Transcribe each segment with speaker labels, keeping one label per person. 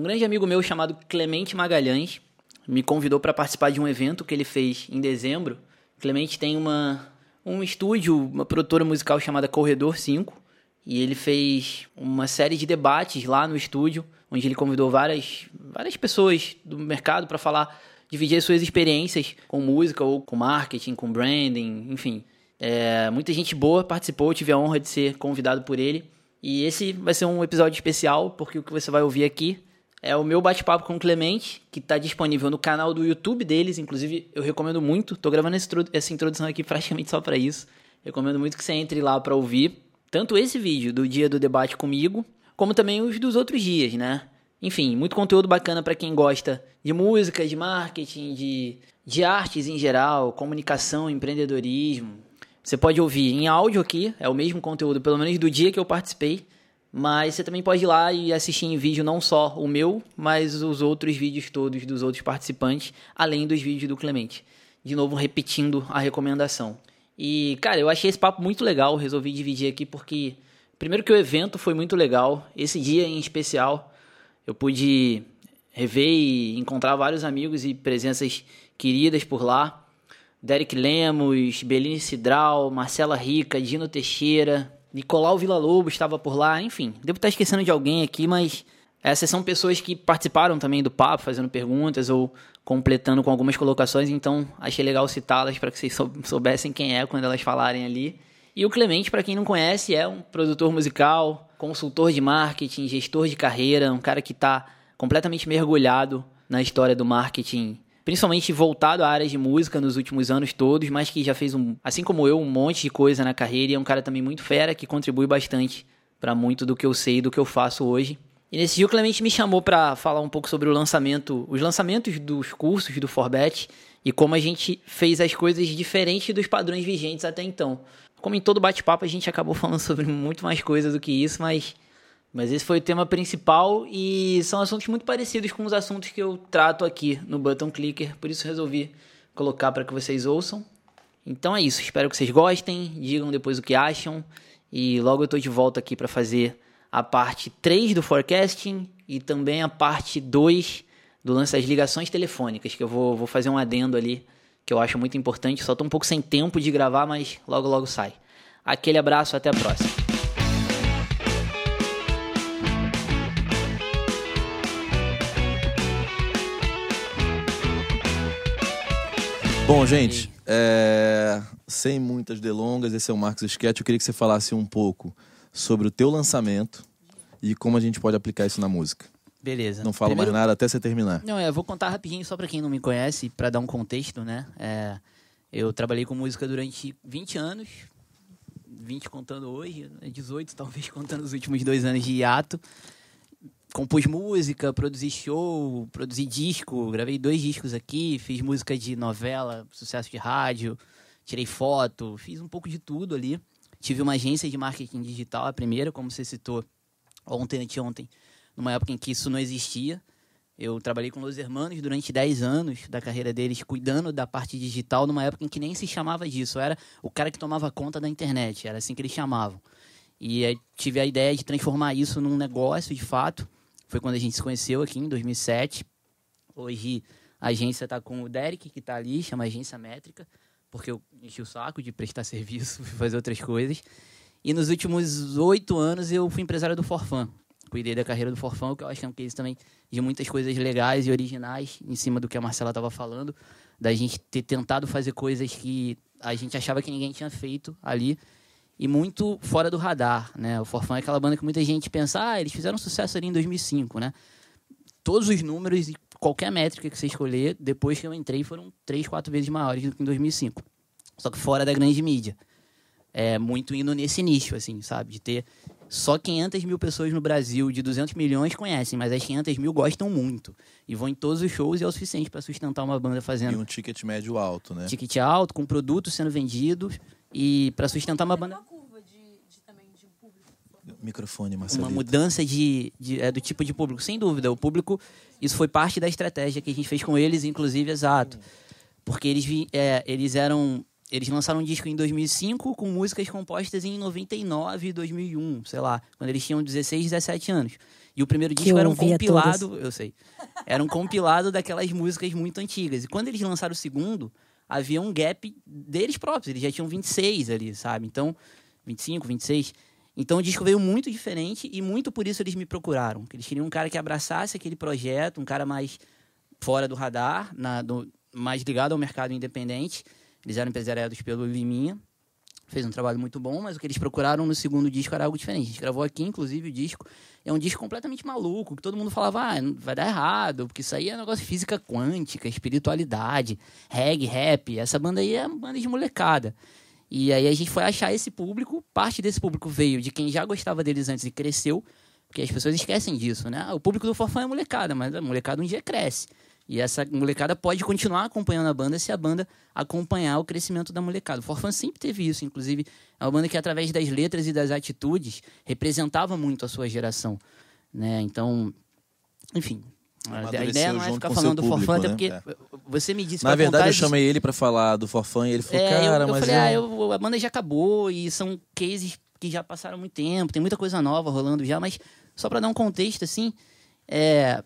Speaker 1: Um grande amigo meu chamado Clemente Magalhães me convidou para participar de um evento que ele fez em dezembro. Clemente tem uma, um estúdio, uma produtora musical chamada Corredor 5, e ele fez uma série de debates lá no estúdio, onde ele convidou várias, várias pessoas do mercado para falar, dividir suas experiências com música ou com marketing, com branding, enfim. É, muita gente boa participou, tive a honra de ser convidado por ele. E esse vai ser um episódio especial, porque o que você vai ouvir aqui é o meu bate-papo com o Clemente, que está disponível no canal do YouTube deles. Inclusive, eu recomendo muito. Estou gravando essa introdução aqui praticamente só para isso. Recomendo muito que você entre lá para ouvir. Tanto esse vídeo do dia do debate comigo, como também os dos outros dias, né? Enfim, muito conteúdo bacana para quem gosta de música, de marketing, de, de artes em geral, comunicação, empreendedorismo. Você pode ouvir em áudio aqui, é o mesmo conteúdo, pelo menos do dia que eu participei. Mas você também pode ir lá e assistir em vídeo não só o meu, mas os outros vídeos todos dos outros participantes, além dos vídeos do Clemente. De novo, repetindo a recomendação. E, cara, eu achei esse papo muito legal, resolvi dividir aqui porque, primeiro, que o evento foi muito legal, esse dia em especial, eu pude rever e encontrar vários amigos e presenças queridas por lá. Derek Lemos, Beline Cidral, Marcela Rica, Dino Teixeira, Nicolau Villa-Lobos estava por lá, enfim. Devo estar esquecendo de alguém aqui, mas essas são pessoas que participaram também do papo, fazendo perguntas ou completando com algumas colocações, então achei legal citá-las para que vocês soubessem quem é quando elas falarem ali. E o Clemente, para quem não conhece, é um produtor musical, consultor de marketing, gestor de carreira, um cara que está completamente mergulhado na história do marketing principalmente voltado à área de música nos últimos anos todos, mas que já fez um, assim como eu, um monte de coisa na carreira e é um cara também muito fera que contribui bastante para muito do que eu sei e do que eu faço hoje. E nesse dia o Clemente me chamou para falar um pouco sobre o lançamento, os lançamentos dos cursos do Forbet e como a gente fez as coisas diferentes dos padrões vigentes até então. Como em todo bate-papo a gente acabou falando sobre muito mais coisas do que isso, mas mas esse foi o tema principal e são assuntos muito parecidos com os assuntos que eu trato aqui no Button Clicker, por isso resolvi colocar para que vocês ouçam. Então é isso, espero que vocês gostem, digam depois o que acham e logo eu estou de volta aqui para fazer a parte 3 do forecasting e também a parte 2 do lance das ligações telefônicas, que eu vou, vou fazer um adendo ali que eu acho muito importante. Só estou um pouco sem tempo de gravar, mas logo logo sai. Aquele abraço, até a próxima.
Speaker 2: Bom, gente, é... sem muitas delongas, esse é o Marcos Sketch. Eu queria que você falasse um pouco sobre o teu lançamento e como a gente pode aplicar isso na música.
Speaker 1: Beleza.
Speaker 2: Não falo Primeiro... mais nada até você terminar.
Speaker 1: Não, eu vou contar rapidinho só para quem não me conhece, para dar um contexto, né? É... Eu trabalhei com música durante 20 anos, 20 contando hoje, 18 talvez contando os últimos dois anos de hiato compus música, produzi show, produzi disco, gravei dois discos aqui, fiz música de novela, sucesso de rádio, tirei foto, fiz um pouco de tudo ali. Tive uma agência de marketing digital, a primeira, como você citou ontem, anteontem, numa época em que isso não existia. Eu trabalhei com Los Hermanos durante 10 anos da carreira deles, cuidando da parte digital, numa época em que nem se chamava disso. Eu era o cara que tomava conta da internet, era assim que eles chamavam. E tive a ideia de transformar isso num negócio de fato foi quando a gente se conheceu aqui em 2007. Hoje a agência está com o Derek, que está ali, chama Agência Métrica, porque eu enchi o saco de prestar serviço, fazer outras coisas. E nos últimos oito anos eu fui empresário do Forfan. Cuidei da carreira do Forfan, que eu acho que é um case também de muitas coisas legais e originais, em cima do que a Marcela estava falando, da gente ter tentado fazer coisas que a gente achava que ninguém tinha feito ali e muito fora do radar, né? O Forfã é aquela banda que muita gente pensa, ah, eles fizeram sucesso ali em 2005, né? Todos os números e qualquer métrica que você escolher, depois que eu entrei, foram três, quatro vezes maiores do que em 2005. Só que fora da grande mídia. É muito indo nesse nicho, assim, sabe? De ter só 500 mil pessoas no Brasil, de 200 milhões conhecem, mas as 500 mil gostam muito. E vão em todos os shows e é o suficiente para sustentar uma banda fazendo.
Speaker 2: E um ticket médio alto, né?
Speaker 1: Ticket alto, com produtos sendo vendidos e para sustentar uma banda.
Speaker 2: Microfone, Marcelito.
Speaker 1: Uma mudança de, de, é, do tipo de público, sem dúvida. O público, isso foi parte da estratégia que a gente fez com eles, inclusive, exato. Porque eles, é, eles eram eles lançaram um disco em 2005 com músicas compostas em 99 e 2001, sei lá, quando eles tinham 16, 17 anos. E o primeiro disco era um compilado, todas. eu sei. Era um compilado daquelas músicas muito antigas. E quando eles lançaram o segundo, havia um gap deles próprios. Eles já tinham 26 ali, sabe? Então, 25, 26. Então o disco veio muito diferente e muito por isso eles me procuraram. Eles queriam um cara que abraçasse aquele projeto, um cara mais fora do radar, na, do, mais ligado ao mercado independente. Eles eram empresariados pelo Liminha. Fez um trabalho muito bom, mas o que eles procuraram no segundo disco era algo diferente. A gente gravou aqui, inclusive, o disco. É um disco completamente maluco, que todo mundo falava, ah, vai dar errado, porque isso aí é um negócio de física quântica, espiritualidade, reggae, rap. Essa banda aí é uma banda de molecada. E aí a gente foi achar esse público, parte desse público veio de quem já gostava deles antes e cresceu, porque as pessoas esquecem disso, né? O público do Forfã é molecada, mas a molecada um dia cresce. E essa molecada pode continuar acompanhando a banda se a banda acompanhar o crescimento da molecada. O Forfã sempre teve isso, inclusive é uma banda que através das letras e das atitudes representava muito a sua geração, né? Então, enfim, a ideia não é ficar falando do Forfã, né? até porque é. você me disse
Speaker 2: Na verdade, eu chamei ele para falar do Forfã e ele falou, é, cara,
Speaker 1: eu, eu
Speaker 2: mas.
Speaker 1: Falei, ah, eu, a banda já acabou e são cases que já passaram muito tempo, tem muita coisa nova rolando já, mas só para dar um contexto, assim, é,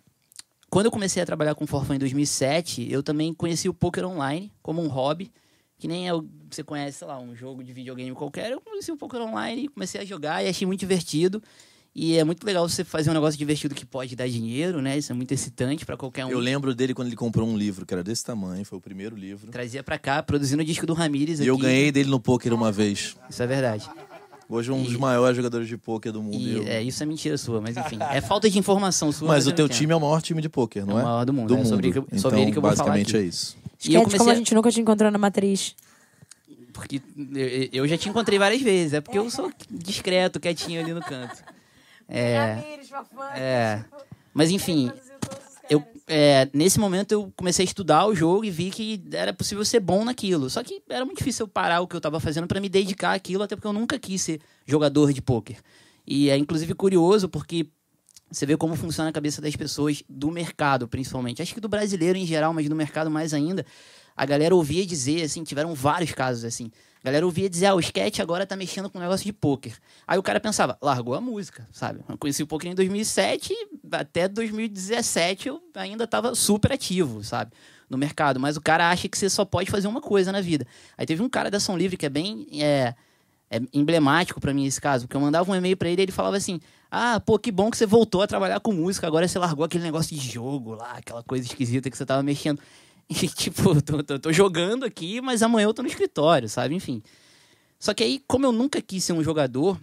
Speaker 1: quando eu comecei a trabalhar com Forfã em 2007, eu também conheci o poker online como um hobby, que nem é, você conhece, sei lá, um jogo de videogame qualquer. Eu conheci o poker online, comecei a jogar e achei muito divertido. E é muito legal você fazer um negócio divertido que pode dar dinheiro, né? Isso é muito excitante para qualquer um.
Speaker 2: Eu lembro dele quando ele comprou um livro que era desse tamanho, foi o primeiro livro.
Speaker 1: Trazia para cá, produzindo o disco do Ramires.
Speaker 2: E eu ganhei dele no poker uma vez.
Speaker 1: Isso é verdade.
Speaker 2: Hoje um e... dos maiores jogadores de pôquer do mundo.
Speaker 1: E, eu... É, isso é mentira sua, mas enfim. É falta de informação sua.
Speaker 2: Mas, mas o teu time é o maior time de pôquer, não é?
Speaker 1: É o maior do mundo. Do
Speaker 2: é, mundo.
Speaker 1: Sobre,
Speaker 2: então,
Speaker 1: sobre ele que eu vou falar
Speaker 2: basicamente
Speaker 1: é
Speaker 2: isso.
Speaker 3: E eu comecei... como a gente nunca te encontrou na matriz.
Speaker 1: Porque eu já te encontrei várias vezes. É porque eu sou discreto, quietinho ali no canto. É, é, mas enfim, eu, é, nesse momento eu comecei a estudar o jogo e vi que era possível ser bom naquilo. Só que era muito difícil eu parar o que eu estava fazendo para me dedicar àquilo, até porque eu nunca quis ser jogador de pôquer. E é inclusive curioso porque você vê como funciona a cabeça das pessoas do mercado, principalmente. Acho que do brasileiro em geral, mas do mercado mais ainda. A galera ouvia dizer, assim, tiveram vários casos assim. A galera ouvia dizer, ah, o sketch agora tá mexendo com um negócio de pôquer. Aí o cara pensava, largou a música, sabe? Eu conheci o poker em 2007, até 2017 eu ainda tava super ativo, sabe? No mercado. Mas o cara acha que você só pode fazer uma coisa na vida. Aí teve um cara da Ação Livre que é bem é, é emblemático para mim esse caso, porque eu mandava um e-mail para ele e ele falava assim: Ah, pô, que bom que você voltou a trabalhar com música, agora você largou aquele negócio de jogo lá, aquela coisa esquisita que você tava mexendo. E, tipo, tô, tô, tô, jogando aqui, mas amanhã eu tô no escritório, sabe? Enfim. Só que aí, como eu nunca quis ser um jogador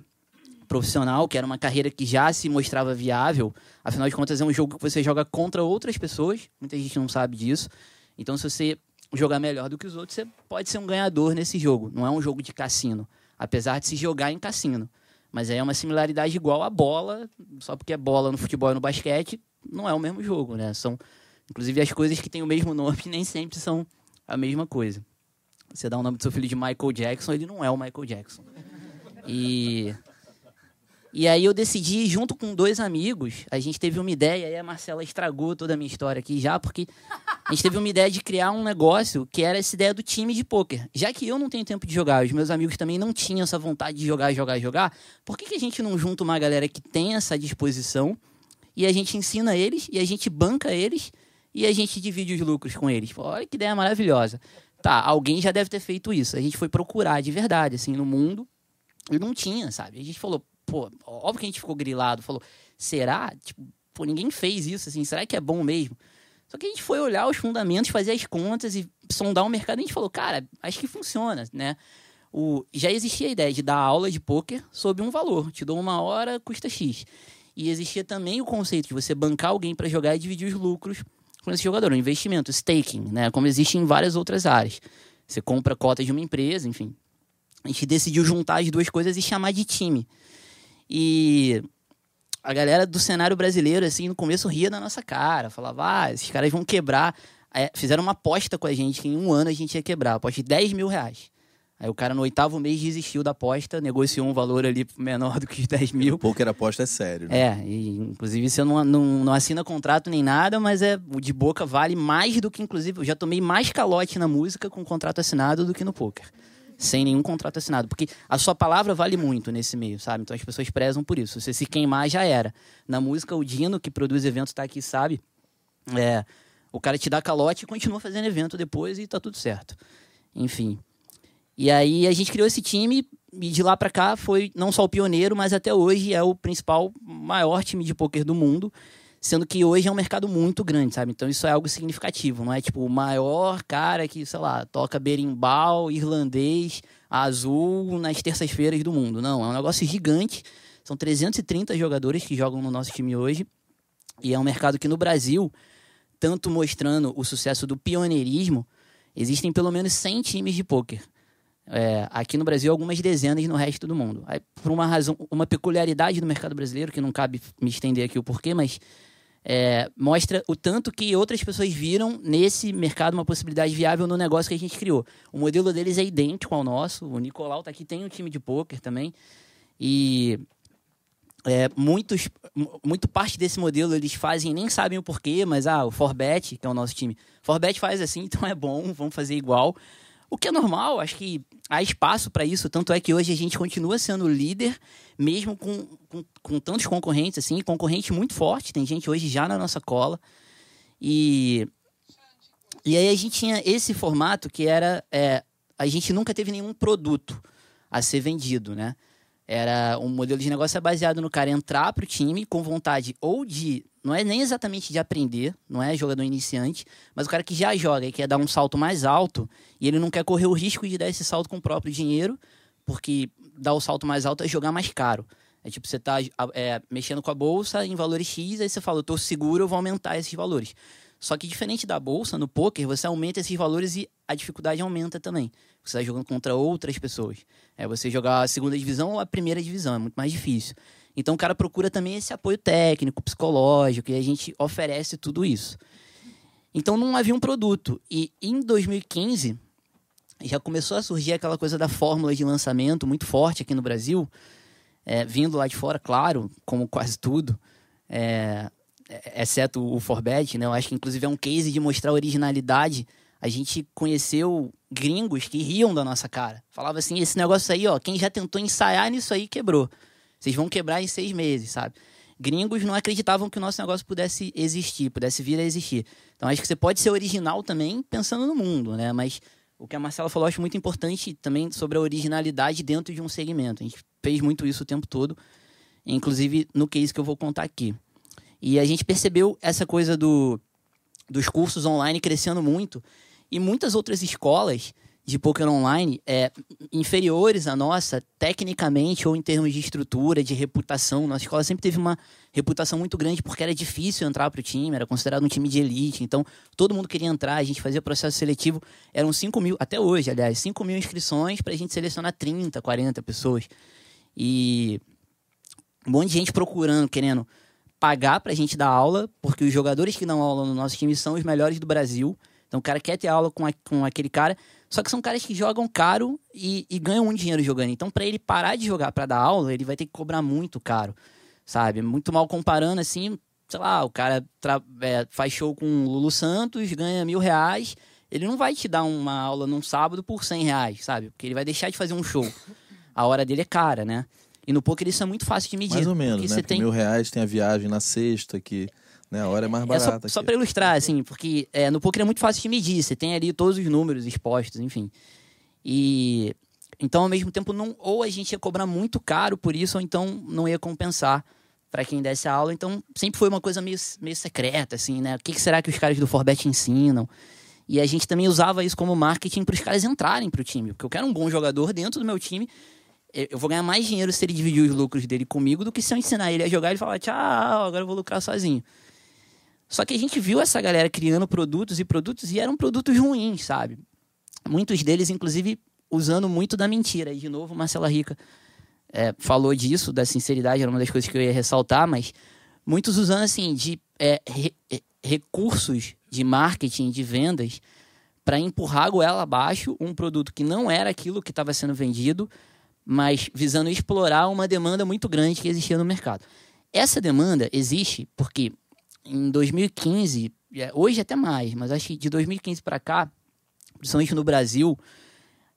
Speaker 1: profissional, que era uma carreira que já se mostrava viável, afinal de contas é um jogo que você joga contra outras pessoas, muita gente não sabe disso. Então, se você jogar melhor do que os outros, você pode ser um ganhador nesse jogo. Não é um jogo de cassino, apesar de se jogar em cassino. Mas aí é uma similaridade igual à bola, só porque é bola no futebol e no basquete, não é o mesmo jogo, né? São Inclusive, as coisas que têm o mesmo nome nem sempre são a mesma coisa. Você dá o nome do seu filho de Michael Jackson, ele não é o Michael Jackson. E. E aí eu decidi, junto com dois amigos, a gente teve uma ideia, aí a Marcela estragou toda a minha história aqui já, porque a gente teve uma ideia de criar um negócio que era essa ideia do time de pôquer. Já que eu não tenho tempo de jogar, os meus amigos também não tinham essa vontade de jogar, jogar, jogar, por que, que a gente não junta uma galera que tem essa disposição e a gente ensina eles e a gente banca eles e a gente divide os lucros com eles. Olha que ideia maravilhosa. Tá, alguém já deve ter feito isso. A gente foi procurar de verdade, assim, no mundo, e não tinha, sabe? A gente falou, pô, óbvio que a gente ficou grilado, falou, será? Tipo, pô, ninguém fez isso, assim, será que é bom mesmo? Só que a gente foi olhar os fundamentos, fazer as contas e sondar o mercado e a gente falou, cara, acho que funciona, né? O, já existia a ideia de dar aula de poker sob um valor. Te dou uma hora, custa X. E existia também o conceito de você bancar alguém para jogar e dividir os lucros com esse jogador, um investimento, staking, né? Como existe em várias outras áreas. Você compra cota de uma empresa, enfim. A gente decidiu juntar as duas coisas e chamar de time. E a galera do cenário brasileiro, assim, no começo ria da nossa cara, falava, ah, esses caras vão quebrar. É, fizeram uma aposta com a gente que em um ano a gente ia quebrar, aposta de 10 mil reais. Aí o cara no oitavo mês desistiu da aposta, negociou um valor ali menor do que os 10 mil.
Speaker 2: Poker aposta é sério. Né?
Speaker 1: É, e, inclusive você não, não, não assina contrato nem nada, mas é o de boca vale mais do que, inclusive, eu já tomei mais calote na música com contrato assinado do que no poker. sem nenhum contrato assinado. Porque a sua palavra vale muito nesse meio, sabe? Então as pessoas prezam por isso. Você se queimar, já era. Na música, o Dino, que produz eventos, tá aqui, sabe? É, o cara te dá calote e continua fazendo evento depois e tá tudo certo. Enfim. E aí a gente criou esse time e de lá para cá foi não só o pioneiro, mas até hoje é o principal, maior time de poker do mundo. Sendo que hoje é um mercado muito grande, sabe? Então isso é algo significativo, não é tipo o maior cara que, sei lá, toca berimbau, irlandês, azul nas terças-feiras do mundo. Não, é um negócio gigante. São 330 jogadores que jogam no nosso time hoje. E é um mercado que no Brasil, tanto mostrando o sucesso do pioneirismo, existem pelo menos 100 times de pôquer. É, aqui no Brasil, algumas dezenas no resto do mundo. Aí, por uma razão, uma peculiaridade do mercado brasileiro, que não cabe me estender aqui o porquê, mas é, mostra o tanto que outras pessoas viram nesse mercado uma possibilidade viável no negócio que a gente criou. O modelo deles é idêntico ao nosso. O Nicolau tá aqui, tem um time de pôquer também. E é, muitos, muito parte desse modelo eles fazem nem sabem o porquê, mas ah, o Forbet, que é o nosso time, Forbet faz assim, então é bom, vamos fazer igual. O que é normal, acho que há espaço para isso, tanto é que hoje a gente continua sendo líder, mesmo com, com, com, tantos concorrentes, assim, concorrente muito forte, tem gente hoje já na nossa cola. E, e aí a gente tinha esse formato que era. É, a gente nunca teve nenhum produto a ser vendido, né? Era um modelo de negócio baseado no cara entrar para o time com vontade ou de não é nem exatamente de aprender, não é jogador iniciante, mas o cara que já joga e quer dar um salto mais alto e ele não quer correr o risco de dar esse salto com o próprio dinheiro, porque dar o salto mais alto é jogar mais caro. É tipo, você tá é, mexendo com a bolsa em valores X, aí você fala, eu tô seguro, eu vou aumentar esses valores. Só que diferente da bolsa, no poker, você aumenta esses valores e a dificuldade aumenta também. Você está jogando contra outras pessoas. É você jogar a segunda divisão ou a primeira divisão, é muito mais difícil. Então o cara procura também esse apoio técnico, psicológico, e a gente oferece tudo isso. Então não havia um produto. E em 2015 já começou a surgir aquela coisa da fórmula de lançamento muito forte aqui no Brasil, é, vindo lá de fora, claro, como quase tudo, é, exceto o Forbet, né? Eu acho que inclusive é um case de mostrar originalidade. A gente conheceu gringos que riam da nossa cara. Falava assim, esse negócio aí, ó, quem já tentou ensaiar nisso aí quebrou. Vocês vão quebrar em seis meses, sabe? Gringos não acreditavam que o nosso negócio pudesse existir, pudesse vir a existir. Então acho que você pode ser original também pensando no mundo, né? Mas o que a Marcela falou, acho muito importante também sobre a originalidade dentro de um segmento. A gente fez muito isso o tempo todo, inclusive no case que eu vou contar aqui. E a gente percebeu essa coisa do, dos cursos online crescendo muito e muitas outras escolas de poker online é, inferiores à nossa, tecnicamente ou em termos de estrutura, de reputação. Nossa escola sempre teve uma reputação muito grande porque era difícil entrar para o time, era considerado um time de elite. Então, todo mundo queria entrar, a gente fazia processo seletivo. Eram 5 mil, até hoje, aliás, 5 mil inscrições para a gente selecionar 30, 40 pessoas. E um monte de gente procurando, querendo pagar para a gente dar aula, porque os jogadores que dão aula no nosso time são os melhores do Brasil. Então, o cara quer ter aula com, a, com aquele cara só que são caras que jogam caro e, e ganham muito dinheiro jogando. Então, para ele parar de jogar para dar aula, ele vai ter que cobrar muito caro, sabe? Muito mal comparando, assim, sei lá, o cara é, faz show com o Lulu Santos, ganha mil reais. Ele não vai te dar uma aula num sábado por cem reais, sabe? Porque ele vai deixar de fazer um show. A hora dele é cara, né? E no poker isso é muito fácil de medir.
Speaker 2: Mais ou menos, né? Porque tem... mil reais tem a viagem na sexta que né? A hora é mais barata.
Speaker 1: É só, só para ilustrar, assim, porque é, no poker é muito fácil de medir. Você tem ali todos os números expostos, enfim. E então, ao mesmo tempo, não, ou a gente ia cobrar muito caro por isso, ou então não ia compensar para quem desse a aula. Então, sempre foi uma coisa meio, meio secreta, assim, né? O que, que será que os caras do Forbet ensinam? E a gente também usava isso como marketing para os caras entrarem para o time. Porque eu quero um bom jogador dentro do meu time. Eu vou ganhar mais dinheiro se ele dividir os lucros dele comigo do que se eu ensinar ele a jogar e falar, tchau, agora eu vou lucrar sozinho. Só que a gente viu essa galera criando produtos e produtos e eram produtos ruins, sabe? Muitos deles, inclusive, usando muito da mentira. E, de novo, Marcela Rica é, falou disso, da sinceridade, era uma das coisas que eu ia ressaltar, mas muitos usando, assim, de é, re, recursos de marketing, de vendas, para empurrar a goela abaixo um produto que não era aquilo que estava sendo vendido, mas visando explorar uma demanda muito grande que existia no mercado. Essa demanda existe porque em 2015, é, hoje até mais, mas acho que de 2015 para cá, principalmente no Brasil,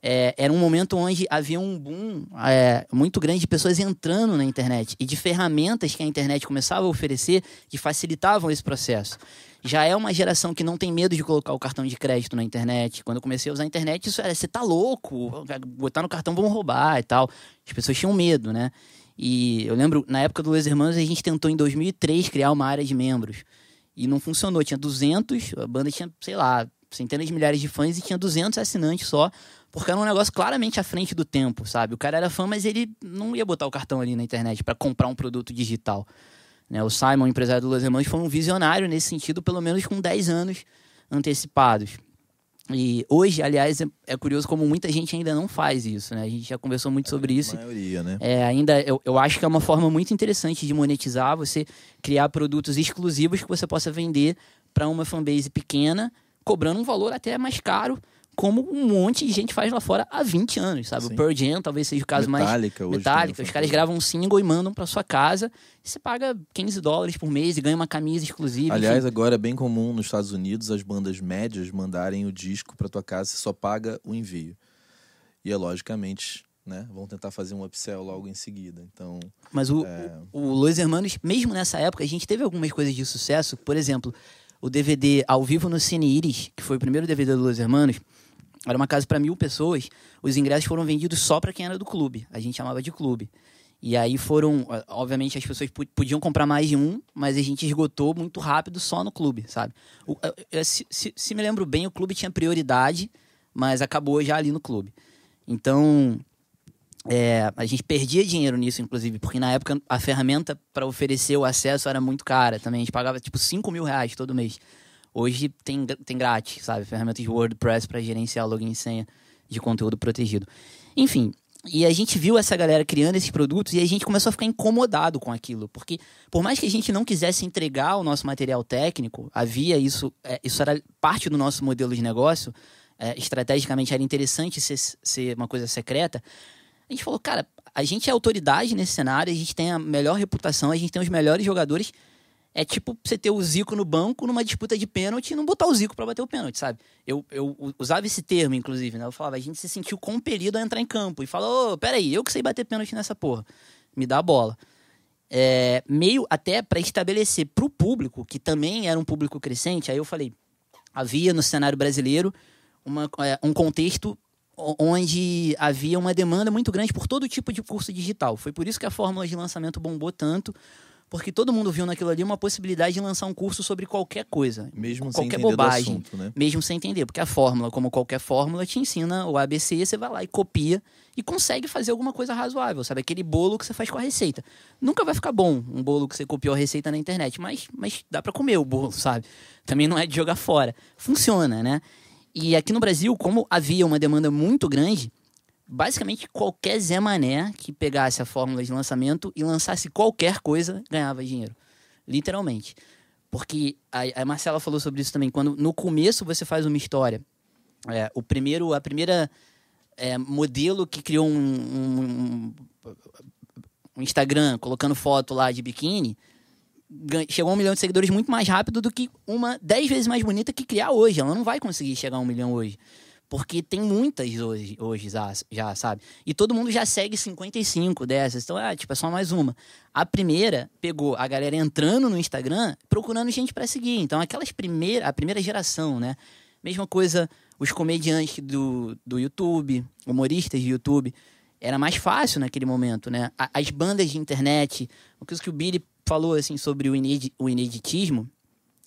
Speaker 1: é, era um momento onde havia um boom é, muito grande de pessoas entrando na internet e de ferramentas que a internet começava a oferecer que facilitavam esse processo. Já é uma geração que não tem medo de colocar o cartão de crédito na internet. Quando eu comecei a usar a internet, isso era, você tá louco, botar no cartão vão roubar e tal. As pessoas tinham medo, né? E eu lembro, na época do Les Hermanos, a gente tentou em 2003 criar uma área de membros. E não funcionou. Tinha 200, a banda tinha, sei lá, centenas de milhares de fãs e tinha 200 assinantes só porque era um negócio claramente à frente do tempo, sabe? O cara era fã, mas ele não ia botar o cartão ali na internet para comprar um produto digital. Né? O Simon, empresário do Los Hermanos, foi um visionário nesse sentido, pelo menos com 10 anos antecipados. E hoje, aliás, é, é, curioso como muita gente ainda não faz isso, né? A gente já conversou muito sobre isso.
Speaker 2: A maioria, né?
Speaker 1: É, ainda, eu, eu acho que é uma forma muito interessante de monetizar, você criar produtos exclusivos que você possa vender para uma fanbase pequena, cobrando um valor até mais caro, como um monte de gente faz lá fora há 20 anos, sabe? Sim. O Pearl Jam talvez seja o caso
Speaker 2: Metallica,
Speaker 1: mais... Metallica. Os caras gravam um single e mandam pra sua casa e você paga 15 dólares por mês e ganha uma camisa exclusiva.
Speaker 2: Aliás, enfim. agora é bem comum nos Estados Unidos as bandas médias mandarem o disco pra tua casa e só paga o envio. E é logicamente... Né? Vão tentar fazer um upsell logo em seguida. Então,
Speaker 1: Mas o, é... o Los Hermanos, mesmo nessa época, a gente teve algumas coisas de sucesso. Por exemplo, o DVD ao vivo no Cine Iris, que foi o primeiro DVD do Los Hermanos, era uma casa para mil pessoas. Os ingressos foram vendidos só para quem era do clube. A gente chamava de clube. E aí foram, obviamente as pessoas podiam comprar mais de um, mas a gente esgotou muito rápido só no clube, sabe? O, se, se, se, me lembro bem, o clube tinha prioridade, mas acabou já ali no clube. Então, é, a gente perdia dinheiro nisso, inclusive, porque na época a ferramenta para oferecer o acesso era muito cara também. A gente pagava tipo 5 mil reais todo mês. Hoje tem, tem grátis, sabe? Ferramentas WordPress para gerenciar login e senha de conteúdo protegido. Enfim, e a gente viu essa galera criando esses produtos e a gente começou a ficar incomodado com aquilo. Porque, por mais que a gente não quisesse entregar o nosso material técnico, havia isso, é, isso era parte do nosso modelo de negócio, é, estrategicamente era interessante ser, ser uma coisa secreta. A gente falou, cara, a gente é autoridade nesse cenário, a gente tem a melhor reputação, a gente tem os melhores jogadores é tipo você ter o Zico no banco numa disputa de pênalti e não botar o Zico para bater o pênalti, sabe? Eu, eu usava esse termo, inclusive, né? Eu falava, a gente se sentiu compelido a entrar em campo e falou, oh, peraí, eu que sei bater pênalti nessa porra, me dá a bola. É, meio até para estabelecer para o público, que também era um público crescente, aí eu falei, havia no cenário brasileiro uma, é, um contexto onde havia uma demanda muito grande por todo tipo de curso digital. Foi por isso que a fórmula de lançamento bombou tanto, porque todo mundo viu naquilo ali uma possibilidade de lançar um curso sobre qualquer coisa.
Speaker 2: Mesmo
Speaker 1: qualquer
Speaker 2: sem
Speaker 1: bobagem.
Speaker 2: Assunto, né?
Speaker 1: Mesmo sem entender. Porque a fórmula, como qualquer fórmula, te ensina o ABC, você vai lá e copia e consegue fazer alguma coisa razoável, sabe? Aquele bolo que você faz com a receita. Nunca vai ficar bom um bolo que você copiou a receita na internet, mas, mas dá para comer o bolo, sabe? Também não é de jogar fora. Funciona, né? E aqui no Brasil, como havia uma demanda muito grande, basicamente qualquer Zé Mané que pegasse a fórmula de lançamento e lançasse qualquer coisa ganhava dinheiro. Literalmente. Porque a, a Marcela falou sobre isso também. Quando no começo você faz uma história, é, o primeiro, a primeira é, modelo que criou um, um, um, Instagram colocando foto lá de biquíni chegou a um milhão de seguidores muito mais rápido do que uma dez vezes mais bonita que criar hoje. Ela não vai conseguir chegar a um milhão hoje. Porque tem muitas hoje, hoje já, sabe? E todo mundo já segue 55 dessas. Então, ah, tipo, é só mais uma. A primeira pegou a galera entrando no Instagram procurando gente para seguir. Então, aquelas primeiras, a primeira geração, né? Mesma coisa, os comediantes do, do YouTube, humoristas de YouTube. Era mais fácil naquele momento, né? As bandas de internet, coisa que o Billy falou, assim, sobre o, o ineditismo.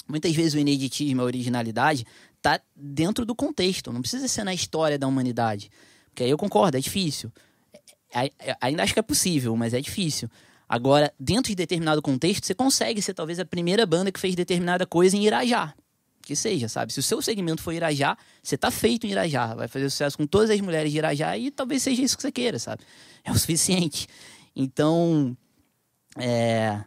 Speaker 1: Muitas vezes o ineditismo, a originalidade, tá dentro do contexto, não precisa ser na história da humanidade. Porque aí eu concordo, é difícil. É, é, ainda acho que é possível, mas é difícil. Agora, dentro de determinado contexto, você consegue ser talvez a primeira banda que fez determinada coisa em Irajá. Que seja, sabe? Se o seu segmento for Irajá, você tá feito em Irajá. Vai fazer sucesso com todas as mulheres de Irajá e talvez seja isso que você queira, sabe? É o suficiente. Então, é...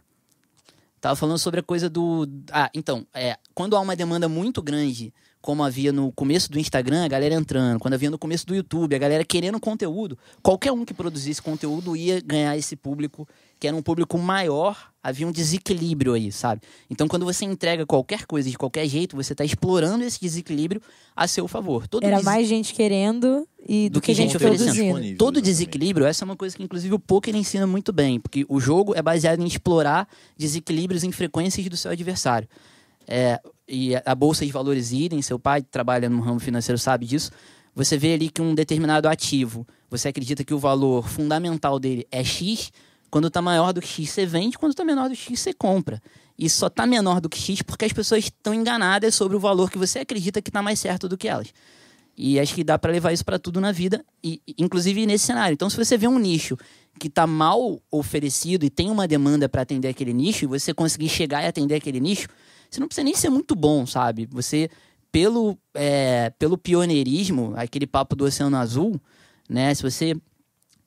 Speaker 1: Tava falando sobre a coisa do... Ah, então, é, quando há uma demanda muito grande como havia no começo do Instagram, a galera entrando, quando havia no começo do YouTube, a galera querendo conteúdo, qualquer um que produzisse conteúdo ia ganhar esse público, que era um público maior, havia um desequilíbrio aí, sabe? Então, quando você entrega qualquer coisa de qualquer jeito, você está explorando esse desequilíbrio a seu favor.
Speaker 3: Todo era des... mais gente querendo e do, do que, que, gente oferecendo.
Speaker 1: Todo desequilíbrio, essa é uma coisa que, inclusive, o poker ensina muito bem, porque o jogo é baseado em explorar desequilíbrios em frequências do seu adversário. É, e a bolsa de valores idem, seu pai trabalha no ramo financeiro, sabe disso. Você vê ali que um determinado ativo, você acredita que o valor fundamental dele é X, quando está maior do que X você vende, quando está menor do que X você compra. E só está menor do que X porque as pessoas estão enganadas sobre o valor que você acredita que está mais certo do que elas. E acho que dá para levar isso para tudo na vida, e inclusive nesse cenário. Então, se você vê um nicho que está mal oferecido e tem uma demanda para atender aquele nicho, e você conseguir chegar e atender aquele nicho, você não precisa nem ser muito bom, sabe? Você, pelo, é, pelo pioneirismo, aquele papo do Oceano Azul, né? Se você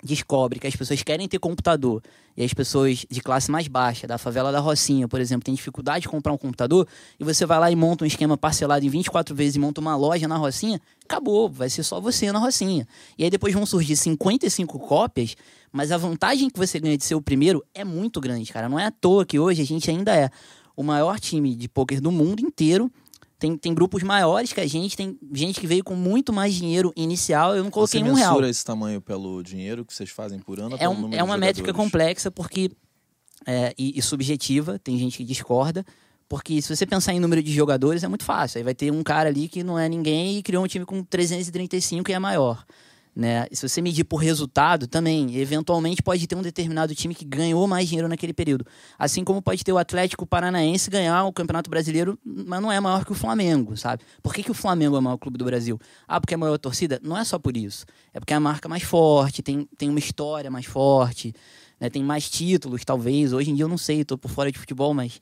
Speaker 1: descobre que as pessoas querem ter computador e as pessoas de classe mais baixa, da favela da Rocinha, por exemplo, têm dificuldade de comprar um computador, e você vai lá e monta um esquema parcelado em 24 vezes e monta uma loja na Rocinha, acabou, vai ser só você na Rocinha. E aí depois vão surgir 55 cópias, mas a vantagem que você ganha de ser o primeiro é muito grande, cara. Não é à toa que hoje a gente ainda é o maior time de pôquer do mundo inteiro. Tem, tem grupos maiores que a gente, tem gente que veio com muito mais dinheiro inicial. Eu não coloquei
Speaker 2: Você
Speaker 1: um real.
Speaker 2: Você esse tamanho pelo dinheiro que vocês fazem por ano?
Speaker 1: É, um, é uma métrica complexa porque é, e, e, subjetiva. Tem gente que discorda. Porque se você pensar em número de jogadores, é muito fácil. Aí vai ter um cara ali que não é ninguém e criou um time com 335 e é maior. Né? E se você medir por resultado, também, eventualmente pode ter um determinado time que ganhou mais dinheiro naquele período. Assim como pode ter o Atlético Paranaense ganhar o Campeonato Brasileiro, mas não é maior que o Flamengo, sabe? Por que, que o Flamengo é o maior clube do Brasil? Ah, porque é a maior torcida? Não é só por isso. É porque é a marca mais forte, tem, tem uma história mais forte, né? tem mais títulos, talvez. Hoje em dia eu não sei, estou por fora de futebol, mas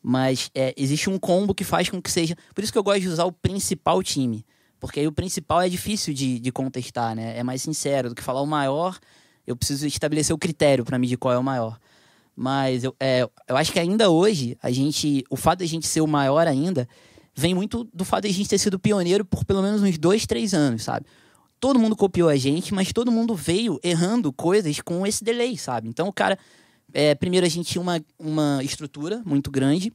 Speaker 1: mas é, existe um combo que faz com que seja. Por isso que eu gosto de usar o principal time. Porque aí o principal é difícil de, de contestar, né? É mais sincero do que falar o maior. Eu preciso estabelecer o critério para medir qual é o maior. Mas eu, é, eu acho que ainda hoje, a gente, o fato de a gente ser o maior ainda, vem muito do fato de a gente ter sido pioneiro por pelo menos uns dois, três anos, sabe? Todo mundo copiou a gente, mas todo mundo veio errando coisas com esse delay, sabe? Então o cara. É, primeiro a gente tinha uma, uma estrutura muito grande.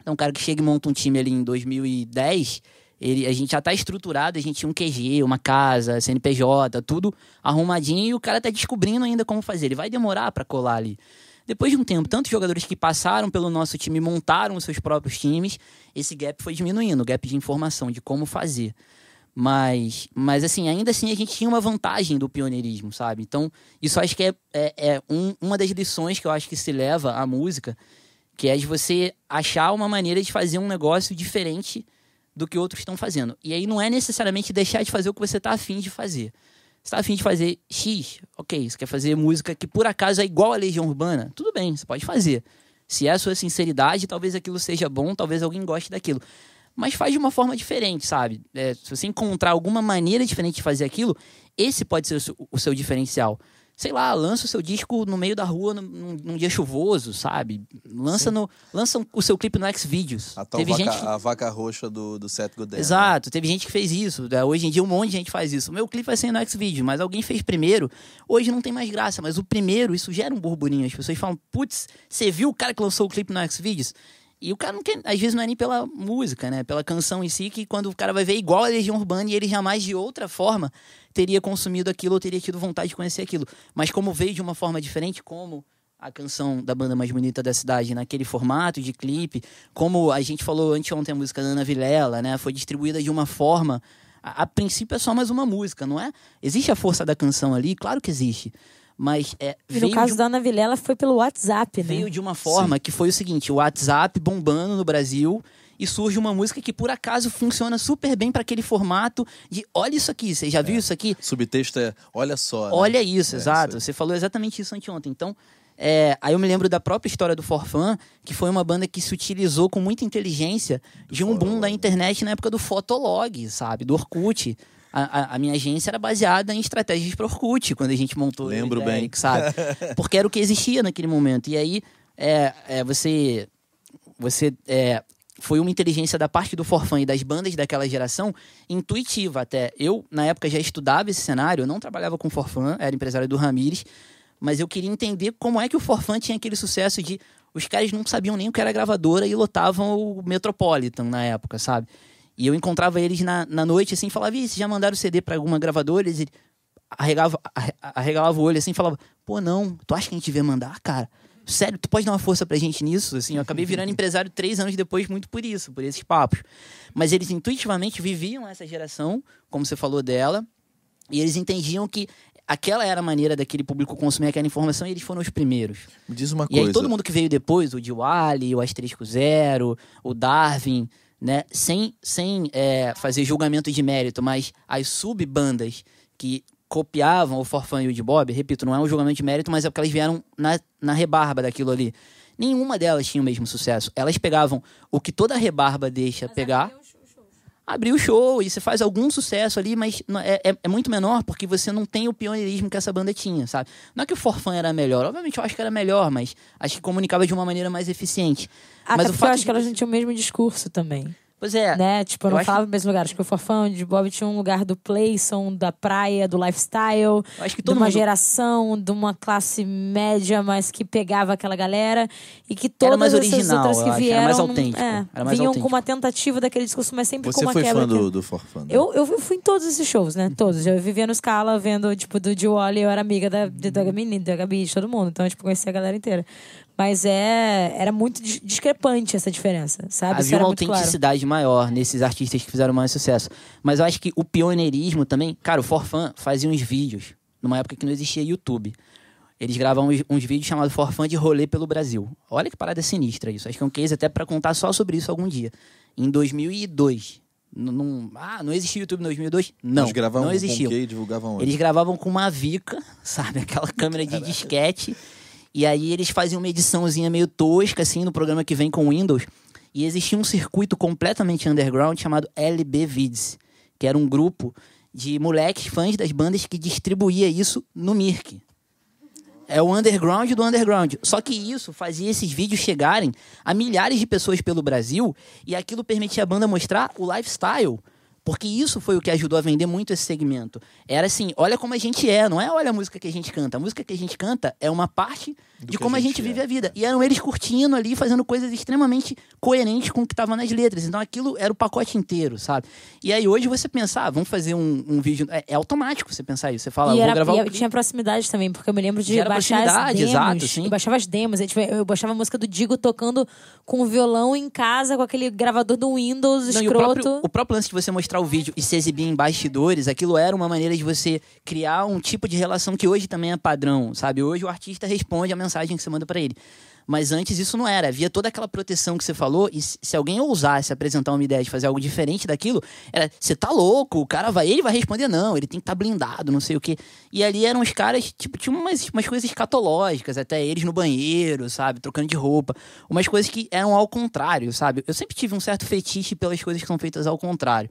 Speaker 1: Então o cara que chega e monta um time ali em 2010 ele, a gente já está estruturado, a gente tinha um QG, uma casa, CNPJ, tudo arrumadinho e o cara está descobrindo ainda como fazer. Ele vai demorar para colar ali. Depois de um tempo, tantos jogadores que passaram pelo nosso time montaram os seus próprios times, esse gap foi diminuindo, o gap de informação, de como fazer. Mas, mas assim, ainda assim a gente tinha uma vantagem do pioneirismo, sabe? Então, isso acho que é, é, é um, uma das lições que eu acho que se leva à música, que é de você achar uma maneira de fazer um negócio diferente do que outros estão fazendo. E aí não é necessariamente deixar de fazer o que você está afim de fazer. Você está afim de fazer X, ok, você quer fazer música que por acaso é igual à Legião Urbana, tudo bem, você pode fazer. Se é a sua sinceridade, talvez aquilo seja bom, talvez alguém goste daquilo. Mas faz de uma forma diferente, sabe? É, se você encontrar alguma maneira diferente de fazer aquilo, esse pode ser o seu, o seu diferencial sei lá, lança o seu disco no meio da rua num, num dia chuvoso, sabe? Lança, no, lança o seu clipe no Xvideos.
Speaker 2: A tal teve vaca, gente... a vaca roxa do, do Seth Godin.
Speaker 1: Exato, né? teve gente que fez isso. Né? Hoje em dia um monte de gente faz isso. O meu clipe vai ser no Xvideos, mas alguém fez primeiro. Hoje não tem mais graça, mas o primeiro, isso gera um burburinho. As pessoas falam, putz, você viu o cara que lançou o clipe no Xvideos? E o cara não quer, às vezes não é nem pela música, né? Pela canção em si, que quando o cara vai ver igual a Legião Urbana e ele jamais de outra forma teria consumido aquilo ou teria tido vontade de conhecer aquilo. Mas como veio de uma forma diferente, como a canção da banda mais bonita da cidade naquele formato de clipe, como a gente falou anteontem a música da Ana Vilela, né? Foi distribuída de uma forma a, a princípio é só mais uma música, não é? Existe a força da canção ali, claro que existe. Mas é,
Speaker 3: e no caso de... da Ana Vilela foi pelo WhatsApp,
Speaker 1: né? Veio de uma forma Sim. que foi o seguinte: o WhatsApp bombando no Brasil e surge uma música que por acaso funciona super bem para aquele formato de olha isso aqui, você já viu
Speaker 2: é.
Speaker 1: isso aqui?
Speaker 2: Subtexto é olha só.
Speaker 1: Né? Olha isso, é, exato. Isso você falou exatamente isso anteontem. Então, é, aí eu me lembro da própria história do Forfan, que foi uma banda que se utilizou com muita inteligência de um boom da internet na época do Fotolog, sabe? Do Orkut a, a, minha agência era baseada em estratégias para Orkut, quando a gente montou
Speaker 2: Lembro o bem.
Speaker 1: sabe? Porque era o que existia naquele momento. E aí, é, é, você, você é, foi uma inteligência da parte do Forfã e das bandas daquela geração intuitiva até. Eu, na época, já estudava esse cenário, eu não trabalhava com Forfã, era empresário do Ramires, mas eu queria entender como é que o Forfã tinha aquele sucesso de os caras não sabiam nem o que era gravadora e lotavam o Metropolitan na época, sabe? E eu encontrava eles na, na noite assim, falava, e já mandaram CD para alguma gravadora? Eles arregava, arregalava o olho assim, falava, pô, não, tu acha que a gente devia mandar, cara? Sério, tu pode dar uma força pra gente nisso? Assim, eu acabei virando empresário três anos depois, muito por isso, por esses papos. Mas eles intuitivamente viviam essa geração, como você falou dela, e eles entendiam que aquela era a maneira daquele público consumir aquela informação e eles foram os primeiros.
Speaker 2: Me diz uma
Speaker 1: e
Speaker 2: coisa.
Speaker 1: E aí todo mundo que veio depois, o Diwali, o Asterisco Zero, o Darwin, né, sem, sem é, fazer julgamento de mérito, mas as subbandas que copiavam o Forfã e o de Bob, repito, não é um julgamento de mérito, mas é porque elas vieram na, na rebarba daquilo ali. Nenhuma delas tinha o mesmo sucesso. Elas pegavam o que toda rebarba deixa mas pegar abrir o show e você faz algum sucesso ali, mas é, é, é, muito menor porque você não tem o pioneirismo que essa banda tinha, sabe? Não é que o Forfã era melhor, obviamente eu acho que era melhor, mas acho que comunicava de uma maneira mais eficiente.
Speaker 3: Até
Speaker 1: mas
Speaker 3: o fato eu acho que elas não tinham o mesmo discurso também.
Speaker 1: Pois é.
Speaker 3: Né? Tipo, eu não falava que... no mesmo lugar. Acho que o Forfão de Bob tinha um lugar do playson, da praia, do lifestyle.
Speaker 1: Acho que todo
Speaker 3: de uma
Speaker 1: mundo...
Speaker 3: geração, de uma classe média, mas que pegava aquela galera. E que todas mais essas original, outras que vieram. Era
Speaker 1: mais autêntico.
Speaker 3: É,
Speaker 1: era mais
Speaker 3: vinham
Speaker 1: autêntico.
Speaker 3: com uma tentativa daquele discurso, mas sempre
Speaker 2: Você
Speaker 3: com uma
Speaker 2: foi
Speaker 3: quebra.
Speaker 2: fã do, do Forfã? Né?
Speaker 3: Eu, eu fui em todos esses shows, né? Todos. Eu vivia no Scala vendo, tipo, do Diwali, eu era amiga da, da Gabi, da Gabi, de todo mundo. Então, tipo, conhecia a galera inteira. Mas é, era muito discrepante essa diferença, sabe?
Speaker 1: Havia uma autenticidade claro. maior nesses artistas que fizeram mais sucesso. Mas eu acho que o pioneirismo também. Cara, o Forfã fazia uns vídeos numa época que não existia YouTube. Eles gravavam uns, uns vídeos chamados Forfã de Rolê pelo Brasil. Olha que parada sinistra isso. Acho que é um case até para contar só sobre isso algum dia. Em 2002. Não, ah, não existia YouTube em 2002? Não, Eles gravavam não existia.
Speaker 2: Com divulgavam onde?
Speaker 1: Eles gravavam com uma Vica, sabe? Aquela câmera de disquete. E aí eles faziam uma ediçãozinha meio tosca, assim, no programa que vem com Windows. E existia um circuito completamente underground chamado LB Vids, que era um grupo de moleques fãs das bandas que distribuía isso no Mirk. É o underground do underground. Só que isso fazia esses vídeos chegarem a milhares de pessoas pelo Brasil e aquilo permitia a banda mostrar o lifestyle porque isso foi o que ajudou a vender muito esse segmento. Era assim, olha como a gente é, não é olha a música que a gente canta. A música que a gente canta é uma parte Do de como a gente, a gente vive é. a vida. E eram eles curtindo ali, fazendo coisas extremamente coerentes com o que estava nas letras. Então aquilo era o pacote inteiro, sabe? E aí hoje você pensar, ah, vamos fazer um, um vídeo. É, é, automático você pensar isso. Você fala,
Speaker 3: e
Speaker 1: vou
Speaker 3: era,
Speaker 1: gravar
Speaker 3: e
Speaker 1: o
Speaker 3: tinha proximidade também, porque eu me lembro de baixar as demos. Exato, sim. Eu baixava as demos. Eu, eu baixava a música do Digo tocando com o violão em casa, com aquele gravador do Windows não, escroto.
Speaker 1: O próprio, o próprio lance de você mostrar o vídeo e se exibir exibir em bastidores, aquilo era uma maneira de você criar um tipo de relação que hoje também é padrão, sabe? Hoje o artista responde a mensagem que você manda para ele. Mas antes isso não era. Havia toda aquela proteção que você falou, e se alguém ousasse apresentar uma ideia de fazer algo diferente daquilo, era, você tá louco, o cara vai, ele vai responder, não, ele tem que estar tá blindado, não sei o quê. E ali eram os caras, tipo, tinham umas, umas coisas escatológicas, até eles no banheiro, sabe, trocando de roupa. Umas coisas que eram ao contrário, sabe? Eu sempre tive um certo fetiche pelas coisas que são feitas ao contrário.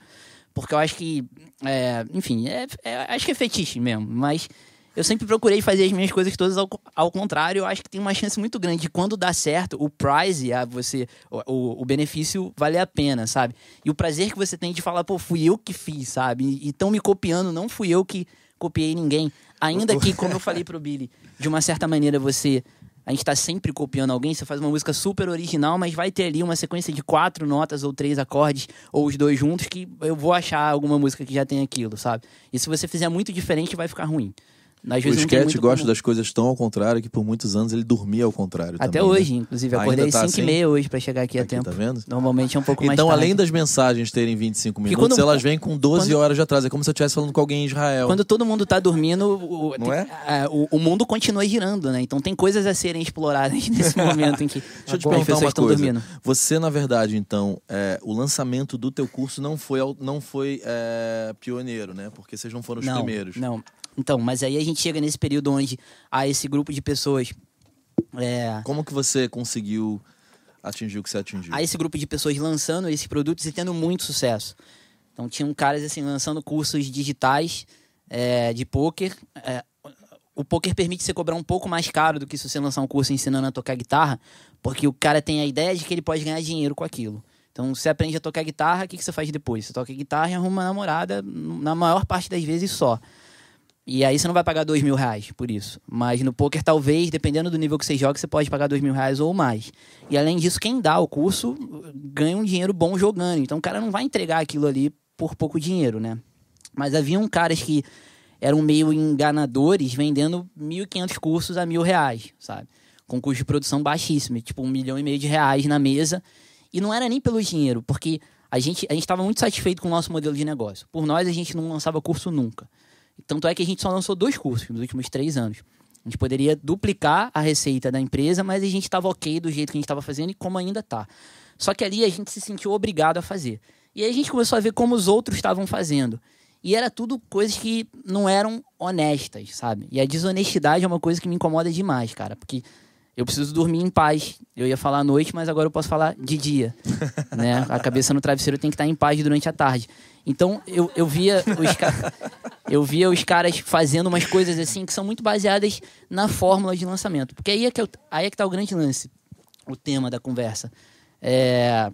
Speaker 1: Porque eu acho que. É, enfim, é, é, acho que é fetiche mesmo. Mas eu sempre procurei fazer as minhas coisas todas ao, ao contrário. Eu acho que tem uma chance muito grande de quando dá certo, o prize, a você, o, o benefício vale a pena, sabe? E o prazer que você tem de falar, pô, fui eu que fiz, sabe? E estão me copiando, não fui eu que copiei ninguém. Ainda que, como eu falei pro Billy, de uma certa maneira você a gente está sempre copiando alguém, você faz uma música super original, mas vai ter ali uma sequência de quatro notas ou três acordes, ou os dois juntos, que eu vou achar alguma música que já tem aquilo, sabe? E se você fizer muito diferente, vai ficar ruim.
Speaker 2: O sketch gosta das coisas tão ao contrário que por muitos anos ele dormia ao contrário.
Speaker 1: Até
Speaker 2: também,
Speaker 1: hoje,
Speaker 2: né?
Speaker 1: inclusive. Acordei tá 5 assim? e meia hoje para chegar aqui, aqui a tempo.
Speaker 2: Tá vendo?
Speaker 1: Normalmente é um pouco
Speaker 2: então,
Speaker 1: mais
Speaker 2: Então, além das mensagens terem 25 minutos, quando... elas vêm com 12 quando... horas de atraso. É como se eu estivesse falando com alguém em Israel.
Speaker 1: Quando todo mundo tá dormindo, o, Não é? A, o, o, mundo continua girando, né? Então tem coisas a serem exploradas nesse momento em que
Speaker 2: Deixa eu te perguntar uma coisa. Dormindo. Você, na verdade, então, é, o lançamento do teu curso não foi, não foi é, pioneiro, né? Porque vocês não foram os
Speaker 1: não,
Speaker 2: primeiros.
Speaker 1: Não, então, mas aí a gente chega nesse período onde há esse grupo de pessoas. É...
Speaker 2: Como que você conseguiu atingir o que você atingiu?
Speaker 1: Há esse grupo de pessoas lançando esses produtos e tendo muito sucesso. Então tinham caras assim lançando cursos digitais é, de poker. É, o poker permite você cobrar um pouco mais caro do que se você lançar um curso ensinando a tocar guitarra, porque o cara tem a ideia de que ele pode ganhar dinheiro com aquilo. Então, você aprende a tocar guitarra, o que, que você faz depois? Você toca guitarra e arruma uma namorada, na maior parte das vezes só. E aí você não vai pagar dois mil reais por isso. Mas no poker, talvez, dependendo do nível que você joga, você pode pagar dois mil reais ou mais. E além disso, quem dá o curso ganha um dinheiro bom jogando. Então o cara não vai entregar aquilo ali por pouco dinheiro, né? Mas haviam caras que eram meio enganadores vendendo 1.500 cursos a mil reais, sabe? Com custo de produção baixíssimo, tipo um milhão e meio de reais na mesa. E não era nem pelo dinheiro, porque a gente a estava muito satisfeito com o nosso modelo de negócio. Por nós, a gente não lançava curso nunca. Tanto é que a gente só lançou dois cursos nos últimos três anos. A gente poderia duplicar a receita da empresa, mas a gente estava ok do jeito que a gente estava fazendo e como ainda está. Só que ali a gente se sentiu obrigado a fazer. E aí a gente começou a ver como os outros estavam fazendo. E era tudo coisas que não eram honestas, sabe? E a desonestidade é uma coisa que me incomoda demais, cara. Porque eu preciso dormir em paz. Eu ia falar à noite, mas agora eu posso falar de dia. né? A cabeça no travesseiro tem que estar em paz durante a tarde. Então eu, eu via os eu via os caras fazendo umas coisas assim que são muito baseadas na fórmula de lançamento. Porque aí é que, é, aí é que tá o grande lance, o tema da conversa. É,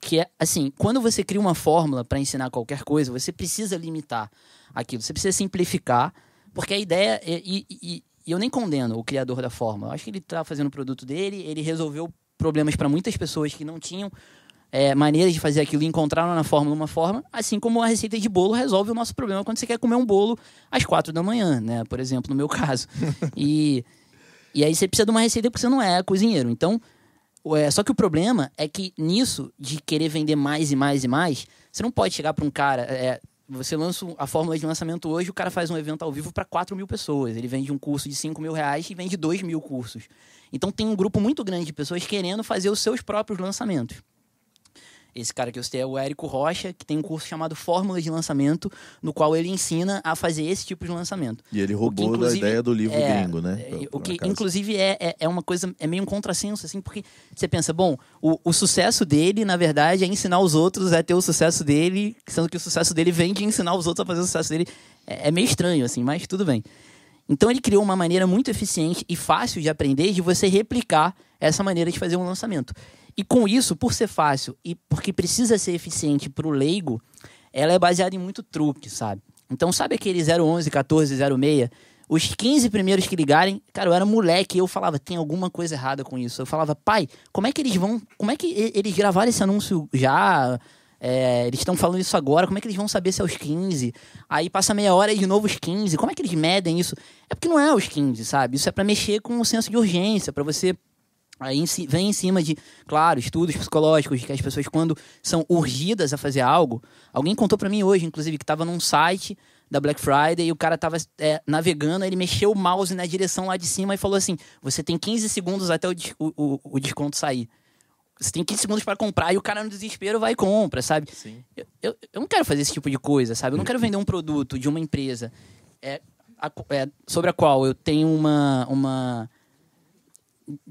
Speaker 1: que é assim, quando você cria uma fórmula para ensinar qualquer coisa, você precisa limitar aquilo, você precisa simplificar, porque a ideia é, e, e, e eu nem condeno o criador da fórmula. Eu acho que ele está fazendo o produto dele, ele resolveu problemas para muitas pessoas que não tinham é, maneiras de fazer aquilo e encontraram na fórmula uma forma, assim como a receita de bolo resolve o nosso problema quando você quer comer um bolo às quatro da manhã, né? Por exemplo, no meu caso. e, e aí você precisa de uma receita porque você não é cozinheiro. Então, é, só que o problema é que nisso, de querer vender mais e mais e mais, você não pode chegar para um cara. É, você lança a fórmula de lançamento hoje, o cara faz um evento ao vivo para 4 mil pessoas. Ele vende um curso de 5 mil reais e vende 2 mil cursos. Então tem um grupo muito grande de pessoas querendo fazer os seus próprios lançamentos. Esse cara que eu citei é o Érico Rocha, que tem um curso chamado Fórmulas de Lançamento, no qual ele ensina a fazer esse tipo de lançamento.
Speaker 2: E ele roubou que, da ideia do livro é, gringo, né?
Speaker 1: É, o que, inclusive, é, é, é, uma coisa, é meio um contrassenso, assim, porque você pensa, bom, o, o sucesso dele, na verdade, é ensinar os outros a ter o sucesso dele, sendo que o sucesso dele vem de ensinar os outros a fazer o sucesso dele. É, é meio estranho, assim, mas tudo bem. Então ele criou uma maneira muito eficiente e fácil de aprender de você replicar essa maneira de fazer um lançamento. E com isso, por ser fácil e porque precisa ser eficiente para o leigo, ela é baseada em muito truque, sabe? Então, sabe aquele 011, 14, 06? Os 15 primeiros que ligarem, cara, eu era moleque e eu falava, tem alguma coisa errada com isso. Eu falava, pai, como é que eles vão. Como é que eles gravaram esse anúncio já? É, eles estão falando isso agora, como é que eles vão saber se é os 15? Aí passa meia hora e de novo os 15. Como é que eles medem isso? É porque não é os 15, sabe? Isso é para mexer com o senso de urgência, para você Aí vem em cima de, claro, estudos psicológicos, que as pessoas, quando são urgidas a fazer algo. Alguém contou para mim hoje, inclusive, que estava num site da Black Friday e o cara estava é, navegando, ele mexeu o mouse na direção lá de cima e falou assim: Você tem 15 segundos até o, o, o desconto sair. Você tem 15 segundos para comprar e o cara no desespero vai e compra, sabe? Eu, eu, eu, não quero fazer esse tipo de coisa, sabe? Eu não quero vender um produto de uma empresa é, a, é, sobre a qual eu tenho uma. uma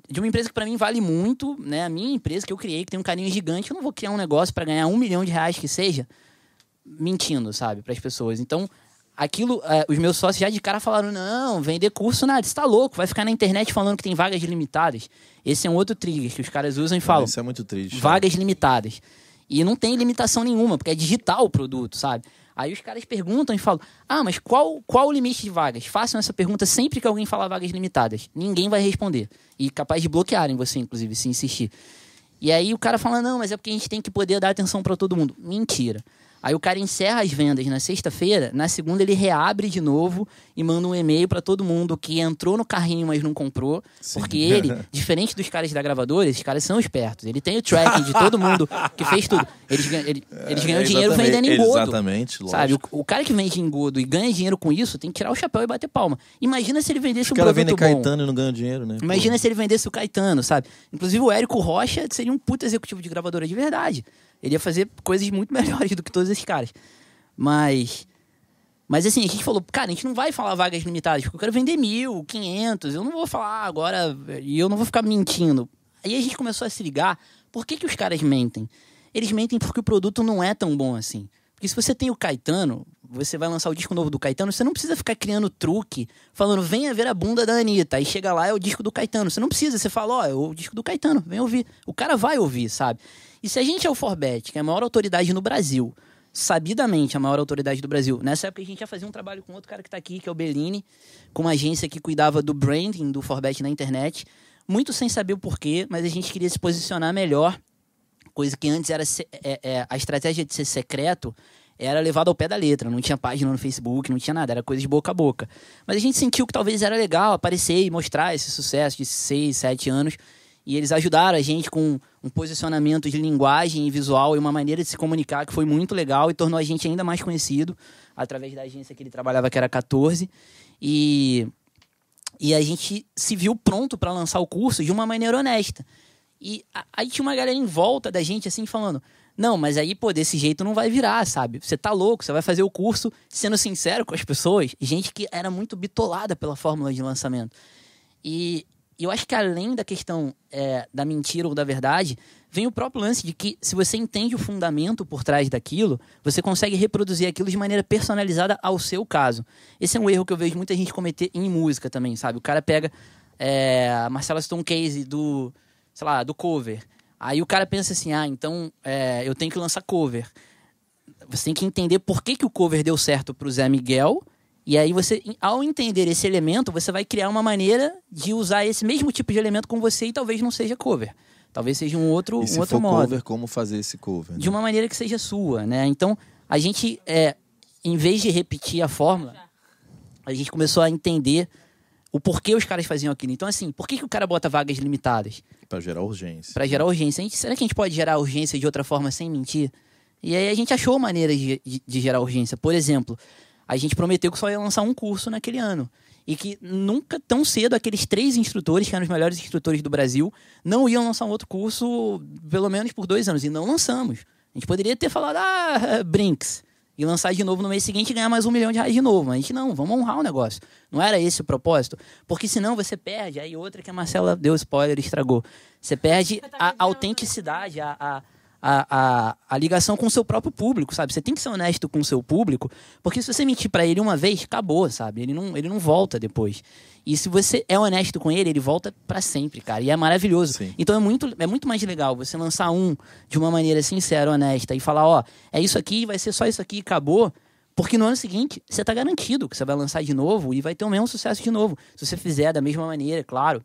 Speaker 1: de uma empresa que para mim vale muito, né? A minha empresa que eu criei, que tem um carinho gigante, eu não vou criar um negócio para ganhar um milhão de reais que seja, mentindo, sabe, para as pessoas. Então, aquilo, é, os meus sócios já de cara falaram: não, vender curso nada, você tá louco, vai ficar na internet falando que tem vagas limitadas. Esse é um outro trigger que os caras usam e falam:
Speaker 2: Isso é muito triste.
Speaker 1: Vagas limitadas. E não tem limitação nenhuma, porque é digital o produto, sabe? Aí os caras perguntam e falam: Ah, mas qual, qual o limite de vagas? Façam essa pergunta sempre que alguém falar vagas limitadas. Ninguém vai responder. E capaz de bloquearem você, inclusive, se insistir. E aí o cara fala: Não, mas é porque a gente tem que poder dar atenção para todo mundo. Mentira. Aí o cara encerra as vendas na sexta-feira, na segunda ele reabre de novo e manda um e-mail para todo mundo que entrou no carrinho, mas não comprou. Sim. Porque ele, diferente dos caras da gravadora, esses caras são espertos. Ele tem o tracking de todo mundo que fez tudo. Eles, ele, eles ganham é, dinheiro vendendo engodo.
Speaker 2: Exatamente, lógico.
Speaker 1: Sabe? O, o, cara que vende engodo e ganha dinheiro com isso tem que tirar o chapéu e bater palma. Imagina se ele vendesse Os um produto bom.
Speaker 2: Caetano e não ganha dinheiro, né?
Speaker 1: Imagina Pô. se ele vendesse o Caetano, sabe? Inclusive o Érico Rocha seria um puta executivo de gravadora de verdade. Ele ia fazer coisas muito melhores do que todos esses caras. Mas. Mas assim, a gente falou, cara, a gente não vai falar vagas limitadas, porque eu quero vender mil, quinhentos, eu não vou falar agora, e eu não vou ficar mentindo. Aí a gente começou a se ligar, por que, que os caras mentem? Eles mentem porque o produto não é tão bom assim. Porque se você tem o Caetano, você vai lançar o disco novo do Caetano, você não precisa ficar criando truque, falando, venha ver a bunda da Anitta. Aí chega lá, é o disco do Caetano. Você não precisa, você fala, ó, oh, é o disco do Caetano, vem ouvir. O cara vai ouvir, sabe? E se a gente é o Forbet, que é a maior autoridade no Brasil, sabidamente a maior autoridade do Brasil. Nessa época a gente já fazia um trabalho com outro cara que está aqui, que é o Bellini, com uma agência que cuidava do branding do Forbet na internet, muito sem saber o porquê, mas a gente queria se posicionar melhor, coisa que antes era é, é, a estratégia de ser secreto era levado ao pé da letra, não tinha página no Facebook, não tinha nada, era coisa de boca a boca. Mas a gente sentiu que talvez era legal aparecer e mostrar esse sucesso de seis, sete anos e eles ajudaram a gente com um posicionamento de linguagem e visual e uma maneira de se comunicar que foi muito legal e tornou a gente ainda mais conhecido através da agência que ele trabalhava, que era 14. E, e a gente se viu pronto para lançar o curso de uma maneira honesta. E aí tinha uma galera em volta da gente, assim, falando: Não, mas aí, pô, desse jeito não vai virar, sabe? Você tá louco, você vai fazer o curso sendo sincero com as pessoas. Gente que era muito bitolada pela fórmula de lançamento. E, e eu acho que além da questão é, da mentira ou da verdade, vem o próprio lance de que se você entende o fundamento por trás daquilo, você consegue reproduzir aquilo de maneira personalizada ao seu caso. Esse é um erro que eu vejo muita gente cometer em música também, sabe? O cara pega é, a Marcela Stone Case do, sei lá, do cover. Aí o cara pensa assim, ah, então é, eu tenho que lançar cover. Você tem que entender por que, que o cover deu certo pro Zé Miguel e aí você, ao entender esse elemento, você vai criar uma maneira de usar esse mesmo tipo de elemento com você e talvez não seja cover. Talvez seja um outro,
Speaker 2: e se
Speaker 1: um outro
Speaker 2: for
Speaker 1: modo.
Speaker 2: cover, como fazer esse cover? Né?
Speaker 1: De uma maneira que seja sua, né? Então, a gente, é, em vez de repetir a fórmula, a gente começou a entender o porquê os caras faziam aquilo. Então, assim, por que, que o cara bota vagas limitadas?
Speaker 2: Para gerar urgência.
Speaker 1: Para gerar urgência. Gente, será que a gente pode gerar urgência de outra forma sem mentir? E aí a gente achou maneiras de, de, de gerar urgência. Por exemplo, a gente prometeu que só ia lançar um curso naquele ano. E que nunca tão cedo aqueles três instrutores, que eram os melhores instrutores do Brasil, não iam lançar um outro curso, pelo menos por dois anos. E não lançamos. A gente poderia ter falado, ah, Brinks, e lançar de novo no mês seguinte e ganhar mais um milhão de reais de novo. Mas a gente não, vamos honrar o negócio. Não era esse o propósito. Porque senão você perde. Aí outra que a Marcela deu spoiler e estragou. Você perde a autenticidade, a, a a, a, a, ligação com o seu próprio público, sabe? Você tem que ser honesto com o seu público, porque se você mentir para ele uma vez, acabou, sabe? Ele não, ele não volta depois. E se você é honesto com ele, ele volta para sempre, cara. E é maravilhoso. Sim. Então é muito, é muito mais legal você lançar um de uma maneira sincera, honesta, e falar, ó, é isso aqui, vai ser só isso aqui, acabou. Porque no ano seguinte, você está garantido que você vai lançar de novo e vai ter o mesmo sucesso de novo. Se você fizer da mesma maneira, claro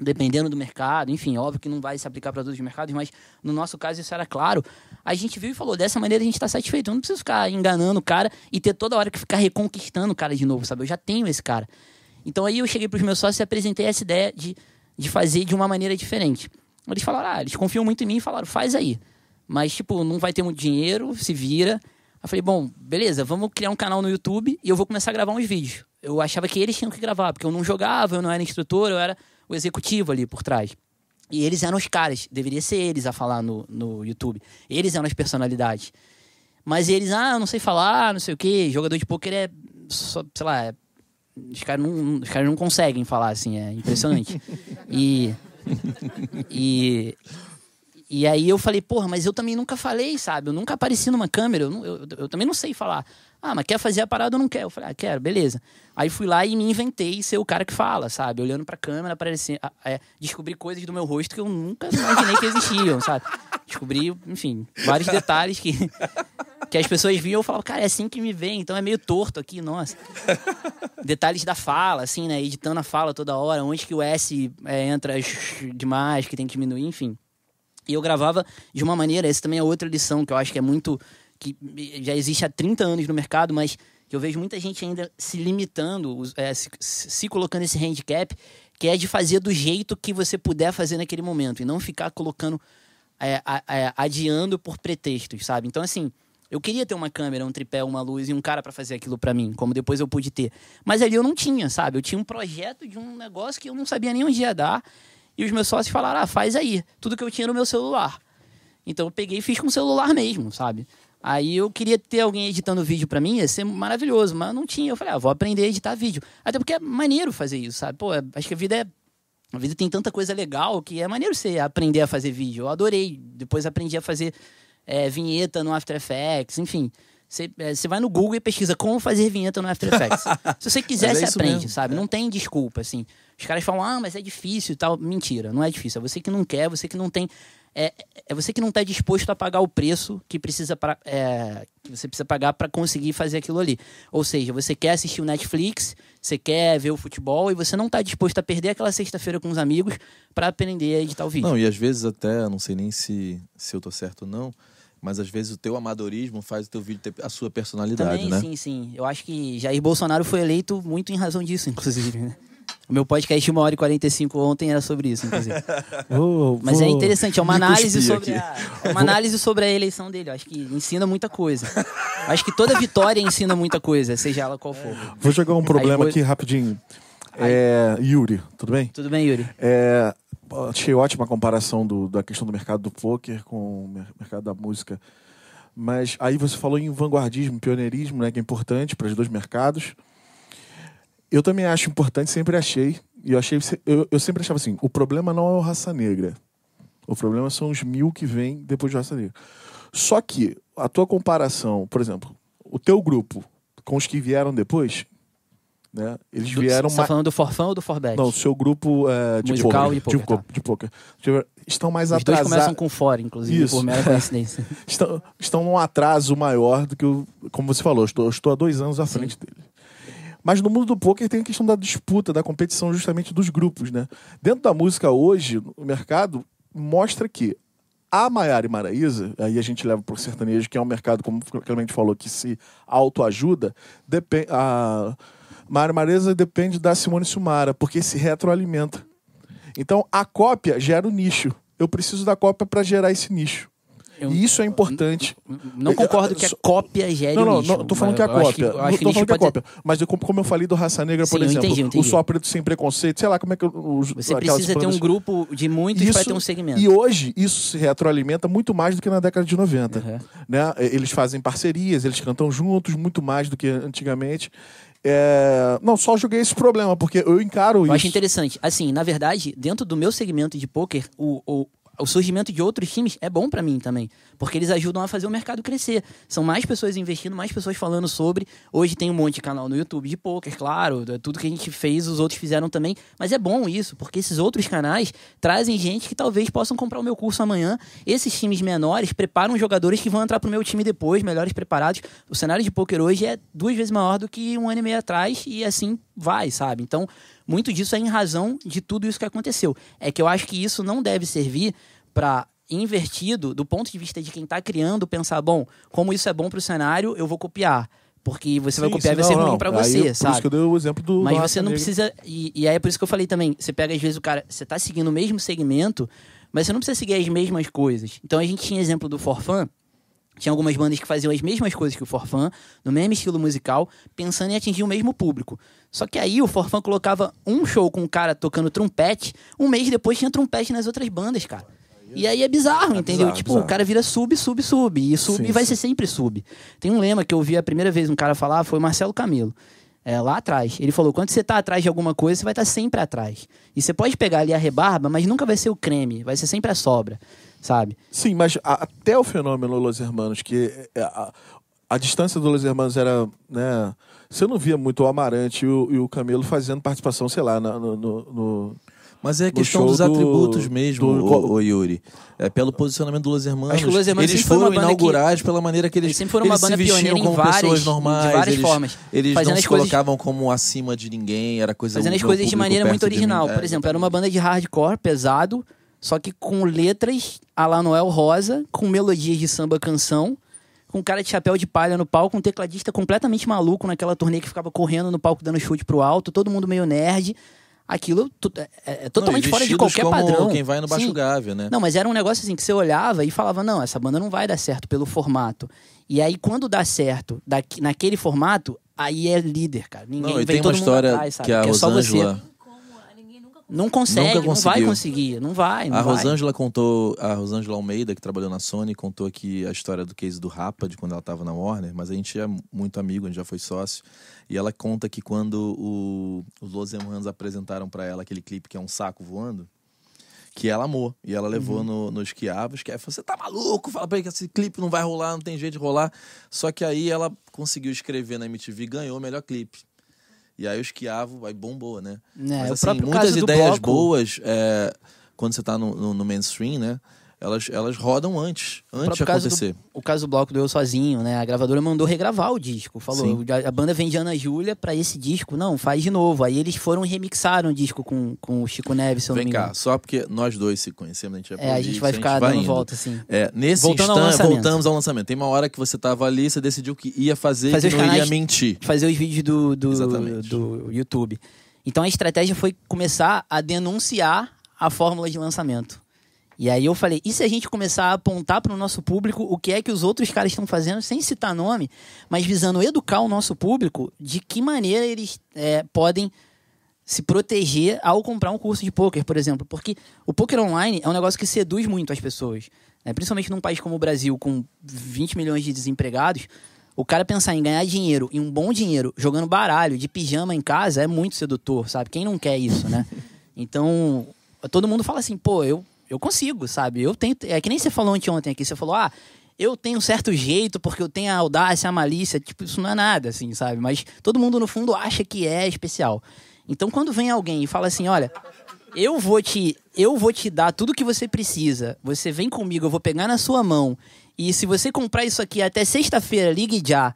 Speaker 1: dependendo do mercado, enfim, óbvio que não vai se aplicar para todos os mercados, mas no nosso caso isso era claro. A gente viu e falou, dessa maneira a gente está satisfeito. Eu não preciso ficar enganando o cara e ter toda hora que ficar reconquistando o cara de novo, sabe? Eu já tenho esse cara. Então aí eu cheguei para os meus sócios e apresentei essa ideia de, de fazer de uma maneira diferente. Eles falaram, ah, eles confiam muito em mim e falaram, faz aí. Mas, tipo, não vai ter muito dinheiro, se vira. Eu falei, bom, beleza, vamos criar um canal no YouTube e eu vou começar a gravar uns vídeos. Eu achava que eles tinham que gravar, porque eu não jogava, eu não era instrutor, eu era o executivo ali por trás. E eles eram os caras, deveria ser eles a falar no, no YouTube. Eles eram as personalidades. Mas eles, ah, não sei falar, não sei o quê. Jogador de pôquer é, só, sei lá, é, os caras não, os não conseguem falar assim, é impressionante. e, e, e aí eu falei, porra, mas eu também nunca falei, sabe? Eu nunca apareci numa câmera, eu, eu, eu também não sei falar. Ah, mas quer fazer a parada ou não quer? Eu falei, ah, quero, beleza. Aí fui lá e me inventei ser o cara que fala, sabe? Olhando pra câmera, aparecer, é, descobri coisas do meu rosto que eu nunca imaginei que existiam, sabe? Descobri, enfim, vários detalhes que, que as pessoas viam e eu falava, cara, é assim que me vê, então é meio torto aqui, nossa. Detalhes da fala, assim, né? Editando a fala toda hora, onde que o S é, entra demais, que tem que diminuir, enfim. E eu gravava de uma maneira, essa também é outra lição que eu acho que é muito que já existe há 30 anos no mercado, mas que eu vejo muita gente ainda se limitando, é, se, se, colocando esse handicap, que é de fazer do jeito que você puder fazer naquele momento e não ficar colocando, é, é, adiando por pretextos, sabe? Então, assim, eu queria ter uma câmera, um tripé, uma luz e um cara para fazer aquilo para mim, como depois eu pude ter. Mas ali eu não tinha, sabe? Eu tinha um projeto de um negócio que eu não sabia nem onde ia dar. E os meus sócios falaram: ah, faz aí. Tudo que eu tinha no meu celular. Então eu peguei e fiz com o celular mesmo, sabe? Aí eu queria ter alguém editando vídeo para mim, ia ser maravilhoso, mas não tinha. Eu falei, ah, vou aprender a editar vídeo. Até porque é maneiro fazer isso, sabe? Pô, acho que a vida é. A vida tem tanta coisa legal que é maneiro você aprender a fazer vídeo. Eu adorei. Depois aprendi a fazer é, vinheta no After Effects, enfim. Você, é, você vai no Google e pesquisa como fazer vinheta no After Effects. Se você quiser,
Speaker 2: é
Speaker 1: você aprende,
Speaker 2: mesmo.
Speaker 1: sabe? Não tem desculpa, assim. Os caras falam, ah, mas é difícil e tal. Mentira, não é difícil. É você que não quer, é você que não tem. É, é você que não está disposto a pagar o preço que precisa pra, é, que você precisa pagar para conseguir fazer aquilo ali. Ou seja, você quer assistir o Netflix, você quer ver o futebol e você não está disposto a perder aquela sexta-feira com os amigos para aprender a editar o vídeo.
Speaker 2: Não, e às vezes até, não sei nem se, se eu tô certo ou não, mas às vezes o teu amadorismo faz o teu vídeo ter a sua personalidade,
Speaker 1: Também,
Speaker 2: né?
Speaker 1: sim, sim. Eu acho que Jair Bolsonaro foi eleito muito em razão disso, inclusive. né? O meu podcast de 1 hora e 45 ontem era sobre isso, inclusive.
Speaker 4: Vou-
Speaker 1: Mas é
Speaker 4: vou
Speaker 1: interessante, é uma análise sobre a, é uma análise sobre a eleição dele. Eu acho que ensina muita coisa. Eu acho que toda vitória ensina muita coisa, seja ela qual for.
Speaker 4: Vou jogar um problema
Speaker 1: vou-
Speaker 4: aqui rapidinho. É, Yuri, tudo bem?
Speaker 1: Tudo bem, Yuri?
Speaker 4: É, achei ótima a comparação do- da questão do mercado do poker com o mer- mercado da música. Mas aí você falou em vanguardismo, pioneirismo, né, que é importante para os dois mercados. Eu também acho importante, sempre achei. E eu, achei, eu, eu sempre achava assim: o problema não é o raça negra. O problema são os mil que vêm depois de raça negra. Só que a tua comparação, por exemplo, o teu grupo com os que vieram depois, né? Eles vieram
Speaker 1: Você tá falando do Forfã ou do Forbet?
Speaker 4: Não, o seu grupo é, de
Speaker 1: Musical
Speaker 4: poker,
Speaker 1: e poker,
Speaker 4: de,
Speaker 1: tá.
Speaker 4: de poker. Estão mais
Speaker 1: Os dois
Speaker 4: atrasados.
Speaker 1: começam com fora, inclusive,
Speaker 4: Isso.
Speaker 1: por mera coincidência.
Speaker 4: Estão, estão num atraso maior do que o. Como você falou, eu estou, eu estou há dois anos à frente dele. Mas no mundo do poker tem a questão da disputa, da competição justamente dos grupos, né? Dentro da música hoje, o mercado mostra que a Maiara e Maraísa, aí a gente leva para o sertanejo, que é um mercado, como o falou, que se autoajuda, a Maiara e Maraísa depende da Simone Sumara, porque se retroalimenta. Então, a cópia gera o nicho. Eu preciso da cópia para gerar esse nicho.
Speaker 1: Eu-
Speaker 4: e isso é importante.
Speaker 1: Não concordo que a
Speaker 4: Só-
Speaker 1: cópia gere
Speaker 4: Não, não,
Speaker 1: nicho.
Speaker 4: não, tô falando que é a
Speaker 1: Eu
Speaker 4: cópia.
Speaker 1: eu acho
Speaker 4: não
Speaker 1: que
Speaker 4: tô falando que é a cópia. Mas eu- como, eu falei do Raça Negra, por
Speaker 1: Sim, eu
Speaker 4: exemplo,
Speaker 1: entendi, eu entendi.
Speaker 4: o Só Preto Sem Preconceito, sei lá como é que os,
Speaker 1: Você precisa ter um grupo de muitos para ter um segmento.
Speaker 4: E hoje isso se retroalimenta muito mais do que na década de 90.
Speaker 1: Uhum.
Speaker 4: Né? Eles fazem parcerias, eles cantam juntos, muito mais do que antigamente. É, Não, só joguei esse problema, porque eu encaro
Speaker 1: Eu
Speaker 4: isso.
Speaker 1: acho interessante. Assim, na verdade, dentro do meu segmento de poker, o, o, o surgimento de outros times é bom pra mim também. Porque eles ajudam a fazer o mercado crescer. São mais pessoas investindo, mais pessoas falando sobre. Hoje tem um monte de canal no YouTube de poker, claro. é Tudo que a gente fez, os outros fizeram também. Mas é bom isso, porque esses outros canais trazem gente que talvez possam comprar o meu curso amanhã. Esses times menores preparam jogadores que vão entrar pro meu time depois, melhores preparados. O cenário de poker hoje é duas vezes maior do que um ano e meio atrás, e assim vai, sabe? Então, muito disso é em razão de tudo isso que aconteceu. É que eu acho que isso não deve servir para invertido do ponto de vista de quem está criando pensar, bom, como isso é bom para o cenário, eu vou copiar. Porque você vai
Speaker 4: Sim,
Speaker 1: copiar
Speaker 4: sim,
Speaker 1: e vai ser ruim para
Speaker 4: Aí,
Speaker 1: você,
Speaker 4: Por
Speaker 1: sabe?
Speaker 4: isso que eu dei o exemplo do.
Speaker 1: Mas você não precisa. E, e aí é por isso que eu falei também. Você pega, às vezes, o cara. Você tá seguindo o mesmo segmento, mas você não precisa seguir as mesmas coisas. Então a gente tinha exemplo do Forfã. Tinha algumas bandas que faziam as mesmas coisas que o Forfã, no mesmo estilo musical, pensando em atingir o mesmo público. Só que aí o Forfã colocava um show com um cara tocando trompete, um mês depois tinha trompete nas outras bandas, cara. E aí é bizarro, entendeu?
Speaker 4: bizarro,
Speaker 1: tipo,
Speaker 4: bizarro.
Speaker 1: o cara vira sub, sub, sub. E sub
Speaker 4: Sim,
Speaker 1: vai
Speaker 4: sim.
Speaker 1: ser sempre sub. Tem um lema que eu vi a primeira vez um cara falar, foi o Marcelo Camelo. É, lá atrás. Ele falou: quando você tá atrás de alguma coisa, você vai estar sempre atrás. E você pode pegar ali a rebarba, mas nunca vai ser o creme, vai ser sempre a sobra, sabe?
Speaker 4: Sim, mas a- até o fenômeno Los Hermanos, que é, a, a distância do Los Hermanos era, né? Você não via muito o Amarante e o, e o Camelo fazendo participação, sei lá, no, no- no-
Speaker 2: Mas é questão dos
Speaker 4: do-
Speaker 2: atributos mesmo,
Speaker 4: do-
Speaker 2: ô, ô Yuri. É pelo posicionamento do Los Hermanos.
Speaker 1: Acho que o Los Hermanos
Speaker 2: eles
Speaker 1: uma
Speaker 2: foram
Speaker 1: banda que-
Speaker 2: inaugurados pela maneira que eles,
Speaker 1: Eles sempre foram uma
Speaker 2: eles se
Speaker 1: banda
Speaker 2: vestiam
Speaker 1: pioneira em
Speaker 2: como
Speaker 1: várias-
Speaker 2: pessoas
Speaker 1: de
Speaker 2: normais.
Speaker 1: várias
Speaker 2: eles,
Speaker 1: formas.
Speaker 2: Eles
Speaker 1: Fazendo
Speaker 2: não
Speaker 1: as
Speaker 2: se
Speaker 1: coisas-
Speaker 2: colocavam como acima de ninguém, era coisa
Speaker 1: Fazendo
Speaker 2: o
Speaker 1: as coisas de maneira muito
Speaker 2: de
Speaker 1: original.
Speaker 2: É,
Speaker 1: Por exemplo, era uma banda de hardcore pesado, só que com letras a la Noel Rosa, com melodias de samba canção, com um cara de chapéu de palha no palco, um tecladista completamente maluco naquela turnê que ficava correndo no palco dando chute pro alto, todo mundo meio nerd. Aquilo é, é
Speaker 2: Não,
Speaker 1: totalmente
Speaker 2: e
Speaker 1: fora de qualquer padrão.
Speaker 2: quem vai no Baixo
Speaker 1: Sim.
Speaker 2: Gávea, né?
Speaker 1: Não, mas era um negócio assim que você olhava e falava, não, essa banda não vai dar certo pelo formato. E aí, quando dá certo daqui, naquele formato, aí é líder, cara. Ninguém
Speaker 2: Não, e
Speaker 1: vem
Speaker 2: tem
Speaker 1: todo
Speaker 2: uma
Speaker 1: mundo
Speaker 2: história
Speaker 1: atrás, sabe?
Speaker 2: que a
Speaker 1: é.
Speaker 2: Rosângela...
Speaker 1: Não consegue, não vai conseguir, não vai, não
Speaker 2: A
Speaker 1: vai.
Speaker 2: Rosângela contou, a Rosângela Almeida, que trabalhou na Sony, contou aqui a história do case do Rapa, de quando ela estava na Warner, mas a gente é muito amigo, a gente já foi sócio. E ela conta que quando o- os Los Hermanos apresentaram para ela aquele clipe que é um saco voando, que ela amou. E ela levou no, no. O Esquiava falou: Você tá maluco? Fala pra ele que esse clipe não vai rolar, não tem jeito de rolar. Só que aí ela conseguiu escrever na MTV e ganhou o melhor clipe. E aí o Esquiavo aí bombou, né?
Speaker 1: É,
Speaker 2: Mas assim, muitas ideias
Speaker 1: bloco-
Speaker 2: boas, é, quando você tá no, no, no mainstream, né? Elas, elas rodam antes, antes de acontecer.
Speaker 1: Do, o caso do bloco do Eu Sozinho, né? A gravadora mandou regravar o disco. Falou, a, a banda vende Ana Júlia pra esse disco. Não, faz de novo. Aí eles foram e remixaram o disco com, com o Chico Neves, se eu
Speaker 2: Vem
Speaker 1: não me
Speaker 2: cá, só porque nós dois se conhecemos, a gente é
Speaker 1: É, a gente vai ficar
Speaker 2: vai
Speaker 1: dando
Speaker 2: indo.
Speaker 1: volta, assim.
Speaker 2: É, nesse
Speaker 1: Voltando ao
Speaker 2: instante,
Speaker 1: lançamento.
Speaker 2: voltamos ao lançamento. Tem uma hora que você tava ali, você decidiu que ia fazer
Speaker 1: Fazer
Speaker 2: e que não ia
Speaker 1: canais-
Speaker 2: mentir.
Speaker 1: fazer os vídeos do, do, do YouTube. Então a estratégia foi começar a denunciar a fórmula de lançamento. E aí eu falei, e se a gente começar a apontar para o nosso público o que é que os outros caras estão fazendo, sem citar nome, mas visando educar o nosso público de que maneira eles é, podem se proteger ao comprar um curso de poker, por exemplo. Porque o poker online é um negócio que seduz muito as pessoas. né? Principalmente num país como o Brasil, com 20 milhões de desempregados, o cara pensar em ganhar dinheiro, e um bom dinheiro, jogando baralho, de pijama em casa, é muito sedutor, sabe? Quem não quer isso, né? Então, todo mundo fala assim, pô, eu, eu consigo, sabe? Eu tenho. É que nem você falou anteontem aqui, você falou, ah, eu tenho um certo jeito porque eu tenho a audácia, a malícia, tipo, isso não é nada, assim, sabe? Mas todo mundo, no fundo, acha que é especial. Então, quando vem alguém e fala assim, olha, eu vou te, eu vou te dar tudo que você precisa. Você vem comigo, eu vou pegar na sua mão. E se você comprar isso aqui até sexta-feira, ligue já.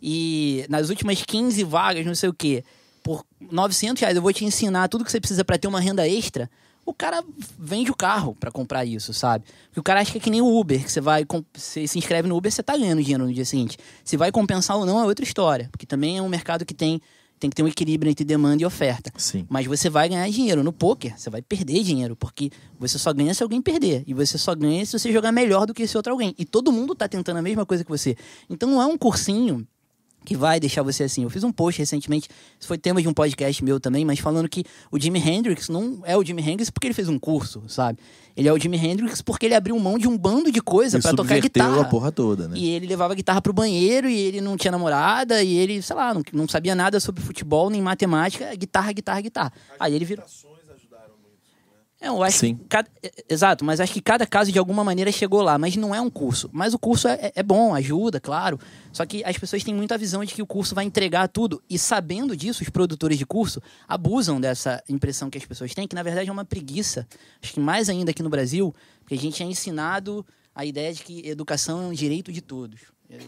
Speaker 1: E nas últimas 15 vagas, não sei o quê, por 900 reais eu vou te ensinar tudo que você precisa para ter uma renda extra. O cara vende o carro para comprar isso, sabe? Porque o cara acha que é que nem o Uber, que você vai, você se inscreve no Uber, você tá ganhando dinheiro no dia seguinte. Se vai compensar ou não é outra história, porque também é um mercado que tem, tem que ter um equilíbrio entre demanda e oferta.
Speaker 2: Sim.
Speaker 1: Mas você vai ganhar dinheiro. No poker, você vai perder dinheiro, porque você só ganha se alguém perder. E você só ganha se você jogar melhor do que esse outro alguém. E todo mundo tá tentando a mesma coisa que você. Então não é um cursinho que vai deixar você assim. Eu fiz um post recentemente, isso foi tema de um podcast meu também, mas falando que o Jimi Hendrix não é o Jimi Hendrix porque ele fez um curso, sabe? Ele é o Jimi Hendrix porque ele abriu mão de um bando de coisa pra tocar guitarra.
Speaker 2: a porra toda, né?
Speaker 1: E ele levava a guitarra pro banheiro e ele não tinha namorada e ele, sei lá, não, não sabia nada sobre futebol nem matemática, guitarra, guitarra, guitarra. Aí ele virou. É, eu acho
Speaker 2: Sim.
Speaker 1: que cada- é, exato, mas acho que cada caso de alguma maneira chegou lá, mas não é um curso. Mas o curso é, é bom, ajuda, claro. Só que as pessoas têm muita visão de que o curso vai entregar tudo. E sabendo disso, os produtores de curso abusam dessa impressão que as pessoas têm, que na verdade é uma preguiça. Acho que mais ainda aqui no Brasil, porque a gente é ensinado a ideia de que educação é um direito de todos.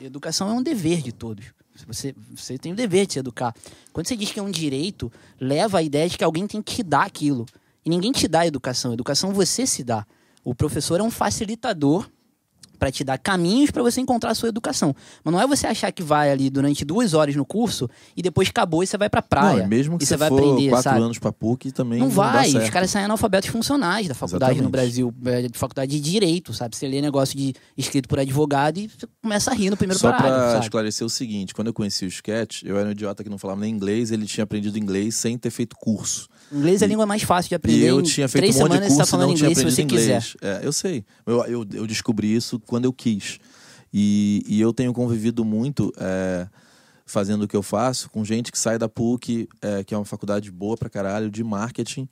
Speaker 1: Educação é um dever de todos. Você, você tem o dever de se educar. Quando você diz que é um direito, leva a ideia de que alguém tem que te dar aquilo. E ninguém te dá educação. Educação você se dá. O professor é um facilitador para te dar caminhos para você encontrar a sua educação. Mas não é você achar que vai ali durante duas horas no curso e depois acabou e você vai pra praia.
Speaker 2: Não, mesmo que
Speaker 1: e
Speaker 2: você,
Speaker 1: vai
Speaker 2: for
Speaker 1: aprender,
Speaker 2: quatro
Speaker 1: sabe?
Speaker 2: anos pra PUC, também
Speaker 1: Não
Speaker 2: não,
Speaker 1: vai, os caras saem analfabetos funcionais da faculdade no
Speaker 2: Exatamente.
Speaker 1: Brasil, é, de faculdade de direito, sabe? Você lê negócio de escrito por advogado e você começa a rir no primeiro
Speaker 2: Só
Speaker 1: parágrafo,
Speaker 2: pra
Speaker 1: sabe?
Speaker 2: esclarecer o seguinte, quando eu conheci o Sketch, eu era um idiota que não falava nem inglês, ele tinha aprendido inglês sem ter feito curso.
Speaker 1: Inglês é a língua mais fácil de aprender.
Speaker 2: E eu tinha feito
Speaker 1: três
Speaker 2: um monte de
Speaker 1: semanas você tá
Speaker 2: curso
Speaker 1: falando
Speaker 2: não tinha
Speaker 1: inglês se você
Speaker 2: aprendido
Speaker 1: quiser.
Speaker 2: inglês. É, eu sei. Eu, eu, eu descobri isso quando eu quis. E, e eu tenho convivido muito é, fazendo o que eu faço com gente que sai da PUC, é, que é uma faculdade boa pra caralho, de marketing,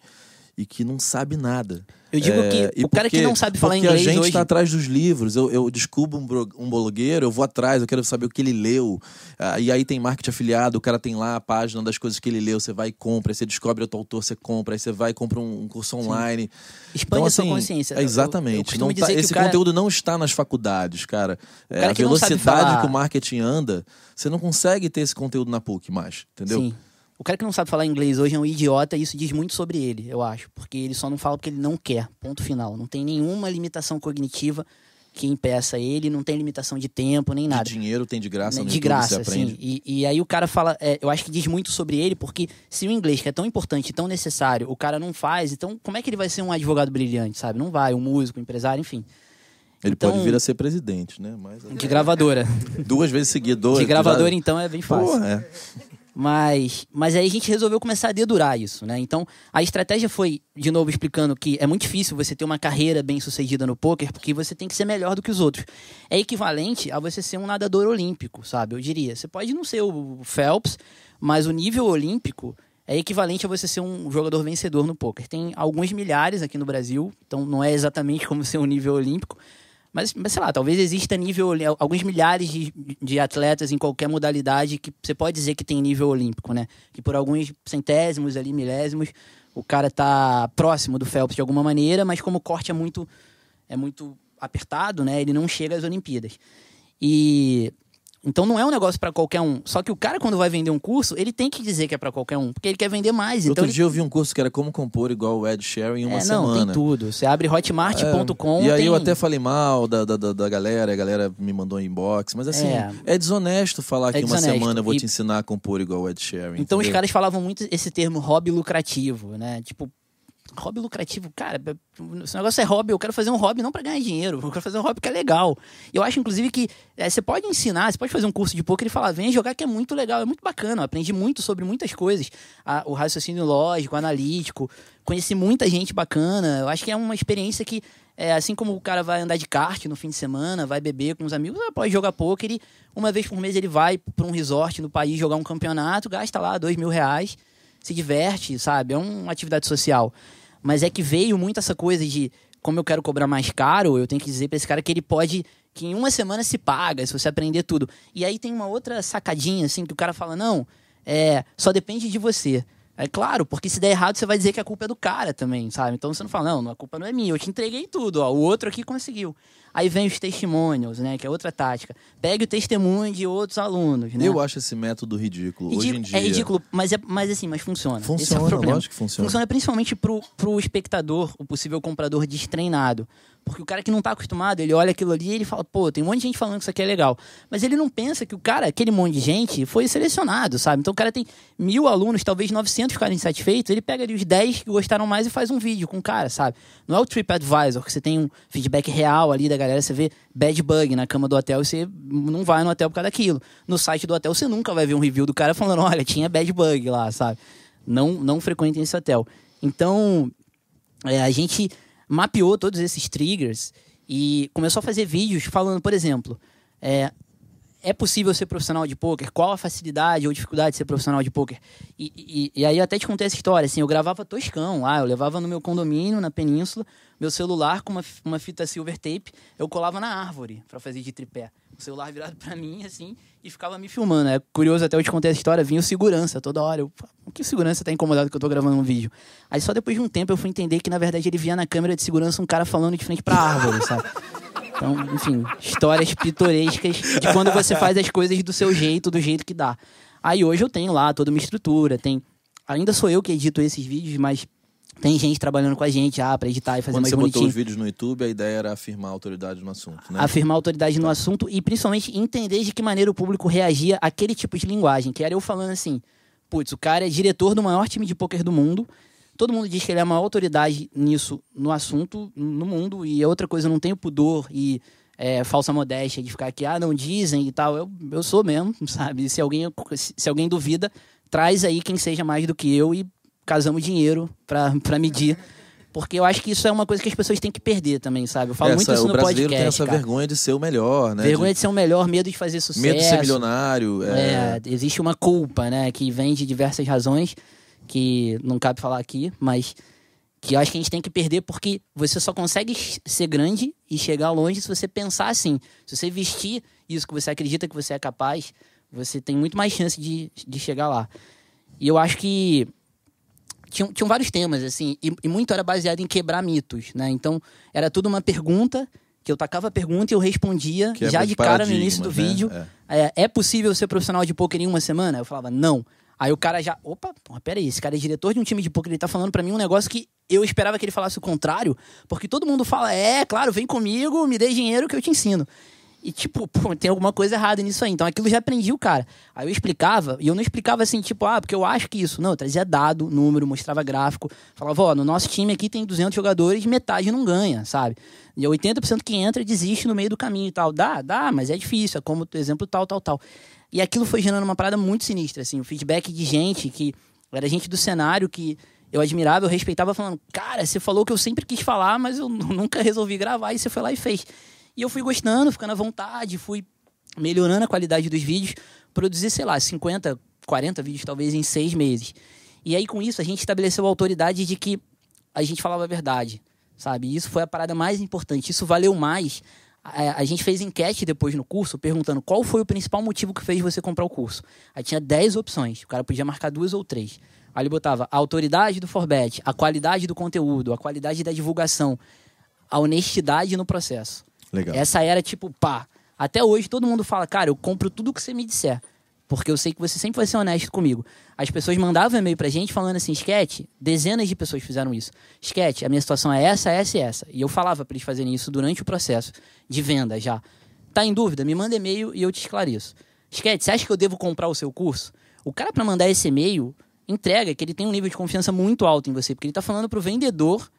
Speaker 2: e que não sabe nada.
Speaker 1: Eu digo
Speaker 2: É,
Speaker 1: que o cara que
Speaker 2: porque-
Speaker 1: não sabe falar
Speaker 2: porque
Speaker 1: inglês
Speaker 2: a gente
Speaker 1: hoje...
Speaker 2: está atrás dos livros. Eu, eu descubro um, bro- um blogueiro, eu vou atrás, eu quero saber o que ele leu. Ah, e aí tem marketing afiliado, o cara tem lá a página das coisas que ele leu, você vai e compra, aí você descobre outro autor, você compra, aí você vai e compra um, um curso online.
Speaker 1: Expande a sua consciência.
Speaker 2: é,
Speaker 1: Eu- eu
Speaker 2: exatamente.
Speaker 1: costumo
Speaker 2: Não tá- esse
Speaker 1: cara-
Speaker 2: conteúdo não está nas faculdades, cara. É,
Speaker 1: cara
Speaker 2: a velocidade
Speaker 1: falar-
Speaker 2: que o marketing anda, você não consegue ter esse conteúdo na PUC mais, entendeu?
Speaker 1: Sim. O cara que não sabe falar inglês hoje é um idiota e isso diz muito sobre ele, eu acho. Porque ele só não fala porque ele não quer. Ponto final. Não tem nenhuma limitação cognitiva que impeça ele, não tem limitação de tempo, nem nada.
Speaker 2: De dinheiro tem de graça no
Speaker 1: de
Speaker 2: YouTube,
Speaker 1: graça, sim. E, e aí o cara fala, é, eu acho que diz muito sobre ele, porque se o inglês, que é tão importante e tão necessário, o cara não faz, então como é que ele vai ser um advogado brilhante, sabe? Não vai, um músico, um empresário, enfim.
Speaker 2: Ele
Speaker 1: Então-
Speaker 2: pode vir a ser presidente, né? Mas
Speaker 1: De gravadora.
Speaker 2: duas vezes seguidas.
Speaker 1: De gravadora, então, é bem fácil.
Speaker 2: Porra, é.
Speaker 1: Mas, mas aí a gente resolveu começar a dedurar isso, né? Então, a estratégia foi, de novo, explicando que é muito difícil você ter uma carreira bem sucedida no poker, porque você tem que ser melhor do que os outros. É equivalente a você ser um nadador olímpico, sabe? Eu diria. Você pode não ser o Phelps, mas o nível olímpico é equivalente a você ser um jogador vencedor no poker. Tem alguns milhares aqui no Brasil, então não é exatamente como ser um nível olímpico, mas, mas sei lá, talvez exista nível alguns milhares de, de atletas em qualquer modalidade que você pode dizer que tem nível olímpico, né? Que por alguns centésimos ali, milésimos, o cara tá próximo do Phelps de alguma maneira, mas como o corte é muito é muito apertado, né? Ele não chega às Olimpíadas. E então não é um negócio para qualquer um. Só que o cara, quando vai vender um curso, ele tem que dizer que é para qualquer um, porque ele quer vender mais.
Speaker 2: Outro
Speaker 1: então
Speaker 2: dia
Speaker 1: ele...
Speaker 2: eu vi um curso que era como compor igual o Ed Sheeran em uma
Speaker 1: é,
Speaker 2: semana.
Speaker 1: Não, tem tudo. Você abre hotmart.com.
Speaker 2: É, e aí
Speaker 1: tem...
Speaker 2: eu até falei mal da, da, da, galera, a galera me mandou um inbox, mas assim, é, é desonesto falar é que desonesto. uma semana eu vou e... te ensinar a compor igual o Ed Sheeran.
Speaker 1: Então
Speaker 2: entendeu?
Speaker 1: os caras falavam muito esse termo hobby lucrativo, né? Tipo, hobby lucrativo, cara, esse negócio é hobby, eu quero fazer um hobby não para ganhar dinheiro, eu quero fazer um hobby que é legal. Eu acho, inclusive, que é, você pode ensinar, você pode fazer um curso de poker e falar, vem jogar que é muito legal, é muito bacana, eu aprendi muito sobre muitas coisas, a, o raciocínio lógico, analítico, conheci muita gente bacana, eu acho que é uma experiência que, é, assim como o cara vai andar de kart no fim de semana, vai beber com os amigos, pode jogar poker e uma vez por mês ele vai para um resort no país jogar um campeonato, gasta lá dois mil reais, se diverte, sabe? É uma atividade social. Mas é que veio muito essa coisa de como eu quero cobrar mais caro, eu tenho que dizer para esse cara que ele pode que em uma semana se paga, se você aprender tudo. E aí tem uma outra sacadinha assim que o cara fala: "Não, é, só depende de você". É claro, porque se der errado, você vai dizer que a culpa é do cara também, sabe? Então você não fala, não, a culpa não é minha, eu te entreguei tudo, ó, o outro aqui conseguiu. Aí vem os testemunhos, né? Que é outra tática. Pegue o testemunho de outros alunos, né?
Speaker 2: Eu acho esse método ridículo. Hoje em dia.
Speaker 1: É ridículo, mas, é, mas assim, mas funciona.
Speaker 2: Funciona,
Speaker 1: Esse é
Speaker 2: lógico que funciona.
Speaker 1: Funciona principalmente pro, pro espectador, o possível comprador destreinado. Porque o cara que não está acostumado, ele olha aquilo ali e ele fala, pô, tem um monte de gente falando que isso aqui é legal. Mas ele não pensa que o cara, aquele monte de gente, foi selecionado, sabe? Então o cara tem mil alunos, talvez 900 ficarem satisfeitos, ele pega ali os 10 que gostaram mais e faz um vídeo com o cara, sabe? Não é o TripAdvisor, que você tem um feedback real ali da galera, você vê bad bug na cama do hotel e você não vai no hotel por causa daquilo. No site do hotel você nunca vai ver um review do cara falando, olha, tinha bad bug lá, sabe? Não, não frequentem esse hotel. Então, é, a gente mapeou todos esses triggers e começou a fazer vídeos falando, por exemplo, é, é possível ser profissional de poker? Qual a facilidade ou dificuldade de ser profissional de poker? E, e, e, aí eu até te contei essa história, assim, eu gravava toscão lá, eu levava no meu condomínio, na península, meu celular com uma, uma fita silver tape, eu colava na árvore para fazer de tripé. O celular virado para mim, assim, e ficava me filmando. É curioso até eu te contei essa história, vinha o segurança toda hora. Eu, o que segurança tá incomodado que eu tô gravando um vídeo? Aí só depois de um tempo eu fui entender que, na verdade, ele via na câmera de segurança um cara falando de frente pra árvore, sabe? Então, enfim, histórias pitorescas de quando você faz as coisas do seu jeito, do jeito que dá. Aí hoje eu tenho lá toda uma estrutura, tem. Ainda sou eu que edito esses vídeos, mas tem gente trabalhando com a gente já para editar e fazer
Speaker 2: Quando
Speaker 1: mais
Speaker 2: você
Speaker 1: bonitinho.
Speaker 2: botou os vídeos no YouTube, a ideia era afirmar a autoridade no assunto, né?
Speaker 1: Afirmar a autoridade no assunto e principalmente entender de que maneira o público reagia àquele tipo de linguagem. Que era eu falando assim, putz, o cara é diretor do maior time de pôquer do mundo, todo mundo diz que ele é a maior autoridade nisso, no assunto, no mundo, e é outra coisa, eu não tenho pudor e é, falsa modéstia de ficar aqui, ah, não dizem e tal. Eu, eu sou mesmo, sabe? Se alguém, se alguém duvida, traz aí quem seja mais do que eu e casamos dinheiro para medir. Porque eu acho que isso é uma coisa que as pessoas têm que perder também, sabe? Eu falo
Speaker 2: essa,
Speaker 1: muito isso
Speaker 2: o
Speaker 1: no
Speaker 2: brasileiro
Speaker 1: podcast.
Speaker 2: tem essa
Speaker 1: cara.
Speaker 2: vergonha de ser o melhor, né?
Speaker 1: Vergonha
Speaker 2: de...
Speaker 1: de ser o melhor, medo de fazer sucesso.
Speaker 2: Medo de ser milionário. É...
Speaker 1: é... existe uma culpa, né? Que vem de diversas razões, que não cabe falar aqui, mas que eu acho que a gente tem que perder porque você só consegue ser grande e chegar longe se você pensar assim. Se você vestir isso que você acredita que você é capaz, você tem muito mais chance de, de chegar lá. E eu acho que tinham, tinham vários temas, assim, e, e, muito era baseado em quebrar mitos, né? Então, era tudo uma pergunta, que eu tacava a pergunta e eu respondia
Speaker 2: Quebra
Speaker 1: já de cara no início do
Speaker 2: né?
Speaker 1: vídeo.
Speaker 2: É.
Speaker 1: É, é possível ser profissional de poker em uma semana? Eu falava, não. Aí o cara já, opa, porra, peraí, esse cara é diretor de um time de poker, ele tá falando para mim um negócio que eu esperava que ele falasse o contrário, porque todo mundo fala, é, claro, vem comigo, me dê dinheiro que eu te ensino. E, tipo, pô, tem alguma coisa errada nisso aí. Então aquilo já aprendia o cara. Aí eu explicava, e eu não explicava assim, tipo, ah, porque eu acho que isso. Não, eu trazia dado, número, mostrava gráfico. Falava, ó, no nosso time aqui tem 200 jogadores, metade não ganha, sabe? E 80% que entra desiste no meio do caminho e tal. Dá, dá, mas é difícil. É como, exemplo, tal, tal, tal. E aquilo foi gerando uma parada muito sinistra, assim. O feedback de gente que era gente do cenário que eu admirava, eu respeitava, falando, cara, você falou que eu sempre quis falar, mas eu nunca resolvi gravar, e você foi lá e fez. E eu fui gostando, ficando à vontade, fui melhorando a qualidade dos vídeos, produzi, sei lá, 50, 40 vídeos talvez em seis meses. E aí, com isso, a gente estabeleceu a autoridade de que a gente falava a verdade, sabe? Isso foi a parada mais importante. Isso valeu mais. A, a gente fez enquete depois no curso, perguntando qual foi o principal motivo que fez você comprar o curso. Aí tinha 10 opções. O cara podia marcar duas ou três. Aí ele botava a autoridade do Forbet, a qualidade do conteúdo, a qualidade da divulgação, a honestidade no processo.
Speaker 2: Legal.
Speaker 1: Essa era tipo, pá. Até hoje todo mundo fala, cara, eu compro tudo que você me disser. Porque eu sei que você sempre vai ser honesto comigo. As pessoas mandavam e-mail pra gente falando assim, esquete, dezenas de pessoas fizeram isso. Esquete, a minha situação é essa, essa e essa. E eu falava pra eles fazerem isso durante o processo de venda já. Tá em dúvida? Me manda e-mail e eu te esclareço. Esquete, você acha que eu devo comprar o seu curso? O cara para mandar esse e-mail entrega que ele tem um nível de confiança muito alto em você, porque ele tá falando pro vendedor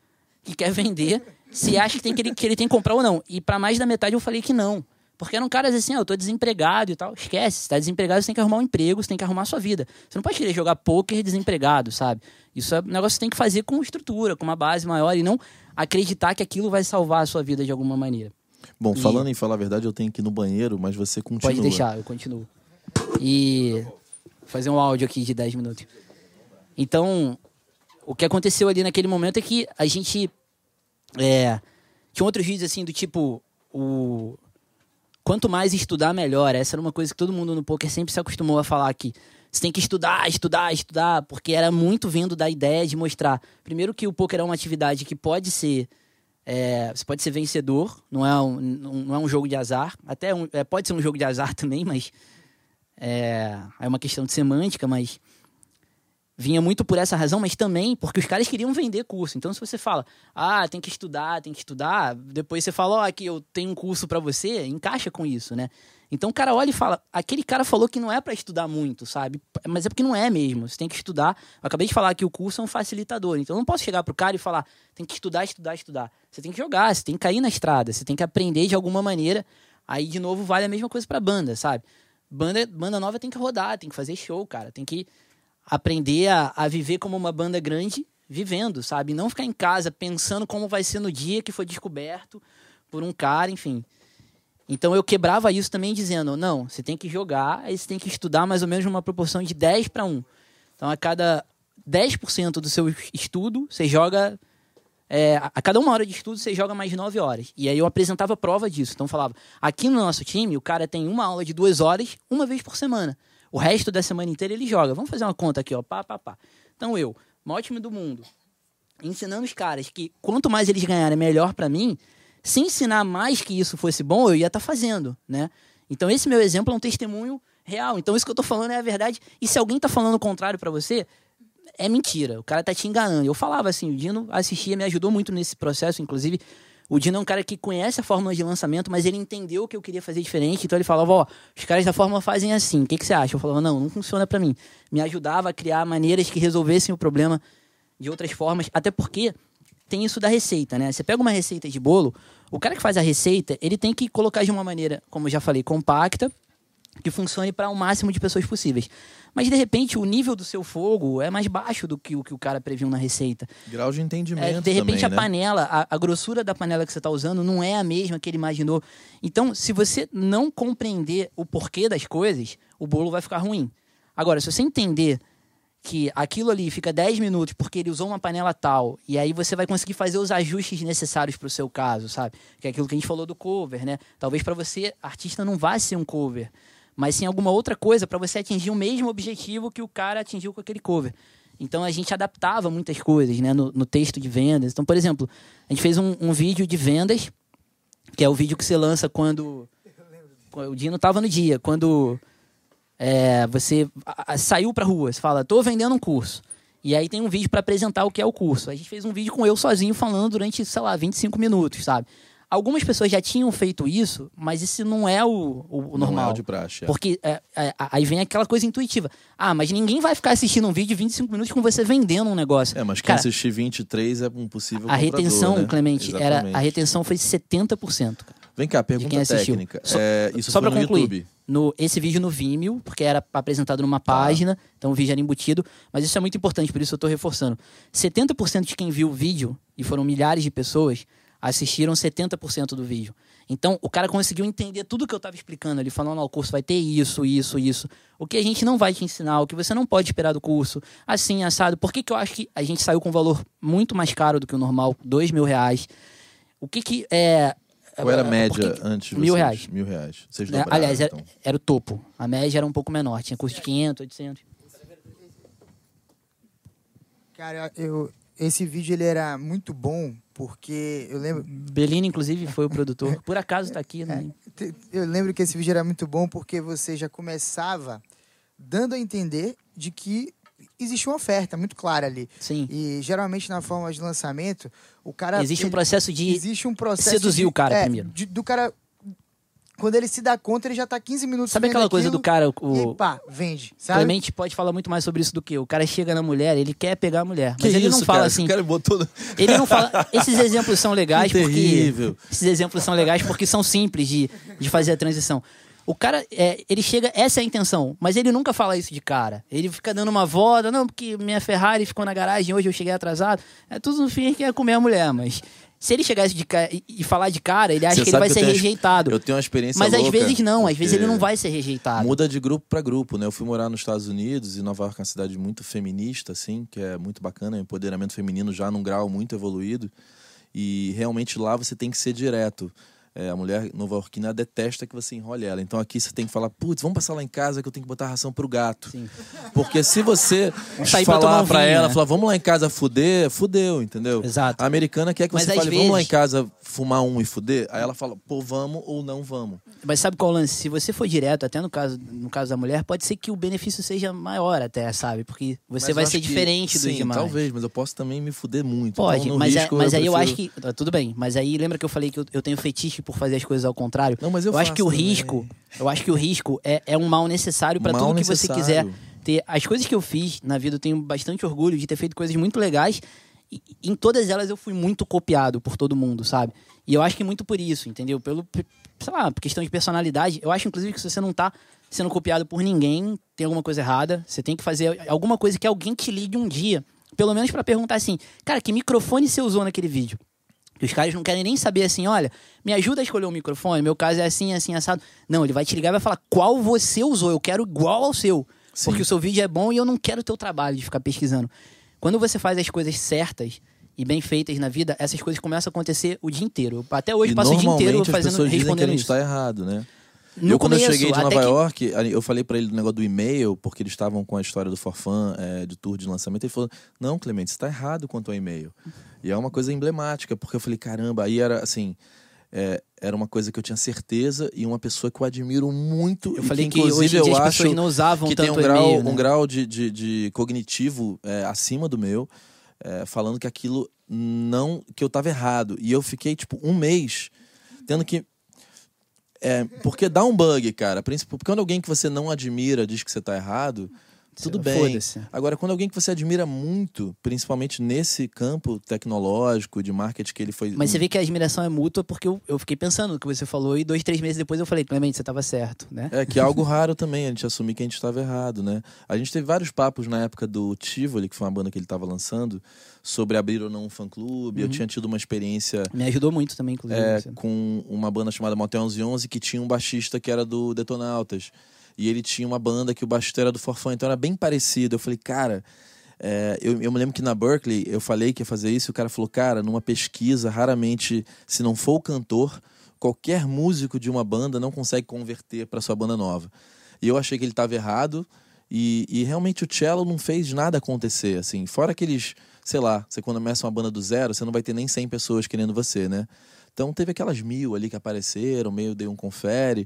Speaker 1: que quer vender se acha que, tem que, ele, que ele tem que comprar ou não. E para mais da metade eu falei que não. Porque eram caras assim, ah, eu tô desempregado e tal. Esquece, se tá desempregado, você tem que arrumar um emprego, você tem que arrumar a sua vida. Você não pode querer jogar poker desempregado, sabe? Isso é um negócio que você tem que fazer com estrutura, com uma base maior e não acreditar que aquilo vai salvar a sua vida de alguma maneira.
Speaker 2: Bom,
Speaker 1: E-
Speaker 2: falando em falar a verdade, eu tenho que ir no banheiro, mas você continua.
Speaker 1: Pode deixar, eu continuo. E vou fazer um áudio aqui de 10 minutos. Então, o que aconteceu ali naquele momento é que a gente. É, tinha outros vídeos assim do tipo. O, quanto mais estudar, melhor. Essa era uma coisa que todo mundo no poker sempre se acostumou a falar aqui. Você tem que estudar, estudar, estudar, porque era muito vindo da ideia de mostrar, primeiro que o poker é uma atividade que pode ser é, você pode ser vencedor, não é um, não é um jogo de azar. Até um- é, pode ser um jogo de azar também, mas é, é uma questão de semântica, mas vinha muito por essa razão, mas também porque os caras queriam vender curso. Então, se você fala, ah, tem que estudar, tem que estudar, depois você fala, ó, aqui eu tenho um curso pra você, encaixa com isso, né? Então o cara olha e fala, aquele cara falou que não é pra estudar muito, sabe? Mas é porque não é mesmo. Você tem que estudar. Eu acabei de falar que o curso é um facilitador. Então eu não posso chegar pro cara e falar, tem que estudar, estudar, estudar. Você tem que jogar, você tem que cair na estrada, você tem que aprender de alguma maneira. Aí, de novo, vale a mesma coisa pra banda, sabe? Banda, banda nova tem que rodar, tem que fazer show, cara. Tem que aprender a, a viver como uma banda grande, vivendo, sabe? Não ficar em casa pensando como vai ser no dia que foi descoberto por um cara, enfim. Então eu quebrava isso também dizendo, não, você tem que jogar, aí você tem que estudar mais ou menos numa proporção de 10 para 1. Então a cada 10% do seu estudo, você joga é, a cada uma hora de estudo você joga mais 9 horas. E aí eu apresentava prova disso. Então eu falava, aqui no nosso time, o cara tem uma aula de duas horas, uma vez por semana. O resto da semana inteira ele joga. Vamos fazer uma conta aqui, ó. Pá, pá, pá. Então eu, maior time do mundo, ensinando os caras que quanto mais eles ganharem, melhor pra mim. Se ensinar mais que isso fosse bom, eu ia estar fazendo, né? Então esse meu exemplo é um testemunho real. Então isso que eu tô falando é a verdade. E se alguém tá falando o contrário pra você, é mentira. O cara tá te enganando. Eu falava assim, o Dino assistia, me ajudou muito nesse processo, inclusive. O Dino é um cara que conhece a fórmula de lançamento, mas ele entendeu que eu queria fazer diferente. Então ele falava, ó, os caras da fórmula fazem assim. O que, que você acha? Eu falava, não, não funciona pra mim. Me ajudava a criar maneiras que resolvessem o problema de outras formas. Até porque tem isso da receita, né? Você pega uma receita de bolo, o cara que faz a receita, ele tem que colocar de uma maneira, como eu já falei, compacta, que funcione para o máximo de pessoas possíveis. Mas de repente o nível do seu fogo é mais baixo do que o que o cara previu na receita.
Speaker 2: Grau de entendimento
Speaker 1: É, de repente
Speaker 2: também,
Speaker 1: a
Speaker 2: né?
Speaker 1: panela, a, a grossura da panela que você está usando não é a mesma que ele imaginou. Então, se você não compreender o porquê das coisas, o bolo vai ficar ruim. Agora, se você entender que aquilo ali fica 10 minutos porque ele usou uma panela tal, e aí você vai conseguir fazer os ajustes necessários para o seu caso, sabe? Que é aquilo que a gente falou do cover, né? Talvez para você, artista, não vá ser um cover, mas sim alguma outra coisa para você atingir o mesmo objetivo que o cara atingiu com aquele cover. Então a gente adaptava muitas coisas né, no, no texto de vendas. Então, por exemplo, a gente fez um, um vídeo de vendas, que é o vídeo que você lança quando. O Dino estava no dia, quando é, você a- a- saiu pra rua, você fala, tô vendendo um curso. E aí tem um vídeo para apresentar o que é o curso. A gente fez um vídeo com eu sozinho falando durante, sei lá, 25 minutos, sabe? Algumas pessoas já tinham feito isso, mas esse não é o, o- o
Speaker 2: Não
Speaker 1: normal.
Speaker 2: é o de praxe. é.
Speaker 1: Porque é, é, aí vem aquela coisa intuitiva. Ah, mas ninguém vai ficar assistindo um vídeo de 25 minutos com você vendendo um negócio.
Speaker 2: É, mas quem
Speaker 1: Cara,
Speaker 2: assistir 23 é um possível
Speaker 1: a retenção,
Speaker 2: né?
Speaker 1: Clemente, era, a retenção foi 70%. cara.
Speaker 2: Vem cá,
Speaker 1: de
Speaker 2: pergunta técnica.
Speaker 1: Só-
Speaker 2: É, isso
Speaker 1: Só
Speaker 2: foi
Speaker 1: pra
Speaker 2: no
Speaker 1: concluir,
Speaker 2: YouTube.
Speaker 1: no, esse vídeo no Vimeo, porque era apresentado numa
Speaker 2: Tá.
Speaker 1: página, então o vídeo era embutido, mas isso é muito importante, por isso eu estou reforçando. 70% de quem viu o vídeo, e foram milhares de pessoas, assistiram 70% do vídeo. Então, o cara conseguiu entender tudo que eu estava explicando ali, falando, ó, o curso vai ter isso, isso, isso. O que a gente não vai te ensinar, o que você não pode esperar do curso, assim, assado. Por que, que eu acho que a gente saiu com um valor muito mais caro do que o normal, dois mil reais? O que que é...
Speaker 2: Qual era a
Speaker 1: Por
Speaker 2: média
Speaker 1: que-
Speaker 2: antes de
Speaker 1: Mil
Speaker 2: vocês?
Speaker 1: reais.
Speaker 2: Mil reais. Vocês
Speaker 1: né?
Speaker 2: dobraram,
Speaker 1: Aliás, era,
Speaker 2: então.
Speaker 1: era o topo. A média era um pouco menor, tinha custo de 500, 800.
Speaker 5: Cara, eu, esse vídeo ele era muito bom porque eu lembro,
Speaker 1: Belino, inclusive, foi o produtor. Por acaso tá aqui, né?
Speaker 5: eu lembro que esse vídeo era muito bom porque você já começava dando a entender de que existia uma oferta muito clara ali.
Speaker 1: Sim.
Speaker 5: E geralmente na forma de lançamento, o cara
Speaker 1: Existe um
Speaker 5: ele-
Speaker 1: processo de
Speaker 5: existe um processo
Speaker 1: seduzir
Speaker 5: de-
Speaker 1: o cara
Speaker 5: é,
Speaker 1: primeiro.
Speaker 5: de- do cara quando ele se dá conta, ele já tá 15 minutos
Speaker 1: Sabe aquela coisa do cara,
Speaker 5: E
Speaker 1: o
Speaker 5: pá, vende, sabe?
Speaker 1: Clemente pode falar muito mais sobre isso do que eu. O cara chega na mulher, ele quer pegar a mulher,
Speaker 2: Que
Speaker 1: mas ele
Speaker 2: isso,
Speaker 1: não fala
Speaker 2: cara?
Speaker 1: assim.
Speaker 2: O cara botou... no-
Speaker 1: Ele não fala. Esses exemplos são legais
Speaker 2: Que
Speaker 1: porque.
Speaker 2: terrível.
Speaker 1: Esses exemplos são legais porque são simples de, de fazer a transição. O cara, é, ele chega, essa é a intenção, mas ele nunca fala isso de cara. Ele fica dando uma volta, não, porque minha Ferrari ficou na garagem, hoje eu cheguei atrasado. É tudo no fim que é comer a mulher, mas se ele chegasse de ca- e, falar de cara, ele acha
Speaker 2: Você
Speaker 1: que ele vai
Speaker 2: que
Speaker 1: ser rejeitado.
Speaker 2: Eu tenho uma experiência
Speaker 1: Mas às
Speaker 2: louca,
Speaker 1: vezes não, às vezes ele não vai ser rejeitado.
Speaker 2: Muda de grupo para grupo, né? Eu fui morar nos Estados Unidos e Nova York é uma cidade muito feminista, assim, que é muito bacana, é empoderamento feminino já num grau muito evoluído. E realmente lá você tem que ser direto. É, a mulher nova-iorquina detesta que você enrole ela. Então aqui você tem que falar, putz, vamos passar lá em casa que eu tenho que botar ração pro gato.
Speaker 1: Sim.
Speaker 2: Porque se você
Speaker 1: sair
Speaker 2: falar pra
Speaker 1: vinho,
Speaker 2: ela,
Speaker 1: né?
Speaker 2: falar, vamos lá em casa fuder, fudeu, entendeu?
Speaker 1: Exato.
Speaker 2: A americana quer que
Speaker 1: Mas
Speaker 2: você fale, vamos lá em
Speaker 1: vezes-
Speaker 2: casa fumar um e fuder. Aí ela fala, pô, vamos ou não vamos.
Speaker 1: Mas sabe qual é o lance? Se você for direto, até no caso, no caso da mulher, pode ser que o benefício seja maior até, sabe? Porque você
Speaker 2: Mas eu
Speaker 1: vai ser
Speaker 2: que-
Speaker 1: diferente dos
Speaker 2: sim,
Speaker 1: demais.
Speaker 2: talvez, mas eu posso também me fuder muito.
Speaker 1: Pode,
Speaker 2: Então,
Speaker 1: mas, é- mas aí eu
Speaker 2: prefiro-
Speaker 1: acho que. Tudo bem, mas aí lembra que eu falei que eu, eu tenho fetiche por fazer as coisas ao contrário?
Speaker 2: Não, mas eu
Speaker 1: acho
Speaker 2: faço
Speaker 1: que o
Speaker 2: também.
Speaker 1: risco. Eu acho que o risco é, é um mal necessário pra
Speaker 2: Mal
Speaker 1: tudo que você
Speaker 2: necessário.
Speaker 1: quiser ter. As coisas que eu fiz na vida, eu tenho bastante orgulho de ter feito coisas muito legais. E em todas elas eu fui muito copiado por todo mundo, sabe? E eu acho que muito por isso, entendeu? Pelo, sei lá, questão de personalidade. Eu acho, inclusive, que se você não tá sendo copiado por ninguém, tem alguma coisa errada. Você tem que fazer alguma coisa que alguém te ligue um dia. Pelo menos pra perguntar assim, cara, que microfone você usou naquele vídeo? Os caras não querem nem saber assim, olha, me ajuda a escolher um microfone, meu caso é assim, assim, assado. Não, ele vai te ligar e vai falar qual você usou, eu quero igual ao seu.
Speaker 2: Sim.
Speaker 1: Porque o seu vídeo é bom e eu não quero o teu trabalho de ficar pesquisando. Quando você faz as coisas certas e bem feitas na vida, essas coisas começam a acontecer o dia inteiro. Até hoje
Speaker 2: E
Speaker 1: passo o dia inteiro fazendo,
Speaker 2: pessoas dizem que a
Speaker 1: respondendo
Speaker 2: gente
Speaker 1: isso.
Speaker 2: está errado, né?
Speaker 1: No
Speaker 2: eu, quando eu
Speaker 1: começo,
Speaker 2: cheguei de Nova
Speaker 1: que-
Speaker 2: York, eu falei pra ele do negócio do e-mail, porque eles estavam com a história do Forfan, é, de tour de lançamento. Ele falou: Não, Clemente, você tá errado quanto ao e-mail. E é uma coisa emblemática, porque eu falei: Caramba, aí era assim. é, era uma coisa que eu tinha certeza e uma pessoa que eu admiro muito.
Speaker 1: Eu falei que,
Speaker 2: inclusive
Speaker 1: hoje em dia
Speaker 2: eu
Speaker 1: as
Speaker 2: acho
Speaker 1: pessoas não usavam
Speaker 2: que
Speaker 1: tanto
Speaker 2: tem um grau,
Speaker 1: e-mail, né?
Speaker 2: um grau de, de, de cognitivo é, acima do meu, é, falando que aquilo não. que eu tava errado. E eu fiquei, tipo, um mês tendo que. É, porque dá um bug, cara. Porque quando alguém que você não admira diz que você tá errado, tudo bem. Agora, quando alguém que você admira muito, principalmente nesse campo tecnológico, de marketing que ele foi.
Speaker 1: Mas você vê que a admiração é mútua porque eu, eu fiquei pensando no que você falou e dois, três meses depois eu falei, Clemente, você tava certo, né?
Speaker 2: É, que é algo raro também, a gente assumir que a gente estava errado, né? A gente teve vários papos na época do Tivoli, que foi uma banda que ele estava lançando, sobre abrir ou não um fã-clube. Eu tinha tido uma experiência
Speaker 1: Me ajudou muito também, inclusive.
Speaker 2: é, com uma banda chamada Motel 1111, que tinha um baixista que era do Detonautas. E ele tinha uma banda que o baixista era do Forfã, então era bem parecido. Eu falei, cara... é, eu, eu me lembro que na Berkeley eu falei que ia fazer isso e o cara falou, cara, numa pesquisa, raramente, se não for o cantor, qualquer músico de uma banda não consegue converter para sua banda nova. E eu achei que ele estava errado e, e realmente o cello não fez nada acontecer, assim. Fora aqueles, sei lá, você quando começa uma banda do zero, você não vai ter nem 100 pessoas querendo você, né? Então teve aquelas mil ali que apareceram, meio dei um confere,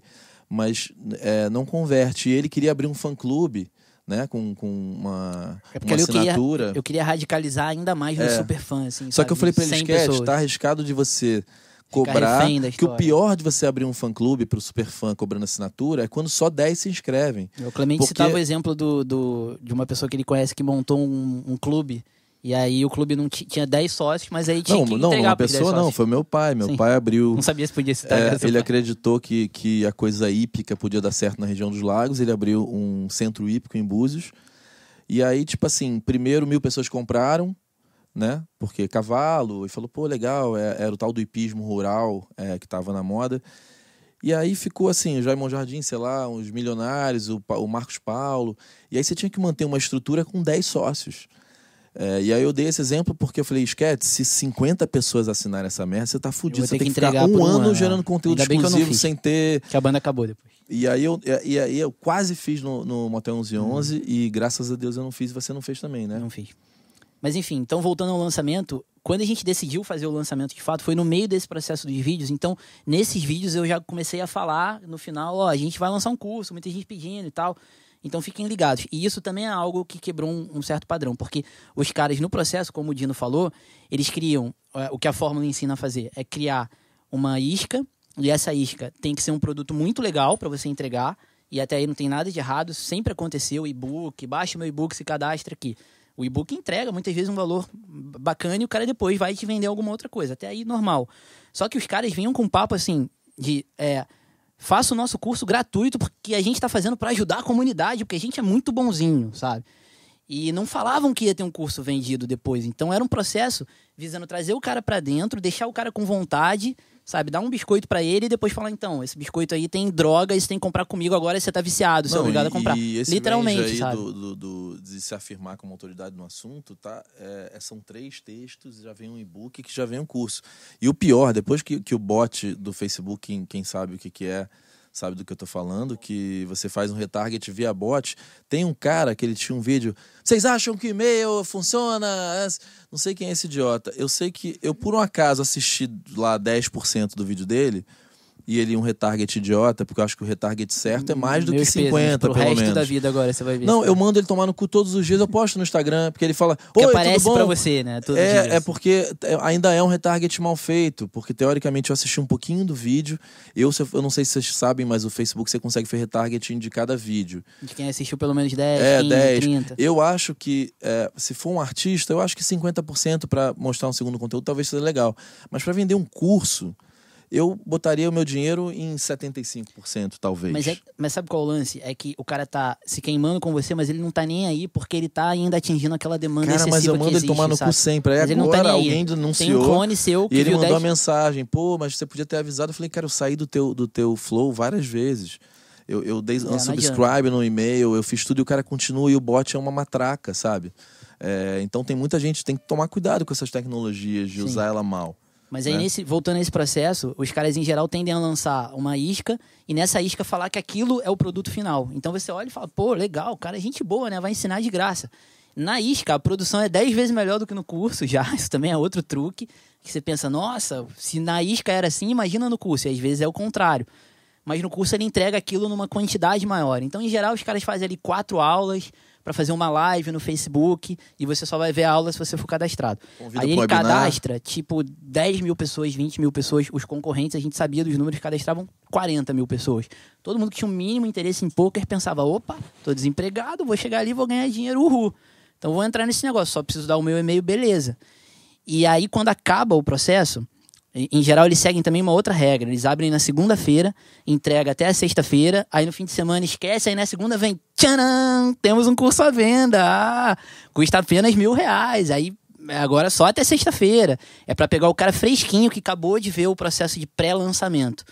Speaker 2: mas é, não converte. E ele queria abrir um fã-clube, né? Com, com uma,
Speaker 1: É porque
Speaker 2: uma
Speaker 1: ali eu queria,
Speaker 2: assinatura.
Speaker 1: eu queria radicalizar ainda mais no
Speaker 2: É.
Speaker 1: super fã, assim.
Speaker 2: Só que eu
Speaker 1: sabe?
Speaker 2: falei pra ele,
Speaker 1: 100
Speaker 2: esquete,
Speaker 1: pessoas.
Speaker 2: tá arriscado de você cobrar. Que o pior de você abrir um fã-clube pro super fã cobrando assinatura é quando só 10 se inscrevem.
Speaker 1: O Clemente
Speaker 2: Porque-
Speaker 1: citava o exemplo do, do, de uma pessoa que ele conhece que montou um, um clube. E aí o clube não ti- tinha 10 sócios, mas aí tinha
Speaker 2: Não,
Speaker 1: que
Speaker 2: não,
Speaker 1: entregar
Speaker 2: uma
Speaker 1: pros 10
Speaker 2: pessoa não, foi meu pai. Meu
Speaker 1: Sim.
Speaker 2: pai abriu.
Speaker 1: Não sabia se podia citar.
Speaker 2: É, ele
Speaker 1: parte.
Speaker 2: acreditou que, que a coisa hípica podia dar certo na região dos lagos. Ele abriu um centro hípico em Búzios. E aí, tipo assim, primeiro mil pessoas compraram, né? Porque cavalo, e falou, pô, legal, é- era o tal do hipismo rural é, que tava na moda. E aí ficou assim, o Jaimon Jardim, sei lá, uns milionários, o, o Marcos Paulo. E aí você tinha que manter uma estrutura com 10 sócios. É, e aí eu dei esse exemplo porque eu falei, esquete, se 50 pessoas assinarem essa merda, você tá fudido. Você tem
Speaker 1: que
Speaker 2: que ficar
Speaker 1: entregar
Speaker 2: um
Speaker 1: um
Speaker 2: ano
Speaker 1: ano,
Speaker 2: gerando conteúdo
Speaker 1: Ainda
Speaker 2: exclusivo sem ter
Speaker 1: Que a banda acabou depois.
Speaker 2: e aí eu, e aí eu quase fiz no, no Motel 1111
Speaker 1: Uhum.
Speaker 2: e graças a Deus eu não fiz e você não fez também, né?
Speaker 1: Não fiz. Mas enfim, então voltando ao lançamento, quando a gente decidiu fazer o lançamento de fato, foi no meio desse processo dos vídeos. Então, nesses vídeos eu já comecei a falar no final, ó, a gente vai lançar um curso, muita gente pedindo e tal. Então fiquem ligados. E isso também é algo que quebrou um, um certo padrão, porque os caras no processo, como o Dino falou, eles criam é, o que a fórmula ensina a fazer, é criar uma isca, e essa isca tem que ser um produto muito legal para você entregar, e até aí não tem nada de errado, sempre aconteceu, e-book, baixa meu e-book, se cadastra aqui. O e-book entrega muitas vezes um valor bacana e o cara depois vai te vender alguma outra coisa. Até aí, normal. Só que os caras vinham com um papo assim de. É, faça o nosso curso gratuito porque a gente está fazendo para ajudar a comunidade, porque a gente é muito bonzinho, sabe? E não falavam que ia ter um curso vendido depois. Então era um processo visando trazer o cara para dentro, deixar o cara com vontade, sabe? Dar um biscoito para ele e depois falar: então, esse biscoito aí tem droga, isso tem que comprar comigo agora, você tá viciado, você é
Speaker 2: Não,
Speaker 1: obrigado
Speaker 2: e-
Speaker 1: a comprar.
Speaker 2: E esse
Speaker 1: Literalmente,
Speaker 2: aí
Speaker 1: sabe?
Speaker 2: Do, do- do- de se afirmar como autoridade no assunto, tá? É, é- são três textos, já vem um e-book que já vem um curso. E o pior, depois que, que o bot do Facebook, quem, quem sabe o que, que é, sabe do que eu tô falando, que você faz um retarget via bot, tem um cara que ele tinha um vídeo. Vocês acham que e-mail funciona? Não sei quem é esse idiota. Eu sei que eu, por um acaso, assisti lá 10% do vídeo dele. E ele um retarget idiota, porque eu acho que o retarget certo é mais do
Speaker 1: Meus
Speaker 2: que
Speaker 1: pesos,
Speaker 2: 50,
Speaker 1: pro
Speaker 2: pelo
Speaker 1: resto
Speaker 2: menos.
Speaker 1: da vida agora, você vai ver.
Speaker 2: Não, eu mando ele tomar no cu todos os dias, eu posto no Instagram, porque ele fala,
Speaker 1: Porque
Speaker 2: Oi,
Speaker 1: aparece
Speaker 2: tudo bom?
Speaker 1: pra você, né? Todo dia.
Speaker 2: É, é porque é- ainda é um retarget mal feito, porque teoricamente eu assisti um pouquinho do vídeo. Eu, eu não sei se vocês sabem, mas o Facebook você consegue fazer retargeting de cada vídeo.
Speaker 1: De quem assistiu pelo menos 10,
Speaker 2: É,
Speaker 1: 15,
Speaker 2: 10.
Speaker 1: 30.
Speaker 2: Eu acho que, é, se for um artista, eu acho que 50% para mostrar um segundo conteúdo talvez seja legal. Mas para vender um curso, eu botaria o meu dinheiro em 75%, talvez.
Speaker 1: Mas, é, mas sabe qual é o lance? É que o cara tá se queimando com você, mas ele não tá nem aí porque ele tá ainda atingindo aquela demanda
Speaker 2: Cara,
Speaker 1: excessiva
Speaker 2: mas eu mando ele tomar no
Speaker 1: sabe?
Speaker 2: cu sempre. Aí
Speaker 1: Mas ele não
Speaker 2: agora
Speaker 1: tá
Speaker 2: alguém
Speaker 1: Tem
Speaker 2: denunciou.
Speaker 1: um clone seu que
Speaker 2: E ele mandou
Speaker 1: 10...
Speaker 2: uma mensagem, pô, mas você podia ter avisado. Eu falei, cara, eu saí do teu, do teu flow várias vezes. Eu, eu dei
Speaker 1: É,
Speaker 2: unsubscribe no e-mail, eu fiz tudo e o cara continua e o bot é uma matraca, sabe? É, então tem muita gente, tem que tomar cuidado com essas tecnologias, de
Speaker 1: Sim.
Speaker 2: usar ela mal.
Speaker 1: Mas aí,
Speaker 2: né?
Speaker 1: nesse, voltando a esse processo, os caras em geral tendem a lançar uma isca e nessa isca falar que aquilo é o produto final. Então você olha e fala, pô, legal, o cara é gente boa, né? Vai ensinar de graça. Na isca, a produção é 10 vezes melhor do que no curso já. Isso também é outro truque. Que você pensa, nossa, se na isca era assim, imagina no curso. E às vezes é o contrário. Mas no curso ele entrega aquilo numa quantidade maior. Então, em geral, os caras fazem ali quatro aulas para fazer uma live no Facebook e você só vai ver a aula se você for cadastrado.
Speaker 2: Convida
Speaker 1: Aí ele
Speaker 2: webinar.
Speaker 1: cadastra, tipo, 10 mil pessoas, 20 mil pessoas. Os concorrentes, a gente sabia dos números, cadastravam 40 mil pessoas. Todo mundo que tinha um mínimo interesse em poker pensava, opa, tô desempregado, vou chegar ali e vou ganhar dinheiro, uhul. Então vou entrar nesse negócio, só preciso dar o meu e-mail, beleza. E aí, quando acaba o processo, em geral, eles seguem também uma outra regra. Eles abrem na segunda-feira, entrega até a sexta-feira, aí no fim de semana esquece, aí na segunda vem, tcharam, temos um curso à venda, ah, custa apenas mil reais, aí agora só até sexta-feira. É para pegar o cara fresquinho que acabou de ver o processo de pré-lançamento.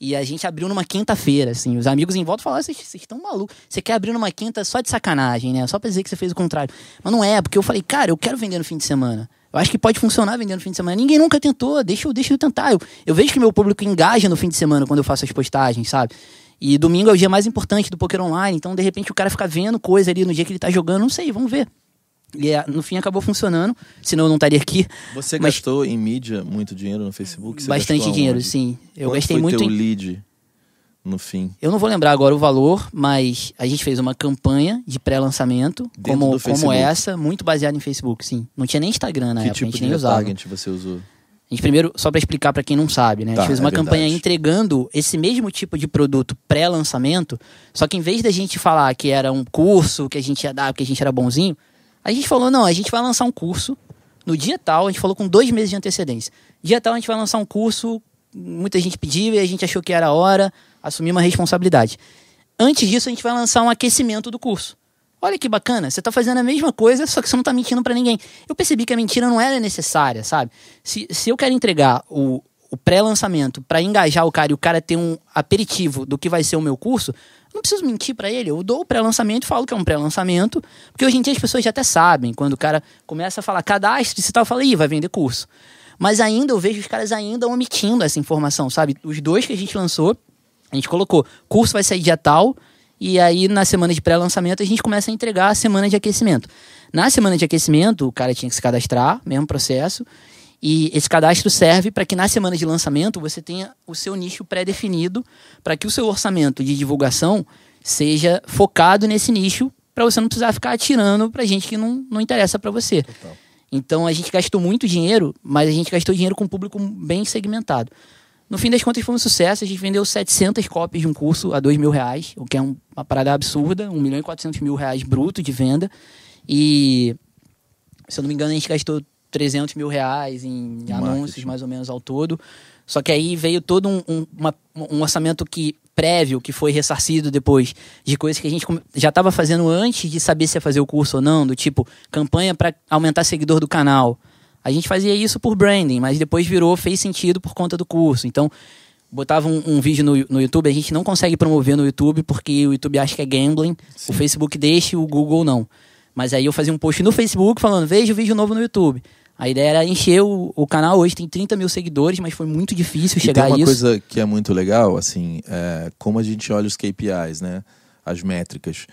Speaker 1: E a gente abriu numa quinta-feira, assim. Os amigos em volta falaram: vocês estão malucos. Você quer abrir numa quinta só de sacanagem, né? Só pra dizer que você fez o contrário. Mas não é, porque eu falei, cara, eu quero vender no fim de semana. Eu acho que pode funcionar vender no fim de semana. Ninguém nunca tentou, deixa eu, deixa eu tentar. Eu, eu vejo que meu público engaja no fim de semana quando eu faço as postagens, sabe? E domingo é o dia mais importante do poker online. Então, de repente, o cara fica vendo coisa ali no dia que ele tá jogando, não sei, vamos ver. E é, no fim acabou funcionando, senão eu não estaria aqui.
Speaker 2: Você
Speaker 1: Mas-
Speaker 2: gastou em mídia muito dinheiro no Facebook? Você
Speaker 1: Bastante dinheiro, sim. Eu
Speaker 2: Quanto
Speaker 1: gastei
Speaker 2: foi
Speaker 1: muito
Speaker 2: teu
Speaker 1: em
Speaker 2: lead no fim?
Speaker 1: Eu não vou lembrar agora o valor, mas a gente fez uma campanha de pré-lançamento, como, como essa, muito baseada em Facebook, sim. Não tinha nem Instagram na
Speaker 2: que
Speaker 1: época,
Speaker 2: tipo
Speaker 1: a gente
Speaker 2: de
Speaker 1: nem usava.
Speaker 2: retarget você usou?
Speaker 1: A gente primeiro, só para explicar para quem não sabe, né? A gente
Speaker 2: Tá,
Speaker 1: fez
Speaker 2: é
Speaker 1: uma campanha
Speaker 2: verdade.
Speaker 1: entregando esse mesmo tipo de produto pré-lançamento, só que em vez da gente falar que era um curso, que a gente ia dar, que a gente era bonzinho, a gente falou, não, a gente vai lançar um curso no dia tal, a gente falou com dois meses de antecedência. Dia tal a gente vai lançar um curso, muita gente pediu e a gente achou que era a hora, assumir uma responsabilidade. Antes disso, a gente vai lançar um aquecimento do curso. Olha que bacana, você tá fazendo a mesma coisa, só que você não tá mentindo para ninguém. Eu percebi que a mentira não era necessária, sabe? Se, se eu quero entregar o, o pré-lançamento para engajar o cara e o cara ter um aperitivo do que vai ser o meu curso, não preciso mentir para ele. Eu dou o pré-lançamento e falo que é um pré-lançamento, porque hoje em dia as pessoas já até sabem. Quando o cara começa a falar cadastro e tal, eu falo, ih, vai vender curso. Mas ainda eu vejo os caras ainda omitindo essa informação, sabe? Os dois que a gente lançou, a gente colocou, curso vai sair dia tal, e aí na semana de pré-lançamento a gente começa a entregar a semana de aquecimento. Na semana de aquecimento, o cara tinha que se cadastrar, mesmo processo, e esse cadastro serve para que na semana de lançamento você tenha o seu nicho pré-definido, para que o seu orçamento de divulgação seja focado nesse nicho, para você não precisar ficar atirando para gente que não, não interessa para você. Total. Então a gente gastou muito dinheiro, mas a gente gastou dinheiro com um público bem segmentado. No fim das contas foi um sucesso, a gente vendeu 700 cópias de um curso a 2 mil reais, o que é um, uma parada absurda, 1 milhão e 400 mil reais bruto de venda. E, se eu não me engano, a gente gastou 300 mil reais em anúncios, mais ou menos, ao todo. Só que aí veio todo um, um, uma, um orçamento que prévio, que foi ressarcido depois, de coisas que a gente já estava fazendo antes de saber se ia fazer o curso ou não, do tipo, campanha para aumentar seguidor do canal. A gente fazia isso por branding, mas depois virou, fez sentido por conta do curso. Então, botava um, um vídeo no, no YouTube, a gente não consegue promover no YouTube porque o YouTube acha que é gambling, Sim. o Facebook deixa e o Google não. Mas aí eu fazia um post no Facebook falando, veja o vídeo novo no YouTube. A ideia era encher o, o canal. Hoje tem 30 mil seguidores, mas foi muito difícil chegar a isso.
Speaker 2: tem uma coisa que é muito legal, assim, é, como a gente olha os KPIs, né? As métricas.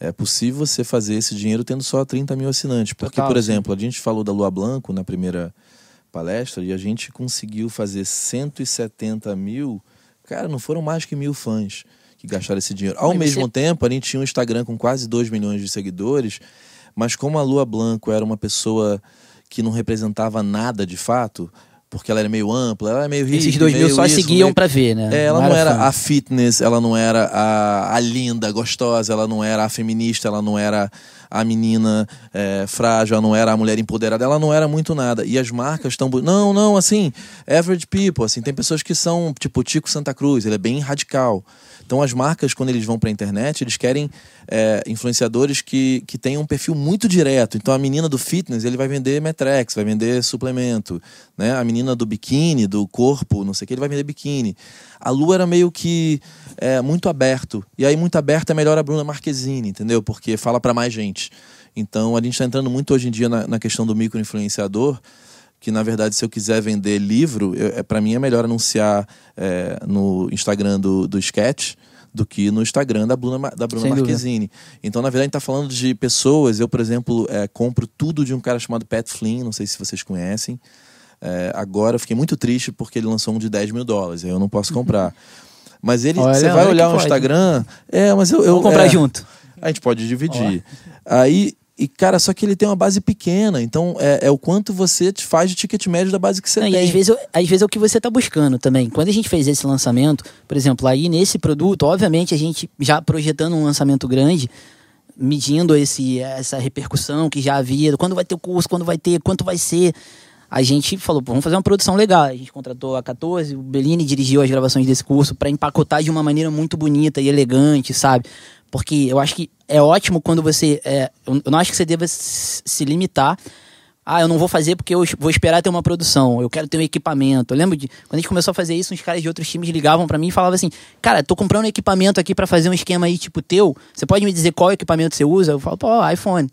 Speaker 2: É possível você fazer esse dinheiro tendo só 30 mil assinantes. Porque, Total, por exemplo, sim. a gente falou da Lua Blanco na primeira palestra e a gente conseguiu fazer 170 mil. Cara, não foram mais que mil fãs que gastaram esse dinheiro. Ao mas mesmo você... tempo, a gente tinha um Instagram com quase 2 milhões de seguidores, mas como a Lua Blanco era uma pessoa que não representava nada de fato, porque ela era meio ampla, ela era meio
Speaker 1: Esses dois mil só isso, seguiam meio... para ver, né?
Speaker 2: É, ela não, não era, era a fitness, ela não era a, a linda, gostosa, ela não era a feminista, ela não era a menina é, frágil, ela não era a mulher empoderada, ela não era muito nada. E as marcas estão. Não, não, assim, average people, assim, tem pessoas que são, tipo, Tico Santa Cruz, ele é bem radical. Então as marcas, quando eles vão para a internet, eles querem é, influenciadores que, que tenham um perfil muito direto. Então a menina do fitness, ele vai vender Metrex, vai vender suplemento. Né? A menina do biquíni, do corpo, não sei o que, ele vai vender biquíni. A Lu era meio que é, muito aberto. E aí muito aberto é melhor a Bruna Marquezine, entendeu? Porque fala para mais gente. Então a gente está entrando muito hoje em dia na, na questão do microinfluenciador que na verdade se eu quiser vender livro, é, para mim é melhor anunciar é, no Instagram do, do Sketch do que no Instagram da Bruna, da Bruna Marquezine. Então, na verdade, a gente está falando de pessoas. Eu, por exemplo, é, compro tudo de um cara chamado Pat Flynn, não sei se vocês conhecem. É, agora eu fiquei muito triste porque ele lançou um de 10 mil dólares, aí eu não posso comprar. Mas ele, olha, você vai olhar o Instagram. É, mas eu. eu
Speaker 1: Vamos comprar
Speaker 2: é,
Speaker 1: junto.
Speaker 2: A gente pode dividir. Aí e, cara, só que ele tem uma base pequena. Então, é, é o quanto você faz de ticket médio da base que você
Speaker 1: Não,
Speaker 2: tem.
Speaker 1: E às vezes, às vezes é o que você está buscando também. Quando a gente fez esse lançamento, por exemplo, aí nesse produto, obviamente a gente já projetando um lançamento grande, medindo esse, essa repercussão que já havia, quando vai ter o curso, quando vai ter, quanto vai ser. A gente falou, vamos fazer uma produção legal. A gente contratou a 14, o Bellini dirigiu as gravações desse curso para empacotar de uma maneira muito bonita e elegante, sabe? Porque eu acho que é ótimo quando você. É, eu não acho que você deva se limitar. Ah, eu não vou fazer porque eu vou esperar ter uma produção. Eu quero ter um equipamento. Eu lembro de quando a gente começou a fazer isso, uns caras de outros times ligavam para mim e falavam assim: Cara, tô comprando um equipamento aqui para fazer um esquema aí tipo teu. Você pode me dizer qual equipamento você usa? Eu falo, pô, iPhone.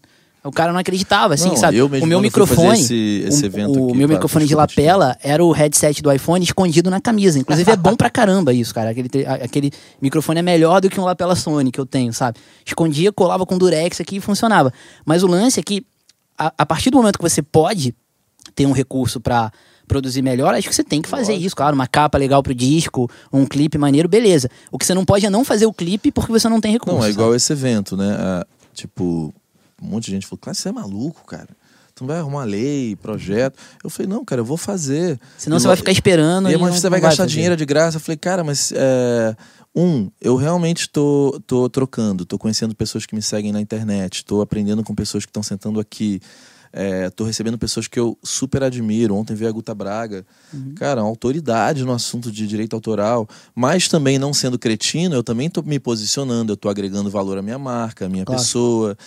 Speaker 1: O cara não acreditava, assim,
Speaker 2: não,
Speaker 1: sabe?
Speaker 2: o meu microfone, esse, esse
Speaker 1: o, o meu microfone de lapela era o headset do iPhone escondido na camisa. Inclusive é bom pra caramba isso, cara. Aquele, aquele microfone é melhor do que um lapela Sony que eu tenho, sabe? Escondia, colava com durex aqui e funcionava. Mas o lance é que a, a partir do momento que você pode ter um recurso para produzir melhor, acho que você tem que fazer Lógico. isso, claro, uma capa legal pro disco, um clipe maneiro, beleza. O que você não pode é não fazer o clipe porque você não tem recurso.
Speaker 2: Não, é igual sabe? esse evento, né? Ah, tipo, um monte de gente falou, claro, você é maluco, cara. Tu não vai arrumar lei, projeto. Eu falei, não, cara, eu vou fazer.
Speaker 1: Senão eu você vai ficar esperando.
Speaker 2: E, mas você vai gastar vai dinheiro de graça. Eu falei, cara, mas é, um, eu realmente tô, tô trocando, tô conhecendo pessoas que me seguem na internet, tô aprendendo com pessoas que estão sentando aqui. É, tô recebendo pessoas que eu super admiro. Ontem veio a Guta Braga. Cara, uma autoridade no assunto de direito autoral. Mas também, não sendo cretino, eu também tô me posicionando. Eu tô agregando valor à minha marca, à minha
Speaker 1: Claro.
Speaker 2: pessoa.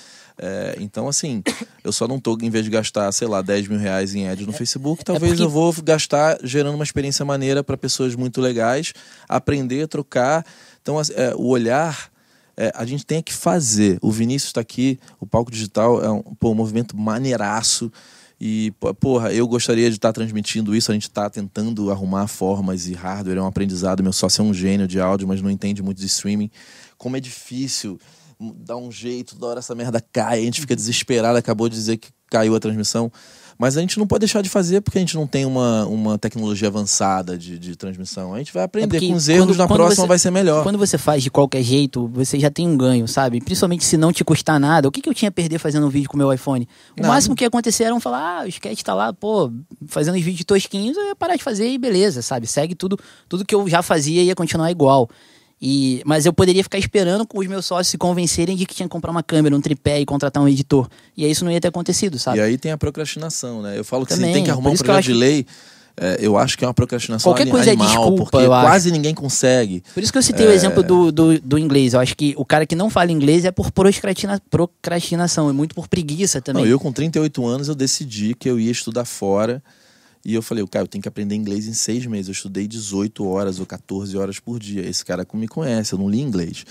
Speaker 2: É, então, assim, eu só não tô, em vez de gastar, sei lá, 10 mil reais em ads no Facebook, talvez
Speaker 1: porque-
Speaker 2: eu vou gastar gerando uma experiência maneira para pessoas muito legais, aprender, trocar. Então, é, o olhar, é, a gente tem que fazer. O Vinícius está aqui, o Palco Digital é um, pô, um movimento maneiraço. E, porra, eu gostaria de estar transmitindo isso. A gente está tentando arrumar formas e hardware, é um aprendizado. Meu sócio é um gênio de áudio, mas não entende muito de streaming. Como é difícil dar um jeito, toda hora essa merda cai, a gente fica desesperado. Acabou de dizer que caiu a transmissão. Mas a gente não pode deixar de fazer porque a gente não tem uma, uma tecnologia avançada de, de transmissão. A gente vai aprender
Speaker 1: É
Speaker 2: com os erros,
Speaker 1: quando-
Speaker 2: na
Speaker 1: quando
Speaker 2: próxima
Speaker 1: você-
Speaker 2: vai ser melhor.
Speaker 1: Quando você faz de qualquer jeito, você já tem um ganho, sabe? Principalmente se não te custar nada. O que, que eu tinha a perder fazendo um vídeo com o meu iPhone? O máximo que ia acontecer era um falar, ah, o sketch tá lá, pô, fazendo os vídeos tosquinhos, eu ia parar de fazer e beleza, sabe? Segue tudo, tudo que eu já fazia ia continuar igual. E, mas eu poderia ficar esperando com os meus sócios se convencerem de que tinha que comprar uma câmera, um tripé e contratar um editor. E aí isso não ia ter acontecido, sabe?
Speaker 2: E aí tem a procrastinação, né? Eu falo que
Speaker 1: Também,
Speaker 2: se tem que arrumar um projeto de
Speaker 1: acho-
Speaker 2: lei, é, eu acho que é uma procrastinação
Speaker 1: Qualquer coisa é
Speaker 2: animal,
Speaker 1: desculpa,
Speaker 2: porque quase ninguém consegue.
Speaker 1: Por isso que eu citei o exemplo do, do, do inglês. Eu acho que o cara que não fala inglês é por procrastina, procrastinação, é muito por preguiça também.
Speaker 2: Não, eu com 38 anos eu decidi que eu ia estudar fora e eu falei, cara, eu tenho que aprender inglês em seis meses. Eu estudei 18 horas ou 14 horas por dia. Esse cara me conhece, eu não li inglês.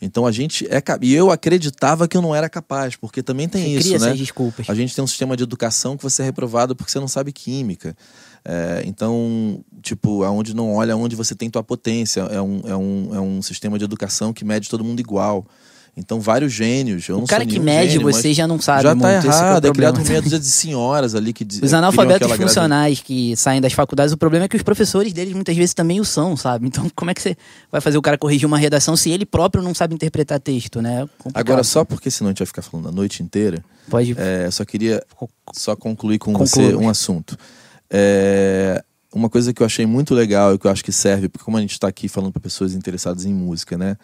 Speaker 2: Então a gente é e eu acreditava que eu não era capaz, porque também tem
Speaker 1: Você
Speaker 2: isso,
Speaker 1: cria
Speaker 2: né?
Speaker 1: essas desculpas.
Speaker 2: A gente tem um sistema de educação que você é reprovado porque você não sabe química. É, então, tipo, aonde não olha onde você tem tua potência. É um, é, um, é um sistema de educação que mede todo mundo igual. Então, vários gênios.
Speaker 1: O cara que mede
Speaker 2: gênio,
Speaker 1: você já não sabe
Speaker 2: Já
Speaker 1: muito.
Speaker 2: tá
Speaker 1: que é
Speaker 2: errado. É criado
Speaker 1: problema.
Speaker 2: por meia dúzia de senhoras ali que
Speaker 1: Os analfabetos
Speaker 2: aquela grade-
Speaker 1: funcionais que saem das faculdades, o problema é que os professores deles muitas vezes também o são, sabe? Então, como é que você vai fazer o cara corrigir uma redação se ele próprio não sabe interpretar texto, né? Complicado.
Speaker 2: Agora, só porque senão a gente vai ficar falando a noite inteira,
Speaker 1: Pode.
Speaker 2: É, só queria só concluir com você um assunto. É, uma coisa que eu achei muito legal e que eu acho que serve, porque como a gente está aqui falando para pessoas interessadas em música, né?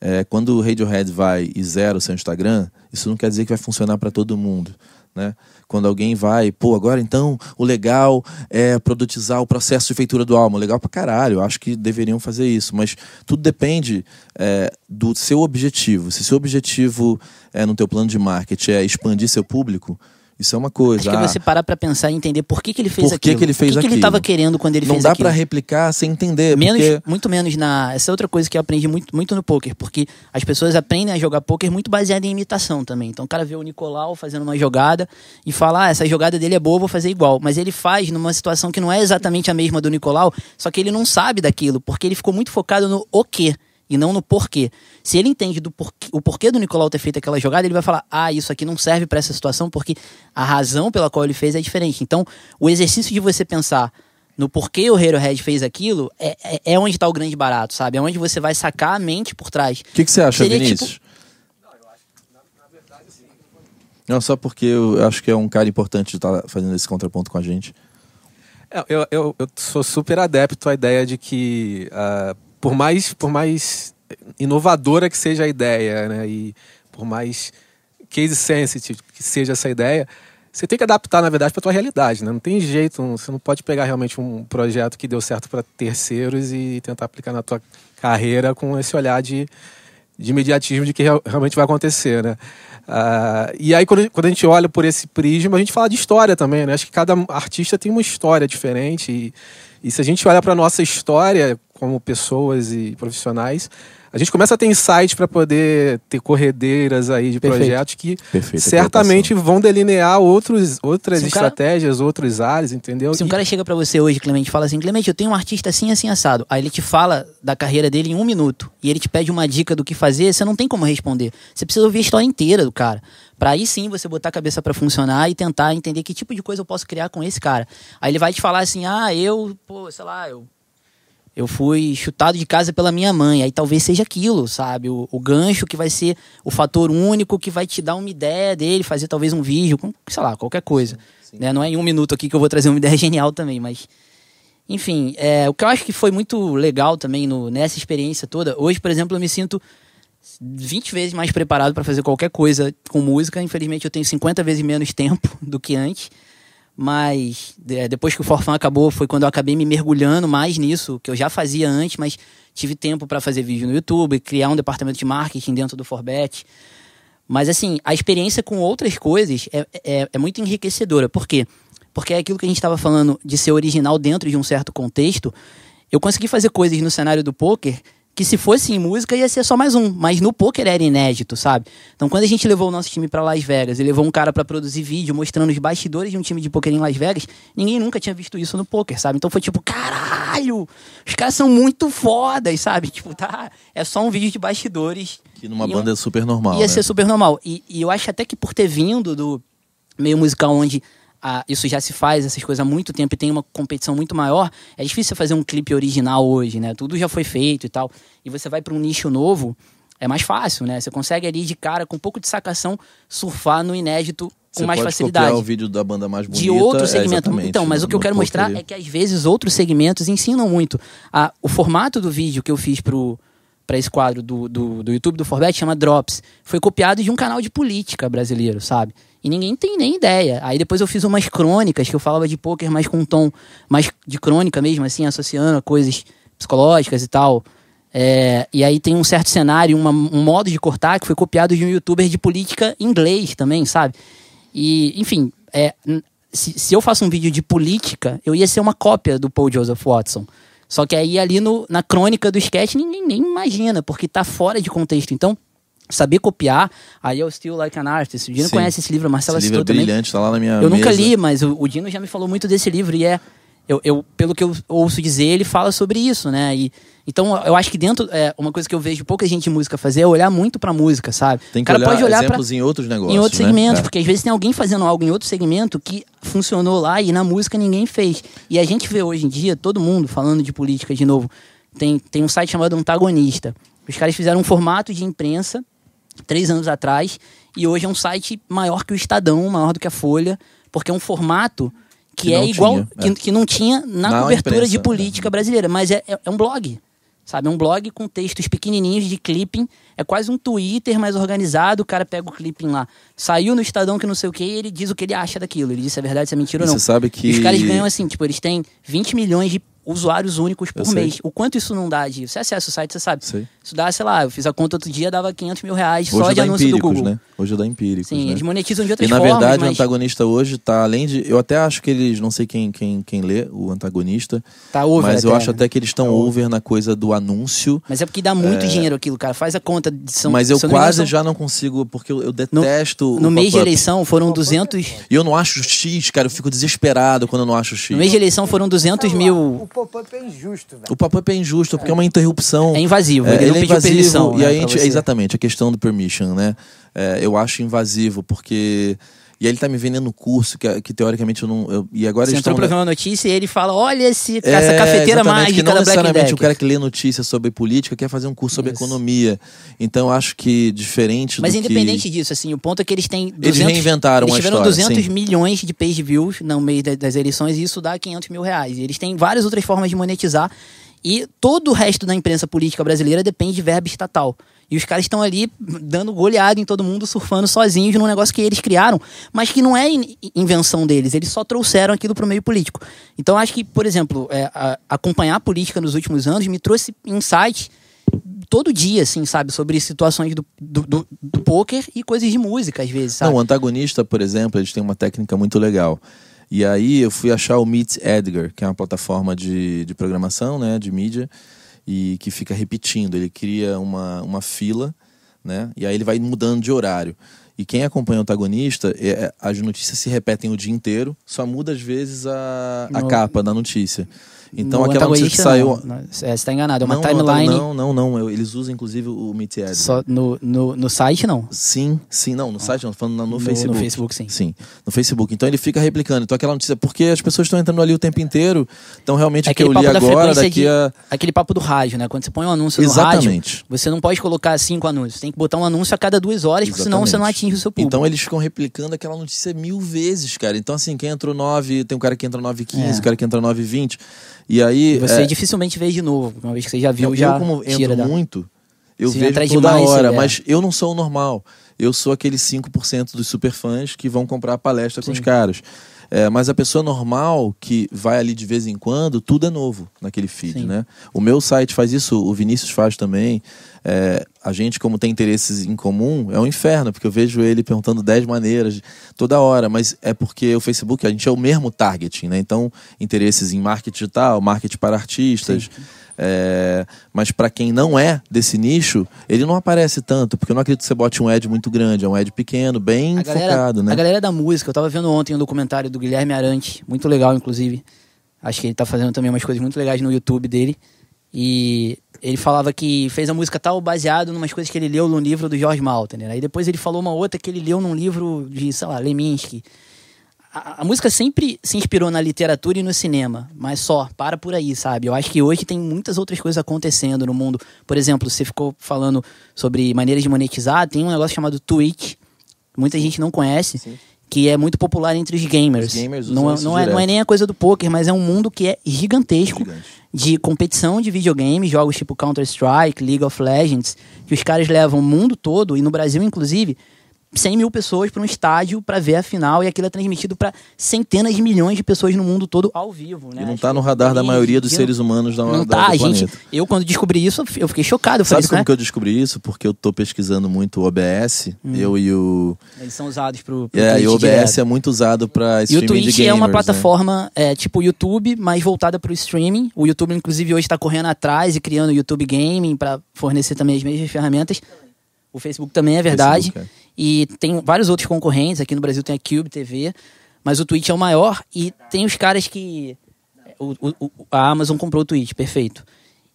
Speaker 2: É, quando o Radiohead vai e zera o seu Instagram, isso não quer dizer que vai funcionar para todo mundo. Né? Quando alguém vai, pô, agora então o legal é produtizar o processo de feitura do álbum. Legal pra caralho, acho que deveriam fazer isso. Mas tudo depende é, do seu objetivo. Se seu objetivo é, no teu plano de marketing é expandir seu público, isso é uma coisa.
Speaker 1: Acho que
Speaker 2: Ah,
Speaker 1: você parar pra pensar e entender por que, que ele fez
Speaker 2: Por que
Speaker 1: aquilo.
Speaker 2: que ele fez
Speaker 1: o que, que ele
Speaker 2: aquilo?
Speaker 1: tava querendo quando ele
Speaker 2: não
Speaker 1: fez
Speaker 2: dá
Speaker 1: aquilo.
Speaker 2: pra replicar sem entender.
Speaker 1: Menos,
Speaker 2: porque...
Speaker 1: Muito menos na. Essa é outra coisa que eu aprendi muito, muito no poker, porque as pessoas aprendem a jogar poker muito baseado em imitação também. Então o cara vê o Nicolau fazendo uma jogada e fala: ah, essa jogada dele é boa, vou fazer igual. Mas ele faz numa situação que não é exatamente a mesma do Nicolau, só que ele não sabe daquilo, porque ele ficou muito focado no o quê. E não no porquê. Se ele entende do porquê, o porquê do Nicolau ter feito aquela jogada, ele vai falar: ah, isso aqui não serve pra essa situação, porque a razão pela qual ele fez é diferente. Então, o exercício de você pensar no porquê o Radiohead fez aquilo, é, é, é onde tá o grande barato, sabe? É onde você vai sacar a mente por trás.
Speaker 2: O que, que você acha,
Speaker 1: Seria
Speaker 2: Vinícius?
Speaker 1: tipo-
Speaker 2: Não, só porque eu acho que é um cara importante de estar fazendo esse contraponto com a gente.
Speaker 6: É, Eu, eu, eu sou super adepto à ideia de que, ah, por, mais, por mais inovadora que seja a ideia, né, e por mais case sensitive que seja essa ideia, você tem que adaptar, na verdade, para a tua realidade. Né? Não tem jeito, você não pode pegar realmente um projeto que deu certo para terceiros e tentar aplicar na tua carreira com esse olhar de, de imediatismo de que real- realmente vai acontecer, né? Ah, e aí, quando, quando a gente olha por esse prisma, a gente fala de história também, né? Acho que cada artista tem uma história diferente e, e se a gente olha para nossa história como pessoas e profissionais, a gente começa a ter insights para poder ter corredeiras aí de
Speaker 1: Perfeito.
Speaker 6: projetos que
Speaker 2: Perfeita
Speaker 6: certamente vão delinear outros, outras
Speaker 1: Se o cara-
Speaker 6: estratégias, outros ares, entendeu?
Speaker 1: Se um
Speaker 6: E-
Speaker 1: cara chega pra você hoje, Clemente, e fala assim, Clemente, eu tenho um artista assim, assim, assado. Aí ele te fala da carreira dele em um minuto. E ele te pede uma dica do que fazer, você não tem como responder. Você precisa ouvir a história inteira do cara. Pra aí sim você botar a cabeça pra funcionar e tentar entender que tipo de coisa eu posso criar com esse cara. Aí ele vai te falar assim, ah, eu, pô, sei lá, eu eu fui chutado de casa pela minha mãe. Aí talvez seja aquilo, sabe? O, o gancho que vai ser o fator único que vai te dar uma ideia dele, fazer talvez um vídeo, com, sei lá, qualquer coisa. Né? Não é em um minuto aqui que eu vou trazer uma ideia genial também, mas. Enfim, é, o que eu acho que foi muito legal também no, nessa experiência toda. Hoje, por exemplo, eu me sinto 20 vezes mais preparado para fazer qualquer coisa com música. Infelizmente, eu tenho 50 vezes menos tempo do que antes. Mas é, depois que o Forfã acabou, foi quando eu acabei me mergulhando mais nisso, que eu já fazia antes, mas tive tempo para fazer vídeo no YouTube, criar um departamento de marketing dentro do Forbet. Mas assim, a experiência com outras coisas é, é, é muito enriquecedora. Por quê? Porque é aquilo que a gente estava falando de ser original dentro de um certo contexto. Eu consegui fazer coisas no cenário do poker que se fosse em música ia ser só mais um, mas no poker era inédito, sabe? Então quando a gente levou o nosso time para Las Vegas e levou um cara para produzir vídeo mostrando os bastidores de um time de poker em Las Vegas, ninguém nunca tinha visto isso no poker, sabe? Então foi tipo, caralho, os caras são muito fodas, sabe? Tipo, tá, é só um vídeo de bastidores.
Speaker 2: Que numa banda é super normal.
Speaker 1: Ia
Speaker 2: né?
Speaker 1: ser super normal. E, e eu acho até que por ter vindo do meio musical onde ah, isso já se faz, essas coisas há muito tempo e tem uma competição muito maior, é difícil você fazer um clipe original hoje, né? Tudo já foi feito e tal. E você vai para um nicho novo, é mais fácil, né? Você consegue ali de cara, com um pouco de sacação, surfar no inédito com
Speaker 2: Você
Speaker 1: mais
Speaker 2: pode
Speaker 1: facilidade
Speaker 2: copiar o vídeo da banda mais bonita.
Speaker 1: de outro
Speaker 2: é,
Speaker 1: segmento.
Speaker 2: exatamente,
Speaker 1: então, mas o que eu quero mostrar é que às vezes outros segmentos ensinam muito. Ah, o formato do vídeo que eu fiz pro para esse quadro do, do, do YouTube do Forbet chama Drops. Foi copiado de um canal de política brasileiro, sabe? E ninguém tem nem ideia. Aí depois eu fiz umas crônicas que eu falava de poker, mas com um tom mais de crônica mesmo, assim, associando a coisas psicológicas e tal. É, e aí tem um certo cenário, uma- um modo de cortar que foi copiado de um youtuber de política inglês também, sabe? E, enfim, é, se, se eu faço um vídeo de política, eu ia ser uma cópia do Paul Joseph Watson. Só que aí ali no, na crônica do sketch ninguém nem imagina, porque tá fora de contexto. Então, saber copiar, aí eu Still Like an Artist. O Dino
Speaker 2: Sim.
Speaker 1: conhece esse livro, a Marcela
Speaker 2: Esse livro é
Speaker 1: também.
Speaker 2: brilhante, tá lá na minha
Speaker 1: Eu nunca
Speaker 2: mesa.
Speaker 1: li, mas o, o Dino já me falou muito desse livro e é. Eu, eu, pelo que eu ouço dizer, ele fala sobre isso, né? E, então, eu acho que dentro. É, uma coisa que eu vejo pouca gente em música fazer é olhar muito pra música, sabe?
Speaker 2: Tem
Speaker 1: o
Speaker 2: que
Speaker 1: cara
Speaker 2: olhar
Speaker 1: pode olhar pra,
Speaker 2: exemplos em outros negócios.
Speaker 1: em outros
Speaker 2: né?
Speaker 1: segmentos,
Speaker 2: É.
Speaker 1: porque às vezes tem alguém fazendo algo em outro segmento que funcionou lá e na música ninguém fez. E a gente vê hoje em dia todo mundo falando de política de novo. Tem, tem um site chamado Antagonista. Os caras fizeram um formato de imprensa três anos atrás e hoje é um site maior que o Estadão, maior do que a Folha, porque é um formato que,
Speaker 2: Que
Speaker 1: é igual
Speaker 2: tinha,
Speaker 1: que,
Speaker 2: é.
Speaker 1: que não tinha na,
Speaker 2: Na
Speaker 1: cobertura
Speaker 2: imprensa,
Speaker 1: de política brasileira, mas é, é, é um blog. Sabe, é um blog com textos pequenininhos de clipping. É quase um Twitter mais organizado. O cara pega o clipping lá. Saiu no Estadão que não sei o que e ele diz o que ele acha daquilo. Ele diz se é verdade, se é mentira ou não.
Speaker 2: você sabe que-
Speaker 1: E os caras ganham assim, tipo, eles têm 20 milhões de usuários únicos por
Speaker 2: Eu sei.
Speaker 1: mês. O quanto isso não dá de... Você acessa o site, você sabe.
Speaker 2: Sei.
Speaker 1: Isso dá, sei lá, eu fiz a conta outro dia, dava 500 mil reais
Speaker 2: Hoje
Speaker 1: só
Speaker 2: é
Speaker 1: de anúncio do Google.
Speaker 2: né? Hoje é da Empíricos,
Speaker 1: Sim,
Speaker 2: né?
Speaker 1: eles monetizam de
Speaker 2: E
Speaker 1: outras
Speaker 2: na
Speaker 1: formas,
Speaker 2: verdade o
Speaker 1: mas
Speaker 2: antagonista hoje tá além de. Eu até acho que eles. Não sei quem, quem, quem lê o antagonista.
Speaker 1: tá over
Speaker 2: mas eu
Speaker 1: até,
Speaker 2: acho
Speaker 1: né?
Speaker 2: até que eles estão over na coisa do anúncio.
Speaker 1: Mas é porque dá muito dinheiro aquilo, cara. Faz a conta. De, são,
Speaker 2: mas eu
Speaker 1: não
Speaker 2: quase já não consigo, porque eu, eu detesto.
Speaker 1: No
Speaker 2: o
Speaker 1: mês de eleição foram 200...
Speaker 2: E eu não acho X, cara. Eu fico desesperado quando eu não acho X.
Speaker 1: No mês de eleição foram 200
Speaker 5: O
Speaker 1: mil...
Speaker 5: pop-up é injusto, velho.
Speaker 2: O pop-up é injusto, porque é uma interrupção.
Speaker 1: É invasivo,
Speaker 2: É,
Speaker 1: ele,
Speaker 2: ele
Speaker 1: não
Speaker 2: é
Speaker 1: pediu
Speaker 2: invasivo,
Speaker 1: permissão,
Speaker 2: e
Speaker 1: né,
Speaker 2: aí a
Speaker 1: pra
Speaker 2: gente-
Speaker 1: você.
Speaker 2: exatamente a questão do permission, né? É, eu acho invasivo porque e aí ele tá me vendendo curso que, que teoricamente eu não eu- e agora
Speaker 1: Você entrou pra ver uma notícia e ele fala, olha esse,
Speaker 2: É,
Speaker 1: essa cafeteira mágica
Speaker 2: que não
Speaker 1: da
Speaker 2: necessariamente o cara que lê notícias sobre política quer fazer um curso sobre economia. Então eu acho que diferente
Speaker 1: Mas independente
Speaker 2: que...
Speaker 1: disso, assim, o ponto é que eles têm 200...
Speaker 2: Eles reinventaram
Speaker 1: Eles tiveram
Speaker 2: história,
Speaker 1: 200
Speaker 2: sim.
Speaker 1: milhões de page views no meio da- das eleições e isso dá 500 mil reais. E eles têm várias outras formas de monetizar e todo o resto da imprensa política brasileira depende de verba estatal. E os caras estão ali dando goleada em todo mundo, surfando sozinhos num negócio que eles criaram, mas que não é in- invenção deles, eles só trouxeram aquilo para o meio político. Então acho que, por exemplo, é, a- acompanhar a política nos últimos anos me trouxe insights todo dia, assim, sabe, sobre situações do, do, do, do poker e coisas de música, às vezes, sabe?
Speaker 2: Não, o antagonista, por exemplo, eles têm uma técnica muito legal. E aí eu fui achar o Meet Edgar, que é uma plataforma de, de programação, né, de mídia, e que fica repetindo. Ele cria uma, uma fila, né, e aí ele vai mudando de horário. E quem acompanha o antagonista, é- é- as notícias se repetem o dia inteiro, só muda às vezes a, a
Speaker 1: No-
Speaker 2: capa da notícia. Então
Speaker 1: No
Speaker 2: aquela notícia que saiu.
Speaker 1: Não, não, é, você tá enganado, é uma
Speaker 2: Não,
Speaker 1: timeline.
Speaker 2: Não, não, não, eu- eles usam inclusive o Meet Edgar.
Speaker 1: Só no, no, no site, não.
Speaker 2: Sim, sim, não, no site não, falando no,
Speaker 1: No-
Speaker 2: Facebook.
Speaker 1: no Facebook, sim.
Speaker 2: Sim, no Facebook. Então ele fica replicando. Então aquela notícia, porque as pessoas estão entrando ali o tempo inteiro. Então realmente
Speaker 1: É
Speaker 2: o que eu li agora, daqui
Speaker 1: de-
Speaker 2: a.
Speaker 1: Aquele papo do rádio, né? Quando você põe um anúncio
Speaker 2: Exatamente.
Speaker 1: no rádio, você não pode colocar cinco anúncios. Tem que botar um anúncio a cada duas horas, porque senão você não atinge o seu público.
Speaker 2: Então eles ficam replicando aquela notícia mil vezes, cara. Então, assim, quem entrou 9, tem um cara que entra 9 e 15,
Speaker 1: É.
Speaker 2: o cara que entra 9 e 20. E aí.
Speaker 1: você
Speaker 2: é,
Speaker 1: dificilmente vê de novo. Uma vez que você já viu,
Speaker 2: eu,
Speaker 1: já
Speaker 2: eu como entro
Speaker 1: da...
Speaker 2: muito, Eu
Speaker 1: Sim,
Speaker 2: vejo toda
Speaker 1: demais,
Speaker 2: hora,
Speaker 1: é.
Speaker 2: mas eu não sou o normal. Eu sou aqueles 5% dos superfãs que vão comprar a palestra com os caras. É, mas a pessoa normal que vai ali de vez em quando, tudo é novo naquele feed,
Speaker 1: Sim.
Speaker 2: né? O meu site faz isso, o Vinícius faz também. É, a gente, como tem interesses em comum, é um inferno, porque eu vejo ele perguntando 10 maneiras toda hora, mas é porque o Facebook, a gente é o mesmo targeting, né? Então, interesses em marketing digital, marketing para artistas. É, mas para quem não é desse nicho, ele não aparece tanto, porque eu não acredito que você bote um ad muito grande, é um ad pequeno, bem
Speaker 1: galera,
Speaker 2: focado, né?
Speaker 1: a galera da música, eu tava vendo ontem um documentário do Guilherme Arantes, muito legal, inclusive. Acho que ele tá fazendo também umas coisas muito legais no YouTube dele. E ele falava que fez a música tal baseado em umas coisas que ele leu num livro do George Maltner. Aí depois ele falou uma outra que ele leu num livro de, sei lá, Leminski. A, a música sempre se inspirou na literatura e no cinema, mas só, para por aí, sabe? Eu acho que hoje tem muitas outras coisas acontecendo no mundo. Por exemplo, você ficou falando sobre maneiras de monetizar, tem um negócio chamado Twitch, muita gente não conhece, que é muito popular entre os gamers.
Speaker 2: Os gamers
Speaker 1: não, é- não, é, não é nem a coisa do poker, mas é um mundo que é gigantesco
Speaker 2: Gigante.
Speaker 1: de competição de videogame, jogos tipo Counter-Strike, League of Legends, que os caras levam o mundo todo, e no Brasil, inclusive, 100 mil pessoas para um estádio para ver a final, e aquilo é transmitido para centenas de milhões de pessoas no mundo todo ao vivo. Né?
Speaker 2: E não tá
Speaker 1: que
Speaker 2: no radar da
Speaker 1: é
Speaker 2: maioria dos seres humanos da,
Speaker 1: Não
Speaker 2: da,
Speaker 1: tá,
Speaker 2: do
Speaker 1: gente.
Speaker 2: planeta.
Speaker 1: Eu, quando descobri isso, eu fiquei chocado. Eu
Speaker 2: Sabe
Speaker 1: isso
Speaker 2: como
Speaker 1: não é?
Speaker 2: que eu descobri isso? Porque eu tô pesquisando muito o OBS,
Speaker 1: Hum.
Speaker 2: eu e o...
Speaker 1: Eles são usados pro, pro
Speaker 2: É,
Speaker 1: Twitch
Speaker 2: e o OBS
Speaker 1: direto.
Speaker 2: é muito usado para
Speaker 1: E o
Speaker 2: streaming de
Speaker 1: Twitch
Speaker 2: gamers,
Speaker 1: é uma
Speaker 2: né?
Speaker 1: plataforma é, tipo o YouTube, mas voltada para o streaming. O YouTube, inclusive, hoje está correndo atrás e criando o YouTube Gaming para fornecer também as mesmas ferramentas. O Facebook também é verdade.
Speaker 2: Facebook,
Speaker 1: E tem vários outros concorrentes. Aqui no Brasil tem a Cube TV. Mas o Twitch é o maior. E tem os caras que. o- o- a Amazon comprou o Twitch, perfeito.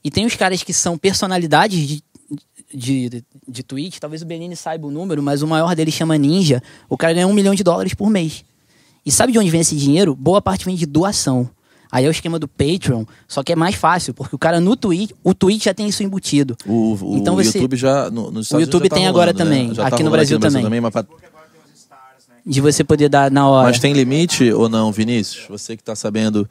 Speaker 1: E tem os caras que são personalidades de, de, de, de Twitch. Talvez o Benini saiba o número, mas o maior deles chama Ninja. O cara ganha um milhão de dólares por mês. E sabe de onde vem esse dinheiro? Boa parte vem de doação. Aí é o esquema do Patreon, só que é mais fácil, porque o cara no Twitch, o Twitch já tem isso embutido.
Speaker 2: O, o
Speaker 1: Então você-
Speaker 2: YouTube já. No, nos Estados
Speaker 1: O YouTube
Speaker 2: já tá
Speaker 1: tem agora
Speaker 2: rolando, né?
Speaker 1: também,
Speaker 2: Já tá
Speaker 1: aqui no
Speaker 2: rolando
Speaker 1: Brasil também.
Speaker 2: mas, pra-
Speaker 1: De você poder dar na hora.
Speaker 2: mas tem limite ou não, Vinícius? Você que tá sabendo.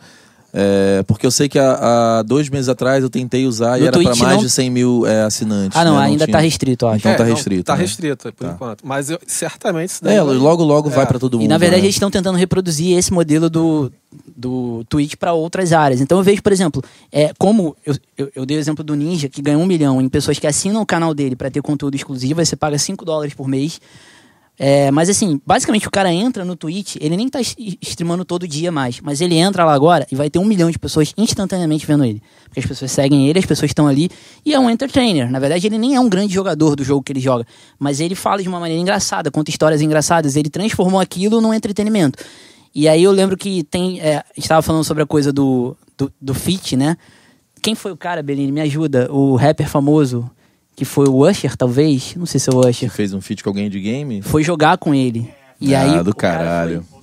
Speaker 2: É, porque eu sei que há, há dois meses atrás eu tentei usar e
Speaker 1: No
Speaker 2: era para mais
Speaker 1: não-
Speaker 2: de 100 mil é, assinantes.
Speaker 1: Ah, não,
Speaker 2: né?
Speaker 1: ainda
Speaker 2: tinha-
Speaker 1: tá restrito, eu acho.
Speaker 2: Então tá
Speaker 6: não,
Speaker 2: restrito,
Speaker 6: Tá
Speaker 2: né?
Speaker 6: restrito, por
Speaker 2: Tá.
Speaker 6: enquanto. Mas eu, certamente isso daí.
Speaker 2: É,
Speaker 6: vai-
Speaker 2: logo logo vai
Speaker 6: É.
Speaker 2: para todo mundo.
Speaker 1: E na verdade
Speaker 2: né?
Speaker 1: eles estão tentando reproduzir esse modelo do, do Twitch para outras áreas. Então eu vejo, por exemplo, é, como eu, eu, eu dei o exemplo do Ninja, que ganha um milhão em pessoas que assinam o canal dele para ter conteúdo exclusivo, aí você paga 5 dólares por mês. É, mas assim, basicamente o cara entra no Twitch, ele nem tá streamando todo dia mais, mas ele entra lá agora e vai ter um milhão de pessoas instantaneamente vendo ele. Porque as pessoas seguem ele, as pessoas estão ali, e é um entertainer. Na verdade, ele nem é um grande jogador do jogo que ele joga, mas ele fala de uma maneira engraçada, conta histórias engraçadas, ele transformou aquilo num entretenimento. E aí eu lembro que tem. É, a gente tava falando sobre a coisa do, do, do fit, né? Quem foi o cara, Belini? Me ajuda. O rapper famoso, que foi o Usher, talvez? Não sei se é o
Speaker 2: Que
Speaker 1: Usher.
Speaker 2: fez um feat com alguém de game.
Speaker 1: Foi jogar com ele. E
Speaker 2: ah,
Speaker 1: aí,
Speaker 2: do
Speaker 1: cara
Speaker 2: caralho.
Speaker 1: foi-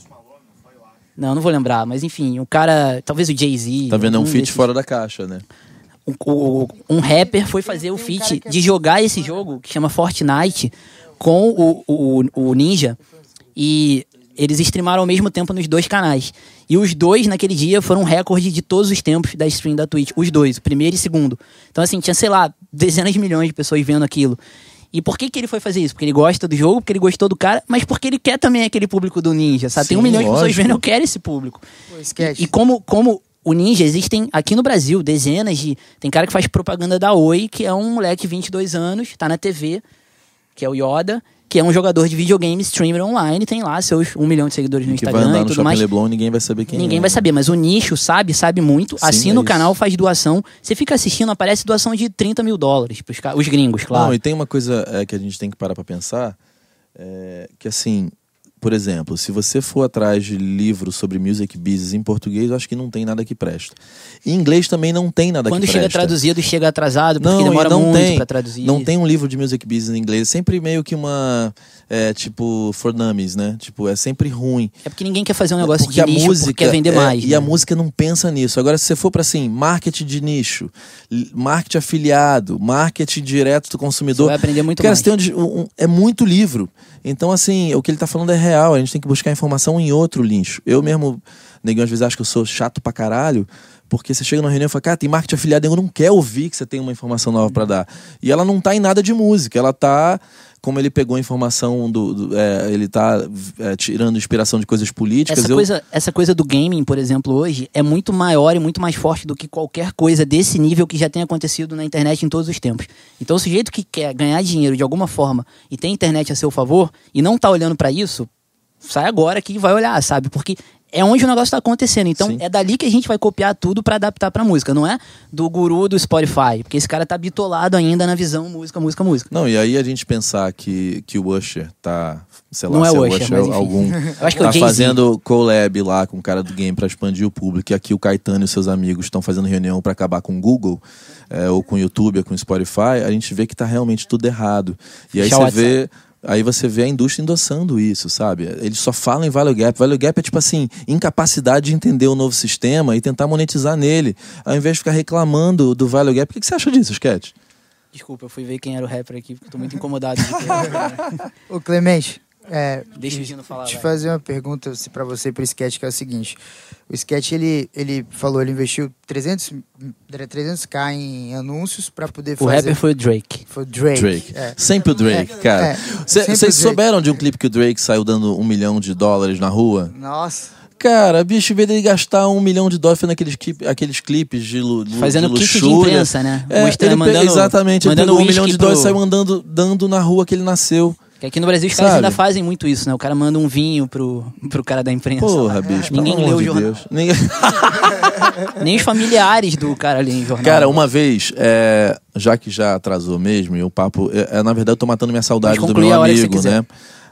Speaker 1: Não, não vou lembrar, mas enfim, o cara. Talvez o Jay-Z.
Speaker 2: Tá vendo? É um
Speaker 1: algum
Speaker 2: feat
Speaker 1: desses.
Speaker 2: fora da caixa, né?
Speaker 1: O- o- um rapper foi fazer o
Speaker 5: um
Speaker 1: feat
Speaker 5: que
Speaker 1: de jogar esse jogo que chama Fortnite com o, o, o Ninja e eles streamaram ao mesmo tempo nos dois canais. E os dois, naquele dia, foram um recorde de todos os tempos da stream da Twitch. Os dois, o primeiro e o segundo. Então, assim, tinha, sei lá, dezenas de milhões de pessoas vendo aquilo. E por que, que ele foi fazer isso? Porque ele gosta do jogo, porque ele gostou do cara, mas porque ele quer também aquele público do Ninja, sabe? Tem um
Speaker 2: Sim,
Speaker 1: milhão de pessoas
Speaker 2: lógico.
Speaker 1: vendo, eu quero esse público.
Speaker 5: Pô.
Speaker 1: E, e como, como o Ninja, existem aqui no Brasil dezenas de. Tem cara que faz propaganda da Oi, que é um moleque de 22 anos, tá na TV, que é o Yoda, que é um jogador de videogame streamer online, tem lá seus um milhão de seguidores no
Speaker 2: que vai
Speaker 1: Instagram
Speaker 2: andar
Speaker 1: e
Speaker 2: no
Speaker 1: tudo
Speaker 2: Shopping
Speaker 1: mais.
Speaker 2: Leblon ninguém vai saber quem
Speaker 1: Ninguém
Speaker 2: é.
Speaker 1: vai saber, mas o nicho sabe, sabe muito.
Speaker 2: Sim,
Speaker 1: Assina
Speaker 2: é
Speaker 1: o canal, faz doação. Você fica assistindo, aparece doação de 30 mil dólares pros os gringos, claro.
Speaker 2: Não, e tem uma coisa é, que a gente tem que parar pra pensar, é, que assim, por exemplo, se você for atrás de livros sobre music business em português, eu acho que não tem nada que presta. Em inglês também não tem nada
Speaker 1: Quando
Speaker 2: que
Speaker 1: chega
Speaker 2: presta.
Speaker 1: traduzido, chega atrasado, porque
Speaker 2: Não,
Speaker 1: demora
Speaker 2: não
Speaker 1: muito pra traduzir.
Speaker 2: Não tem um livro de music business em inglês. É sempre meio que uma. É, tipo, for dummies, né? Tipo, é sempre ruim.
Speaker 1: É porque ninguém quer fazer um negócio
Speaker 2: porque
Speaker 1: de nicho porque quer vender
Speaker 2: é,
Speaker 1: mais.
Speaker 2: E a
Speaker 1: né?
Speaker 2: música não pensa nisso. Agora, se você for para assim, marketing de nicho, marketing afiliado, marketing direto do
Speaker 1: Você
Speaker 2: consumidor.
Speaker 1: vai aprender muito
Speaker 2: cara,
Speaker 1: mais.
Speaker 2: você tem um- um- é muito livro. Então, assim, o que ele tá falando é real. A gente tem que buscar informação em outro nicho. Eu mesmo, Neguinho às vezes acha que eu sou chato pra caralho, porque você chega numa reunião e fala, cara, tem marketing afiliado, eu não quer ouvir que você tem uma informação nova pra dar. E ela não tá em nada de música, ela tá como ele pegou a informação do. do- é, ele tá é, tirando inspiração de coisas políticas.
Speaker 1: Essa
Speaker 2: eu-
Speaker 1: coisa, essa coisa do gaming, por exemplo, hoje, é muito maior e muito mais forte do que qualquer coisa desse nível que já tem acontecido na internet em todos os tempos. Então, o sujeito que quer ganhar dinheiro de alguma forma e tem internet a seu favor e não tá olhando pra isso, sai agora que vai olhar, sabe? Porque é onde o negócio tá acontecendo. Então,
Speaker 2: Sim.
Speaker 1: é dali que a gente vai copiar tudo pra adaptar pra música. Não é do guru do Spotify, porque esse cara tá bitolado ainda na visão música, música, música.
Speaker 2: Não, e aí a gente pensar que, que o Usher tá, sei lá,
Speaker 1: Não é
Speaker 2: se
Speaker 1: o
Speaker 2: é
Speaker 1: Usher,
Speaker 2: Usher
Speaker 1: enfim.
Speaker 2: algum,
Speaker 1: Eu acho que é o
Speaker 2: tá fazendo collab lá com o cara do game pra expandir o público, e aqui o Caetano e seus amigos estão fazendo reunião pra acabar com o Google, é, ou com o YouTube, ou com o Spotify, a gente vê que tá realmente tudo errado. E aí
Speaker 1: o
Speaker 2: você vê... Aí você vê a indústria endossando isso, sabe? Eles só falam em value gap. Value gap é tipo assim, incapacidade de entender o novo sistema e tentar monetizar nele, ao invés de ficar reclamando do value gap. O que você acha disso, Sketch?
Speaker 1: Desculpa, eu fui ver quem era o rapper aqui, porque eu tô muito incomodado.
Speaker 5: Ô, Clemente, é,
Speaker 1: Deixa o Gino falar.
Speaker 5: Deixa eu fazer uma pergunta pra você pro Sketch, que é o seguinte. O Sketch, ele, ele falou, ele investiu 300, 300k em anúncios pra poder
Speaker 1: O
Speaker 5: fazer...
Speaker 1: rapper foi o Drake.
Speaker 5: Foi o Drake.
Speaker 2: Drake.
Speaker 5: É.
Speaker 2: Sempre o Drake,
Speaker 5: É,
Speaker 2: cara.
Speaker 5: é. O
Speaker 2: Vocês
Speaker 5: Drake.
Speaker 2: souberam de um clipe que o Drake saiu dando um milhão de dólares na rua?
Speaker 5: Nossa.
Speaker 2: Cara, bicho, em vez dele gastar um milhão de dólares fazendo aqueles, clipe- aqueles clipes de, lu,
Speaker 1: Fazendo
Speaker 2: de
Speaker 1: kit de imprensa, né?
Speaker 2: É,
Speaker 1: Mostrando-
Speaker 2: ele
Speaker 1: mandando-
Speaker 2: exatamente, ele
Speaker 1: mandando
Speaker 2: pegou um milhão de dólares e saiu andando, dando na rua que ele nasceu.
Speaker 1: Que aqui no Brasil os caras
Speaker 2: Sabe?
Speaker 1: ainda fazem muito isso, né? O cara manda um vinho pro, pro cara da imprensa.
Speaker 2: Porra, bicho,
Speaker 1: Ninguém
Speaker 2: amor
Speaker 1: o
Speaker 2: de
Speaker 1: jornal.
Speaker 2: Ninguém-
Speaker 1: Nem os familiares do cara ali em jornal.
Speaker 2: Cara, uma vez, é, já que já atrasou mesmo, e o papo. É, é, na verdade, eu tô matando minha saudade do meu
Speaker 1: que
Speaker 2: amigo, né?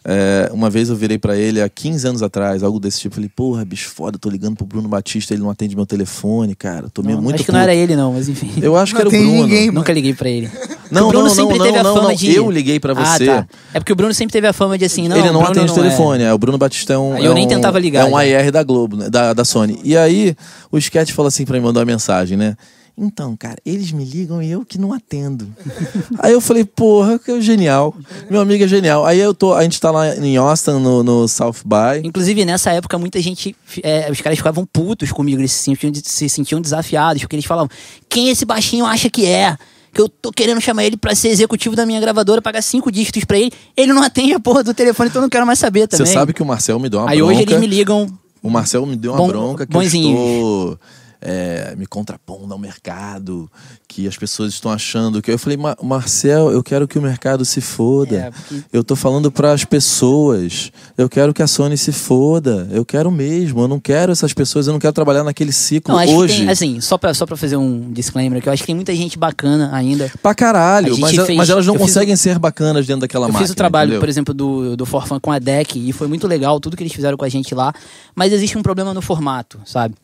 Speaker 2: É, uma vez eu virei pra ele há 15 anos atrás, algo desse tipo. Falei, porra, bicho, foda, tô ligando pro Bruno Batista, ele não atende meu telefone, cara. Tô meio
Speaker 1: Não,
Speaker 2: muito
Speaker 1: acho que não
Speaker 2: puto.
Speaker 1: era ele, não, mas enfim.
Speaker 2: Eu acho que
Speaker 5: Não
Speaker 2: era o Bruno.
Speaker 5: ninguém,
Speaker 1: Nunca liguei pra ele.
Speaker 2: Não,
Speaker 1: o Bruno
Speaker 2: não,
Speaker 1: sempre
Speaker 2: não,
Speaker 1: teve
Speaker 2: não,
Speaker 1: a fama
Speaker 2: não,
Speaker 1: de.
Speaker 2: eu liguei pra você.
Speaker 1: Ah, tá. É porque o Bruno sempre teve a fama de assim, não.
Speaker 2: ele não
Speaker 1: o Bruno
Speaker 2: atende
Speaker 1: é.
Speaker 2: telefone, é. O Bruno Batista é um.
Speaker 1: Eu
Speaker 2: é
Speaker 1: nem
Speaker 2: um-
Speaker 1: tentava ligar,
Speaker 2: É um. AR da Globo, né, da, da Sony. E aí, o Sketch falou assim pra mim, mandou uma mensagem, né? Então, cara, eles me ligam e eu que não atendo. aí eu falei, porra, que é genial. Meu amigo é genial. Aí eu tô, a gente tá lá em Austin, no, no South By.
Speaker 1: Inclusive, nessa época, muita gente. é, os caras ficavam putos comigo, eles se sentiam, se sentiam desafiados, porque eles falavam: quem esse baixinho acha que é? Que eu tô querendo chamar ele pra ser executivo da minha gravadora, pagar cinco dígitos pra ele. Ele não atende a porra do telefone, então eu não quero mais saber também.
Speaker 2: Você sabe que o Marcel me deu uma
Speaker 1: Aí
Speaker 2: bronca.
Speaker 1: hoje eles me ligam.
Speaker 2: O Marcel me deu uma
Speaker 1: Bom-
Speaker 2: bronca que
Speaker 1: bonzinho.
Speaker 2: eu estou é, me contrapondo ao mercado, que as pessoas estão achando que eu falei, "Ma- Marcel, eu quero que o mercado se foda.
Speaker 1: É, porque-
Speaker 2: Eu tô falando para as pessoas. Eu quero que a Sony se foda. Eu quero mesmo. Eu não quero essas pessoas. Eu não quero trabalhar naquele ciclo
Speaker 1: Não,
Speaker 2: hoje.
Speaker 1: que tem, assim, só pra, só pra fazer um disclaimer aqui, eu acho que tem muita gente bacana ainda.
Speaker 2: Pra caralho, mas,
Speaker 1: fez-
Speaker 2: mas elas não
Speaker 1: eu
Speaker 2: conseguem ser bacanas dentro daquela
Speaker 1: Eu
Speaker 2: máquina.
Speaker 1: fiz o trabalho,
Speaker 2: entendeu?
Speaker 1: por exemplo, do, do Forfan com a DEC e foi muito legal tudo que eles fizeram com a gente lá, mas existe um problema no formato, sabe?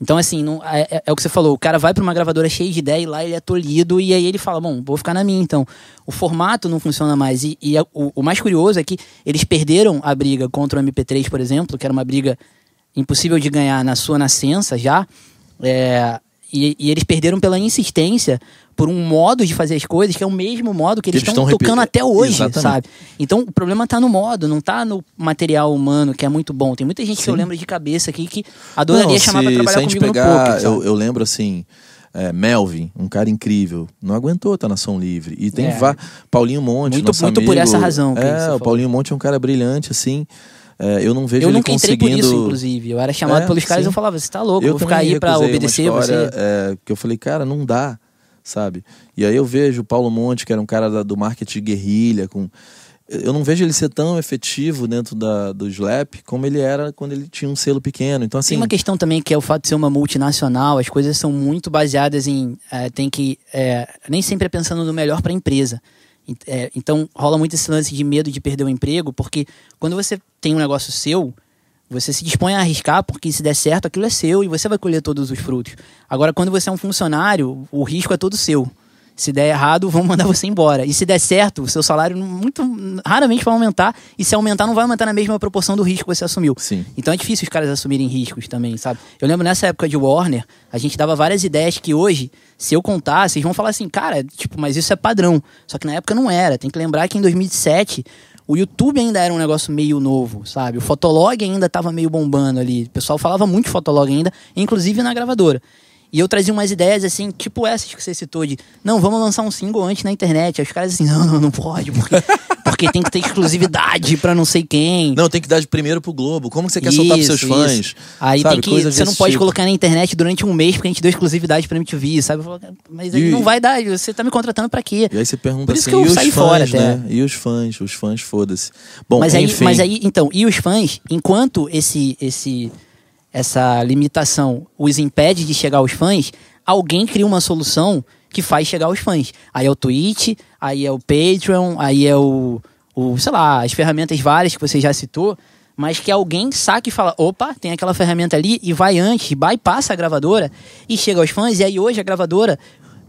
Speaker 1: Então, assim, não, é, é- é o que você falou, o cara vai pra uma gravadora cheia de ideia e lá ele é tolhido e aí ele fala, bom, vou ficar na minha então. O formato não funciona mais e, e a- o, o mais curioso é que eles perderam a briga contra o MP3, por exemplo, que era uma briga impossível de ganhar na sua nascença já, é, e, e eles perderam pela insistência por um modo de fazer as coisas que é o mesmo modo que eles estão tocando até hoje,
Speaker 2: Exatamente.
Speaker 1: sabe? Então o problema tá no modo, não tá no material humano, que é muito bom. Tem muita gente que eu
Speaker 2: Sim.
Speaker 1: lembro de cabeça aqui que adoraria
Speaker 2: Não,
Speaker 1: chamar
Speaker 2: se,
Speaker 1: pra trabalhar
Speaker 2: se
Speaker 1: comigo
Speaker 2: pegar,
Speaker 1: no poker,
Speaker 2: eu, eu lembro assim, é, Melvin, um cara incrível, não aguentou tá na Som Livre. E tem
Speaker 1: É.
Speaker 2: Paulinho Monte,
Speaker 1: Muito- muito por
Speaker 2: amigo,
Speaker 1: essa razão
Speaker 2: É, o Paulinho Monte é um cara brilhante, assim. É, eu não vejo
Speaker 1: Eu
Speaker 2: ele
Speaker 1: nunca entrei por
Speaker 2: conseguindo...
Speaker 1: isso, inclusive. Eu era chamado
Speaker 2: É,
Speaker 1: pelos caras e
Speaker 2: sim.
Speaker 1: eu falava, você tá louco, eu vou ficar aí pra
Speaker 2: uma
Speaker 1: obedecer
Speaker 2: história,
Speaker 1: você.
Speaker 2: é, que eu falei, cara, não dá, sabe? E aí eu vejo o Paulo Monte, que era um cara da- do marketing guerrilha, com... Eu não vejo ele ser tão efetivo dentro da, do Slap como ele era quando ele tinha um selo pequeno. Então, assim,
Speaker 1: Tem uma questão também que é o fato de ser uma multinacional, as coisas são muito baseadas em. eh, tem que. eh, nem sempre é pensando no melhor para a empresa. Eh, então rola muito esse lance de medo de perder o emprego, porque quando você tem um negócio seu, você se dispõe a arriscar, porque se der certo, aquilo é seu e você vai colher todos os frutos. Agora, quando você é um funcionário, o risco é todo seu. Se der errado, vão mandar você embora. E se der certo, o seu salário muito raramente vai aumentar. E se aumentar, não vai aumentar na mesma proporção do risco que você assumiu.
Speaker 2: Sim.
Speaker 1: Então é difícil os caras assumirem riscos também, sabe? Eu lembro nessa época de Warner, a gente dava várias ideias que hoje, se eu contar, vocês vão falar assim, cara, tipo, mas isso é padrão. Só que na época não era. Tem que lembrar que em 2007 o YouTube ainda era um negócio meio novo, sabe? O Fotolog ainda tava meio bombando ali. O pessoal falava muito de Fotolog ainda, inclusive na gravadora. E eu trazia umas ideias assim, tipo essas que você citou de, não, vamos lançar um single antes na internet. Aí os caras assim, não, não, não pode, porque, porque tem que ter exclusividade pra não sei quem.
Speaker 2: Não, tem que dar de primeiro pro Globo. Como que você quer soltar pros seus
Speaker 1: Isso,
Speaker 2: fãs?
Speaker 1: isso. Aí
Speaker 2: Sabe,
Speaker 1: tem que. Você não pode
Speaker 2: tipo.
Speaker 1: colocar na internet durante um mês porque a gente deu exclusividade pra MTV, sabe? Falo, Mas aí
Speaker 2: E-
Speaker 1: não vai dar, você tá me contratando pra quê?
Speaker 2: E aí você pergunta
Speaker 1: Por isso
Speaker 2: assim,
Speaker 1: que eu
Speaker 2: os
Speaker 1: saí
Speaker 2: fãs,
Speaker 1: fora até.
Speaker 2: né? E os fãs? Os fãs, foda-se. Bom,
Speaker 1: mas, aí,
Speaker 2: enfim.
Speaker 1: mas aí, então, e os fãs, enquanto esse, esse, essa limitação os impede de chegar aos fãs, alguém cria uma solução que faz chegar aos fãs. Aí é o Twitch, aí é o Patreon, aí é o, o sei lá, as ferramentas várias que você já citou, mas que alguém saque e fala, opa, tem aquela ferramenta ali e vai antes, bypassa a gravadora e chega aos fãs, e aí hoje a gravadora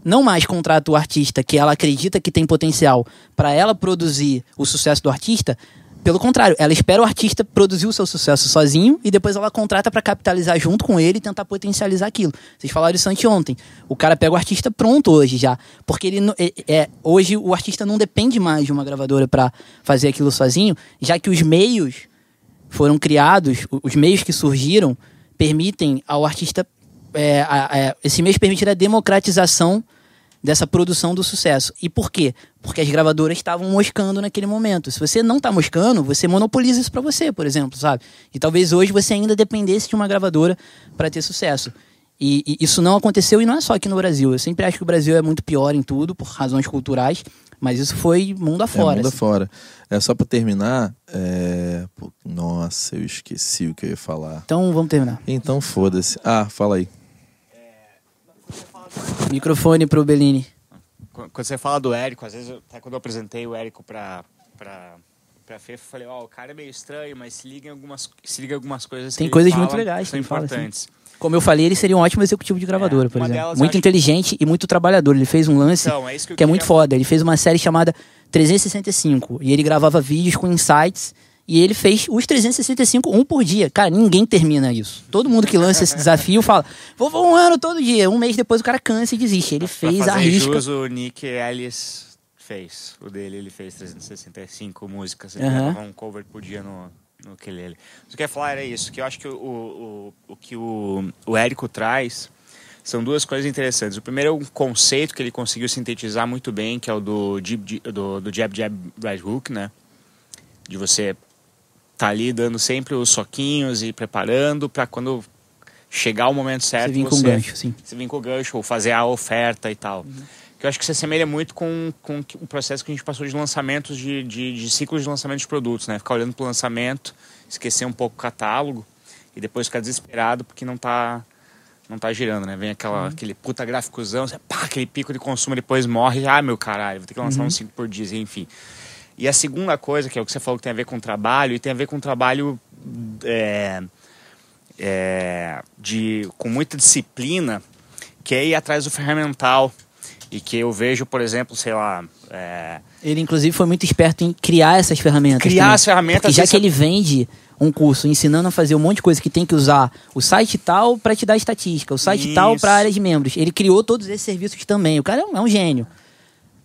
Speaker 1: não mais contrata o artista que ela acredita que tem potencial para ela produzir o sucesso do artista. Pelo contrário, ela espera o artista produzir o seu sucesso sozinho e depois ela contrata para capitalizar junto com ele e tentar potencializar aquilo. Vocês falaram isso anteontem. O cara pega o artista pronto hoje já, porque ele não- é, é- hoje o artista não depende mais de uma gravadora para fazer aquilo sozinho, já que os meios foram criados, os meios que surgiram permitem ao artista. é, a- a- esse mês permitir a democratização dessa produção do sucesso. E por quê? Porque as gravadoras estavam moscando naquele momento. Se você não está moscando, você monopoliza isso para você, por exemplo, sabe? E talvez hoje você ainda dependesse de uma gravadora para ter sucesso. E, e isso não aconteceu e não é só aqui no Brasil. Eu sempre acho que o Brasil é muito pior em tudo por razões culturais, mas isso foi mundo
Speaker 2: É,
Speaker 1: afora.
Speaker 2: mundo
Speaker 1: assim.
Speaker 2: fora. É só pra terminar. É... nossa, eu esqueci o que eu ia falar.
Speaker 1: Então vamos terminar.
Speaker 2: Então foda-se. Ah, fala aí.
Speaker 1: Microfone pro Bellini.
Speaker 7: Qu- Quando você fala do Érico, às vezes, até quando eu apresentei o Érico pra, pra, pra Fefa, eu falei, ó, o cara é meio estranho, mas se liga em algumas, se liga em algumas coisas
Speaker 1: Tem
Speaker 7: que
Speaker 1: coisas muito legais
Speaker 7: que são
Speaker 1: que ele fala, assim.
Speaker 7: importantes.
Speaker 1: Como eu falei, ele seria um ótimo executivo de gravadora,
Speaker 7: É,
Speaker 1: por exemplo. muito inteligente e muito trabalhador. Ele fez um lance
Speaker 7: Então, é que
Speaker 1: que é muito foda. Ele fez uma série chamada 365 e ele gravava vídeos com insights e ele fez os 365 um por dia. Cara, ninguém termina isso. Todo mundo que lança esse desafio fala: "Vou, vou um ano todo dia". Um mês depois o cara cansa e desiste. Ele fez a risca.
Speaker 7: jus, o Nick Ellis fez. O dele, ele fez 365 músicas. Ele gravava um cover por dia no, no ukulele. O que eu ia falar era isso, que eu acho que o, o, o, que o, o Érico traz são duas coisas interessantes. O primeiro é um conceito que ele conseguiu sintetizar muito bem, que é o do, do, do jab, jab, right hook, né? De você tá ali dando sempre os soquinhos e preparando para quando chegar o momento certo
Speaker 1: vir com
Speaker 7: você
Speaker 1: gancho, sim.
Speaker 7: você vir com o gancho ou fazer a oferta e tal. Que eu acho que se assemelha muito com, com o processo que a gente passou de lançamentos, de, de, de ciclos de lançamento de produtos, né? Ficar olhando pro lançamento, esquecer um pouco o catálogo e depois ficar desesperado porque não tá, não tá girando, né? Vem aquela, aquele puta gráficozão, você, pá, aquele pico de consumo, depois morre, ah, meu caralho, vou ter que lançar uns 5 por dia, enfim. E a segunda coisa, que é o que você falou que tem a ver com trabalho, e tem a ver com trabalho é, é, de, com muita disciplina, que é ir atrás do ferramental. E que eu vejo, por exemplo, sei lá. é,
Speaker 1: Ele, inclusive, foi muito esperto em criar essas ferramentas.
Speaker 7: Criar
Speaker 1: também.
Speaker 7: as ferramentas,
Speaker 1: Porque já que
Speaker 7: é-
Speaker 1: ele vende um curso ensinando a fazer um monte de coisa que tem que usar o site tal para te dar estatística, o site tal
Speaker 7: Isso.
Speaker 1: para área de membros. Ele criou todos esses serviços também. O cara é um, é um gênio.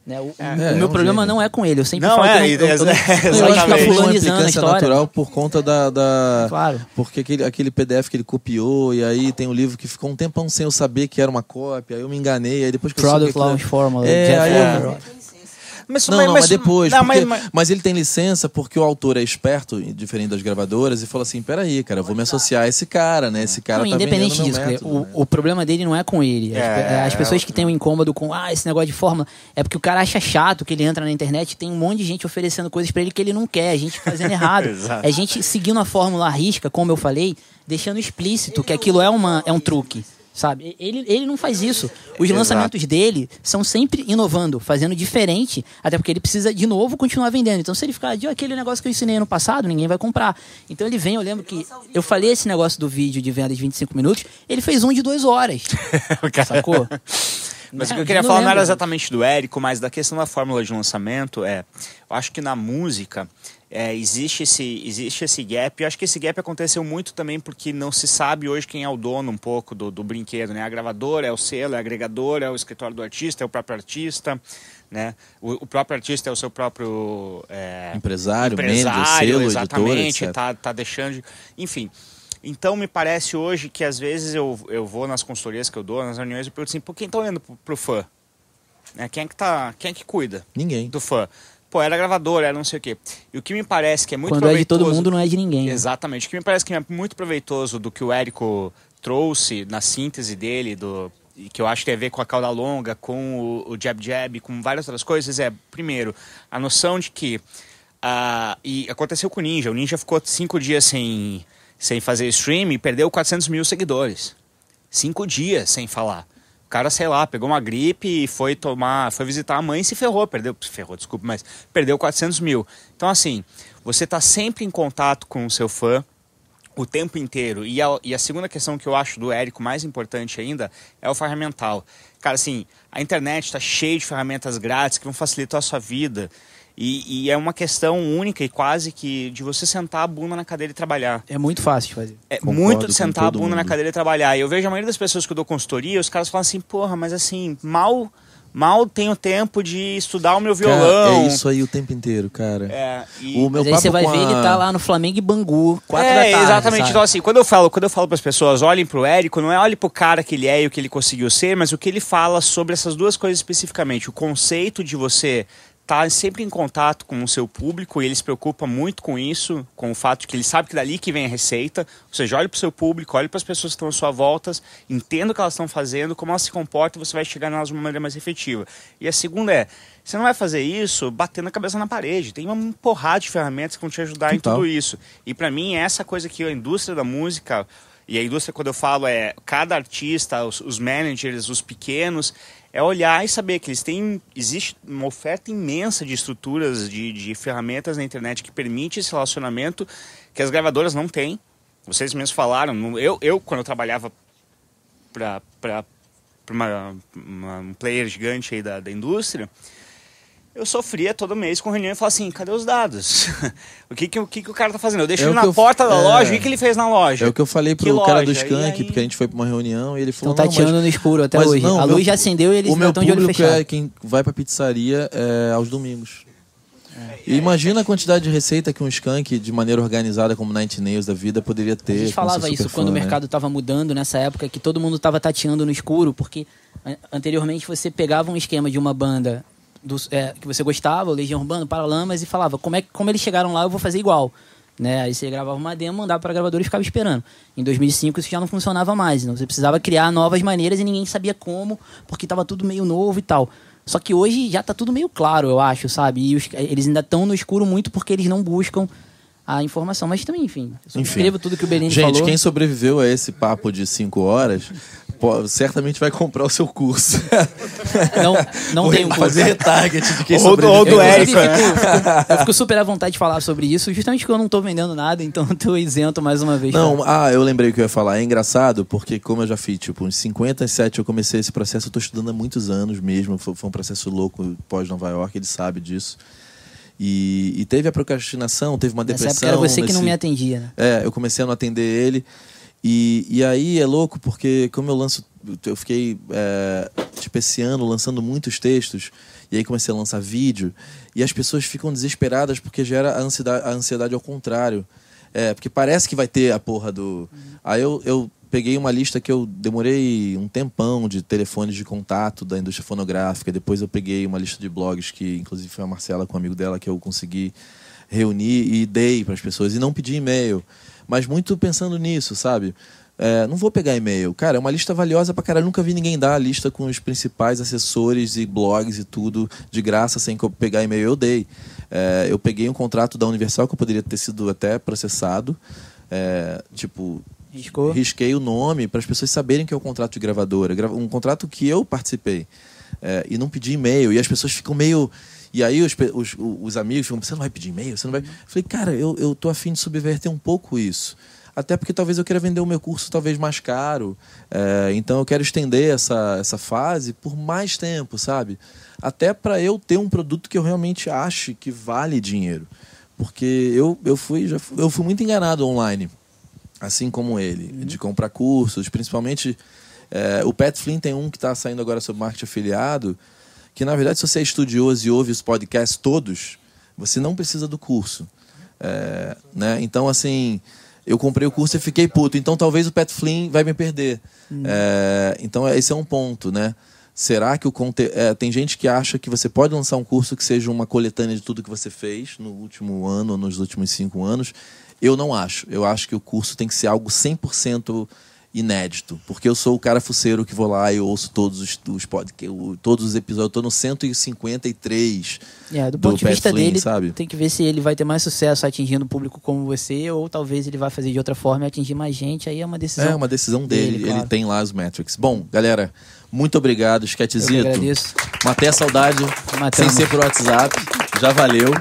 Speaker 1: Né? O, o
Speaker 2: É,
Speaker 1: meu
Speaker 2: é um
Speaker 1: problema
Speaker 2: gênio.
Speaker 1: não é com ele. Eu sempre
Speaker 7: Não,
Speaker 1: falo
Speaker 7: é,
Speaker 1: que eu não, eu, eu, eu ficar
Speaker 7: exatamente.
Speaker 2: Foi uma implicância natural por conta da. da-
Speaker 1: Claro.
Speaker 2: Porque aquele, aquele PDF que ele copiou, e aí tem um livro que ficou um tempão sem eu saber que era uma cópia, aí eu me enganei, aí depois que eu soube
Speaker 1: Product
Speaker 2: que aquilo-
Speaker 1: Launch Formula.
Speaker 2: É, aí eu-.
Speaker 7: Mas,
Speaker 2: Não, não, mas, depois.
Speaker 7: não,
Speaker 2: porque-
Speaker 7: mas-
Speaker 2: mas,
Speaker 7: mas-
Speaker 2: ele tem licença porque o autor é esperto, diferente das gravadoras, e falou assim: peraí, cara, eu vou me associar a esse cara, né? Esse cara
Speaker 1: Não,
Speaker 2: tá
Speaker 1: independente disso,
Speaker 2: método,
Speaker 1: o,
Speaker 2: né?
Speaker 1: o problema dele não é com ele. As,
Speaker 7: É,
Speaker 1: as pessoas
Speaker 7: é,
Speaker 1: que têm um incômodo com ah, esse negócio de fórmula, é porque o cara acha chato que ele entra na internet e tem um monte de gente oferecendo coisas pra ele que ele não quer, a gente fazendo errado. É gente seguindo a fórmula à risca, como eu falei, deixando explícito que aquilo é, uma, é um truque. Sabe? Ele, ele não faz isso. Os
Speaker 7: Exato.
Speaker 1: lançamentos dele são sempre inovando, fazendo diferente, até porque ele precisa de novo continuar vendendo. Então, se ele ficar de "Ah, aquele negócio que eu ensinei ano passado, ninguém vai comprar. Então ele vem, eu lembro que eu falei esse negócio do vídeo de venda de 25 minutos, ele fez um de duas horas.
Speaker 7: O
Speaker 1: Sacou?
Speaker 7: Mas o
Speaker 1: Né?
Speaker 7: que eu queria
Speaker 1: não
Speaker 7: falar não era
Speaker 1: lembro.
Speaker 7: exatamente do Érico, mas da questão da fórmula de lançamento é. Eu acho que na música é, existe, esse, existe esse gap. Eu acho que esse gap aconteceu muito também porque não se sabe hoje quem é o dono um pouco do, do brinquedo. Né? A gravadora, é o selo, é a agregadora, é o escritório do artista, é o próprio artista. Né? O, o próprio artista é o seu próprio é,
Speaker 2: Empresário,
Speaker 7: empresário
Speaker 2: manager, selo,
Speaker 7: exatamente,
Speaker 2: editor,
Speaker 7: tá, tá deixando de... Enfim, então me parece hoje que às vezes eu, eu vou nas consultorias que eu dou, nas reuniões, eu pergunto assim, pô, quem tá olhando pro, pro fã? Né? Quem, é que tá, quem é que cuida
Speaker 2: Ninguém.
Speaker 7: do fã? Pô, era gravadora, era não sei o quê. E o que me parece que é muito
Speaker 1: Quando é de
Speaker 7: proveitoso...
Speaker 1: todo mundo, não é de ninguém. né?
Speaker 7: Exatamente. O que me parece que é muito proveitoso do que o Érico trouxe na síntese dele, do, que eu acho que tem a ver com a cauda longa, com o, o jab jab, com várias outras coisas, é, primeiro, a noção de que. ah, e aconteceu com o Ninja. O Ninja ficou cinco dias sem, sem fazer stream e perdeu 400 mil seguidores. Cinco dias sem falar. Cara, sei lá, pegou uma gripe e foi tomar, foi visitar a mãe e se ferrou, perdeu, ferrou, desculpa, mas perdeu 400 mil. Então, assim, você está sempre em contato com o seu fã o tempo inteiro. E a, e a segunda questão que eu acho do Érico mais importante ainda é o ferramental. Cara, assim, a internet está cheia de ferramentas grátis que vão facilitar a sua vida. E, e é uma questão única e quase que de você sentar a bunda na cadeira e trabalhar.
Speaker 1: É muito fácil de fazer.
Speaker 7: É
Speaker 2: Concordo
Speaker 7: muito de sentar a bunda na
Speaker 2: mundo.
Speaker 7: cadeira e trabalhar. E eu vejo a maioria das pessoas que eu dou consultoria, os caras falam assim, porra, mas assim, mal, mal tenho tempo de estudar o meu
Speaker 2: Cara,
Speaker 7: violão.
Speaker 2: é isso aí o tempo inteiro, cara.
Speaker 7: É, e-
Speaker 2: O meu
Speaker 1: Mas aí você vai ver,
Speaker 2: a-
Speaker 1: ele tá lá no Flamengo e Bangu, quatro
Speaker 7: é,
Speaker 1: da tarde.
Speaker 7: exatamente.
Speaker 1: sabe?
Speaker 7: Então, assim, quando eu falo, quando eu falo para as pessoas, olhem pro Érico, não é olhe pro cara que ele é e o que ele conseguiu ser, mas o que ele fala sobre essas duas coisas especificamente. O conceito de você estar sempre em contato com o seu público e ele se preocupa muito com isso, com o fato de que ele sabe que dali que vem a receita. Ou seja, olhe pro seu público, olhe para as pessoas que estão à sua volta, entenda o que elas estão fazendo, como elas se comportam, você vai chegar nelas de uma maneira mais efetiva. E a segunda é, você não vai fazer isso batendo a cabeça na parede. Tem uma porrada de ferramentas que vão te ajudar em tudo isso. E para mim, é essa coisa que a indústria da música, e a indústria, quando eu falo, é cada artista, os, os managers, os pequenos, é olhar e saber que eles têm. Existe uma oferta imensa de estruturas, de, de ferramentas na internet que permite esse relacionamento que as gravadoras não têm. Vocês mesmos falaram. Eu, eu quando eu trabalhava para uma, uma- um player gigante aí da, da indústria, eu sofria todo mês com reunião e falava assim, cadê os dados? o que, que, o que, que o cara tá fazendo? Eu deixo
Speaker 2: É
Speaker 7: ele
Speaker 2: o
Speaker 7: na
Speaker 2: que eu-
Speaker 7: porta da
Speaker 2: é.
Speaker 7: loja, o que, que ele fez na loja?
Speaker 2: É o que eu falei
Speaker 7: Que
Speaker 2: pro cara do
Speaker 7: loja?
Speaker 2: Skank,
Speaker 7: aí-
Speaker 2: porque a gente foi pra uma reunião e ele falou. não,
Speaker 1: tateando
Speaker 2: mas-
Speaker 1: no escuro até
Speaker 2: mas
Speaker 1: hoje.
Speaker 2: não,
Speaker 1: a
Speaker 2: meu-
Speaker 1: luz já acendeu e eles
Speaker 2: o
Speaker 1: ainda estão de olho
Speaker 2: público
Speaker 1: fechado.
Speaker 2: é quem vai pra pizzaria é, aos domingos. E imagina a quantidade de receita que um skunk, de maneira organizada, como Night Nails da vida, poderia ter.
Speaker 1: A gente falava isso quando
Speaker 2: fã,
Speaker 1: o
Speaker 2: né?
Speaker 1: mercado estava mudando nessa época, que todo mundo estava tateando no escuro, porque an- anteriormente você pegava um esquema de uma banda do- é, que você gostava, o Legião Urbana, Paralamas, e falava, como, é, como eles chegaram lá, eu vou fazer igual. Né? Aí você gravava uma demo, mandava para a gravadora e ficava esperando. Em 2005 isso já não funcionava mais, então você precisava criar novas maneiras e ninguém sabia como, porque estava tudo meio novo e tal. Só que hoje já tá tudo meio claro, eu acho, sabe? E os- eles ainda estão no escuro muito porque eles não buscam a informação. Mas também, enfim, eu
Speaker 2: Enfim.
Speaker 1: tudo que o
Speaker 2: Gente,
Speaker 1: falou.
Speaker 2: quem sobreviveu a esse papo de 5 horas, pô, certamente vai comprar o seu curso.
Speaker 1: Não, não tem um curso.
Speaker 2: fazer retarget de quem
Speaker 7: Ou do- ou do
Speaker 1: Eu,
Speaker 7: Érico,
Speaker 1: fico- fico- eu fico super à vontade de falar sobre isso, justamente porque eu não tô vendendo nada, então eu tô isento mais uma vez.
Speaker 2: Não, ah, eu lembrei o que eu ia falar. É engraçado porque, como eu já fiz, tipo, uns 57 eu comecei esse processo, eu tô estudando há muitos anos mesmo. Foi, foi um processo louco pós-Nova York, ele sabe disso. E, e teve a procrastinação, teve uma
Speaker 1: Nessa
Speaker 2: depressão.
Speaker 1: época era você que não
Speaker 2: nesse-
Speaker 1: me atendia, né?
Speaker 2: É, eu comecei a não atender ele. E, e aí é louco porque, como eu lanço. Eu fiquei, é, tipo, esse ano lançando muitos textos. E aí comecei a lançar vídeo. E as pessoas ficam desesperadas porque gera a ansiedade, a ansiedade ao contrário. É, porque parece que vai ter a porra do. Aí eu, eu peguei uma lista que eu demorei um tempão de telefones de contato da indústria fonográfica. Depois eu peguei uma lista de blogs que, inclusive, foi a Marcela com um amigo dela que eu consegui reunir e dei para as pessoas. E não pedi e-mail. Mas muito pensando nisso, sabe? É, não vou pegar e-mail. Cara, é uma lista valiosa pra caralho. Nunca vi ninguém dar a lista com os principais assessores e blogs e tudo de graça sem que eu pegar e-mail. Eu dei. É, eu peguei um contrato da Universal que eu poderia ter sido até processado. É, tipo,
Speaker 1: Riscou.
Speaker 2: risquei o nome para as pessoas saberem que é o contrato de gravadora. Gra- Um contrato que eu participei. É, e não pedi e-mail. E as pessoas ficam meio. E aí os, os, os amigos ficam, você não vai pedir e-mail? Você não vai. Eu falei, cara, eu, eu tô afim de subverter um pouco isso. Até porque talvez eu queira vender o meu curso talvez mais caro. É, então eu quero estender essa, essa fase por mais tempo, sabe? Até para eu ter um produto que eu realmente ache que vale dinheiro. porque eu, eu, fui, já fui, eu fui muito enganado online, assim como ele, de comprar cursos, principalmente. é, o Pat Flynn tem um que está saindo agora sobre marketing afiliado, que na verdade, se você é estudioso e ouve os podcasts todos, você não precisa do curso. É, né? Então, assim, eu comprei o curso e fiquei puto. Então, talvez o Pat Flynn vai me perder. É, então, esse é um ponto, né? Será que o conte... é, tem gente que acha que você pode lançar um curso que seja uma coletânea de tudo que você fez no último ano ou nos últimos cinco anos? Eu não acho. Eu acho que o curso tem que ser algo 100% inédito. Porque eu sou o cara fuceiro que vou lá e ouço todos os, os podcasts, todos os episódios. Eu tô no 153
Speaker 1: É, do
Speaker 2: do
Speaker 1: ponto de vista
Speaker 2: Flynn,
Speaker 1: dele,
Speaker 2: sabe?
Speaker 1: tem que ver se ele vai ter mais sucesso atingindo o público como você, ou talvez ele vai fazer de outra forma e atingir mais gente. Aí é uma decisão.
Speaker 2: É uma decisão dele,
Speaker 1: dele,
Speaker 2: ele
Speaker 1: claro.
Speaker 2: tem lá os metrics. Bom, galera, muito obrigado, Esquetezito. Matei a saudade,
Speaker 1: Matamos.
Speaker 2: sem ser por WhatsApp. Já valeu.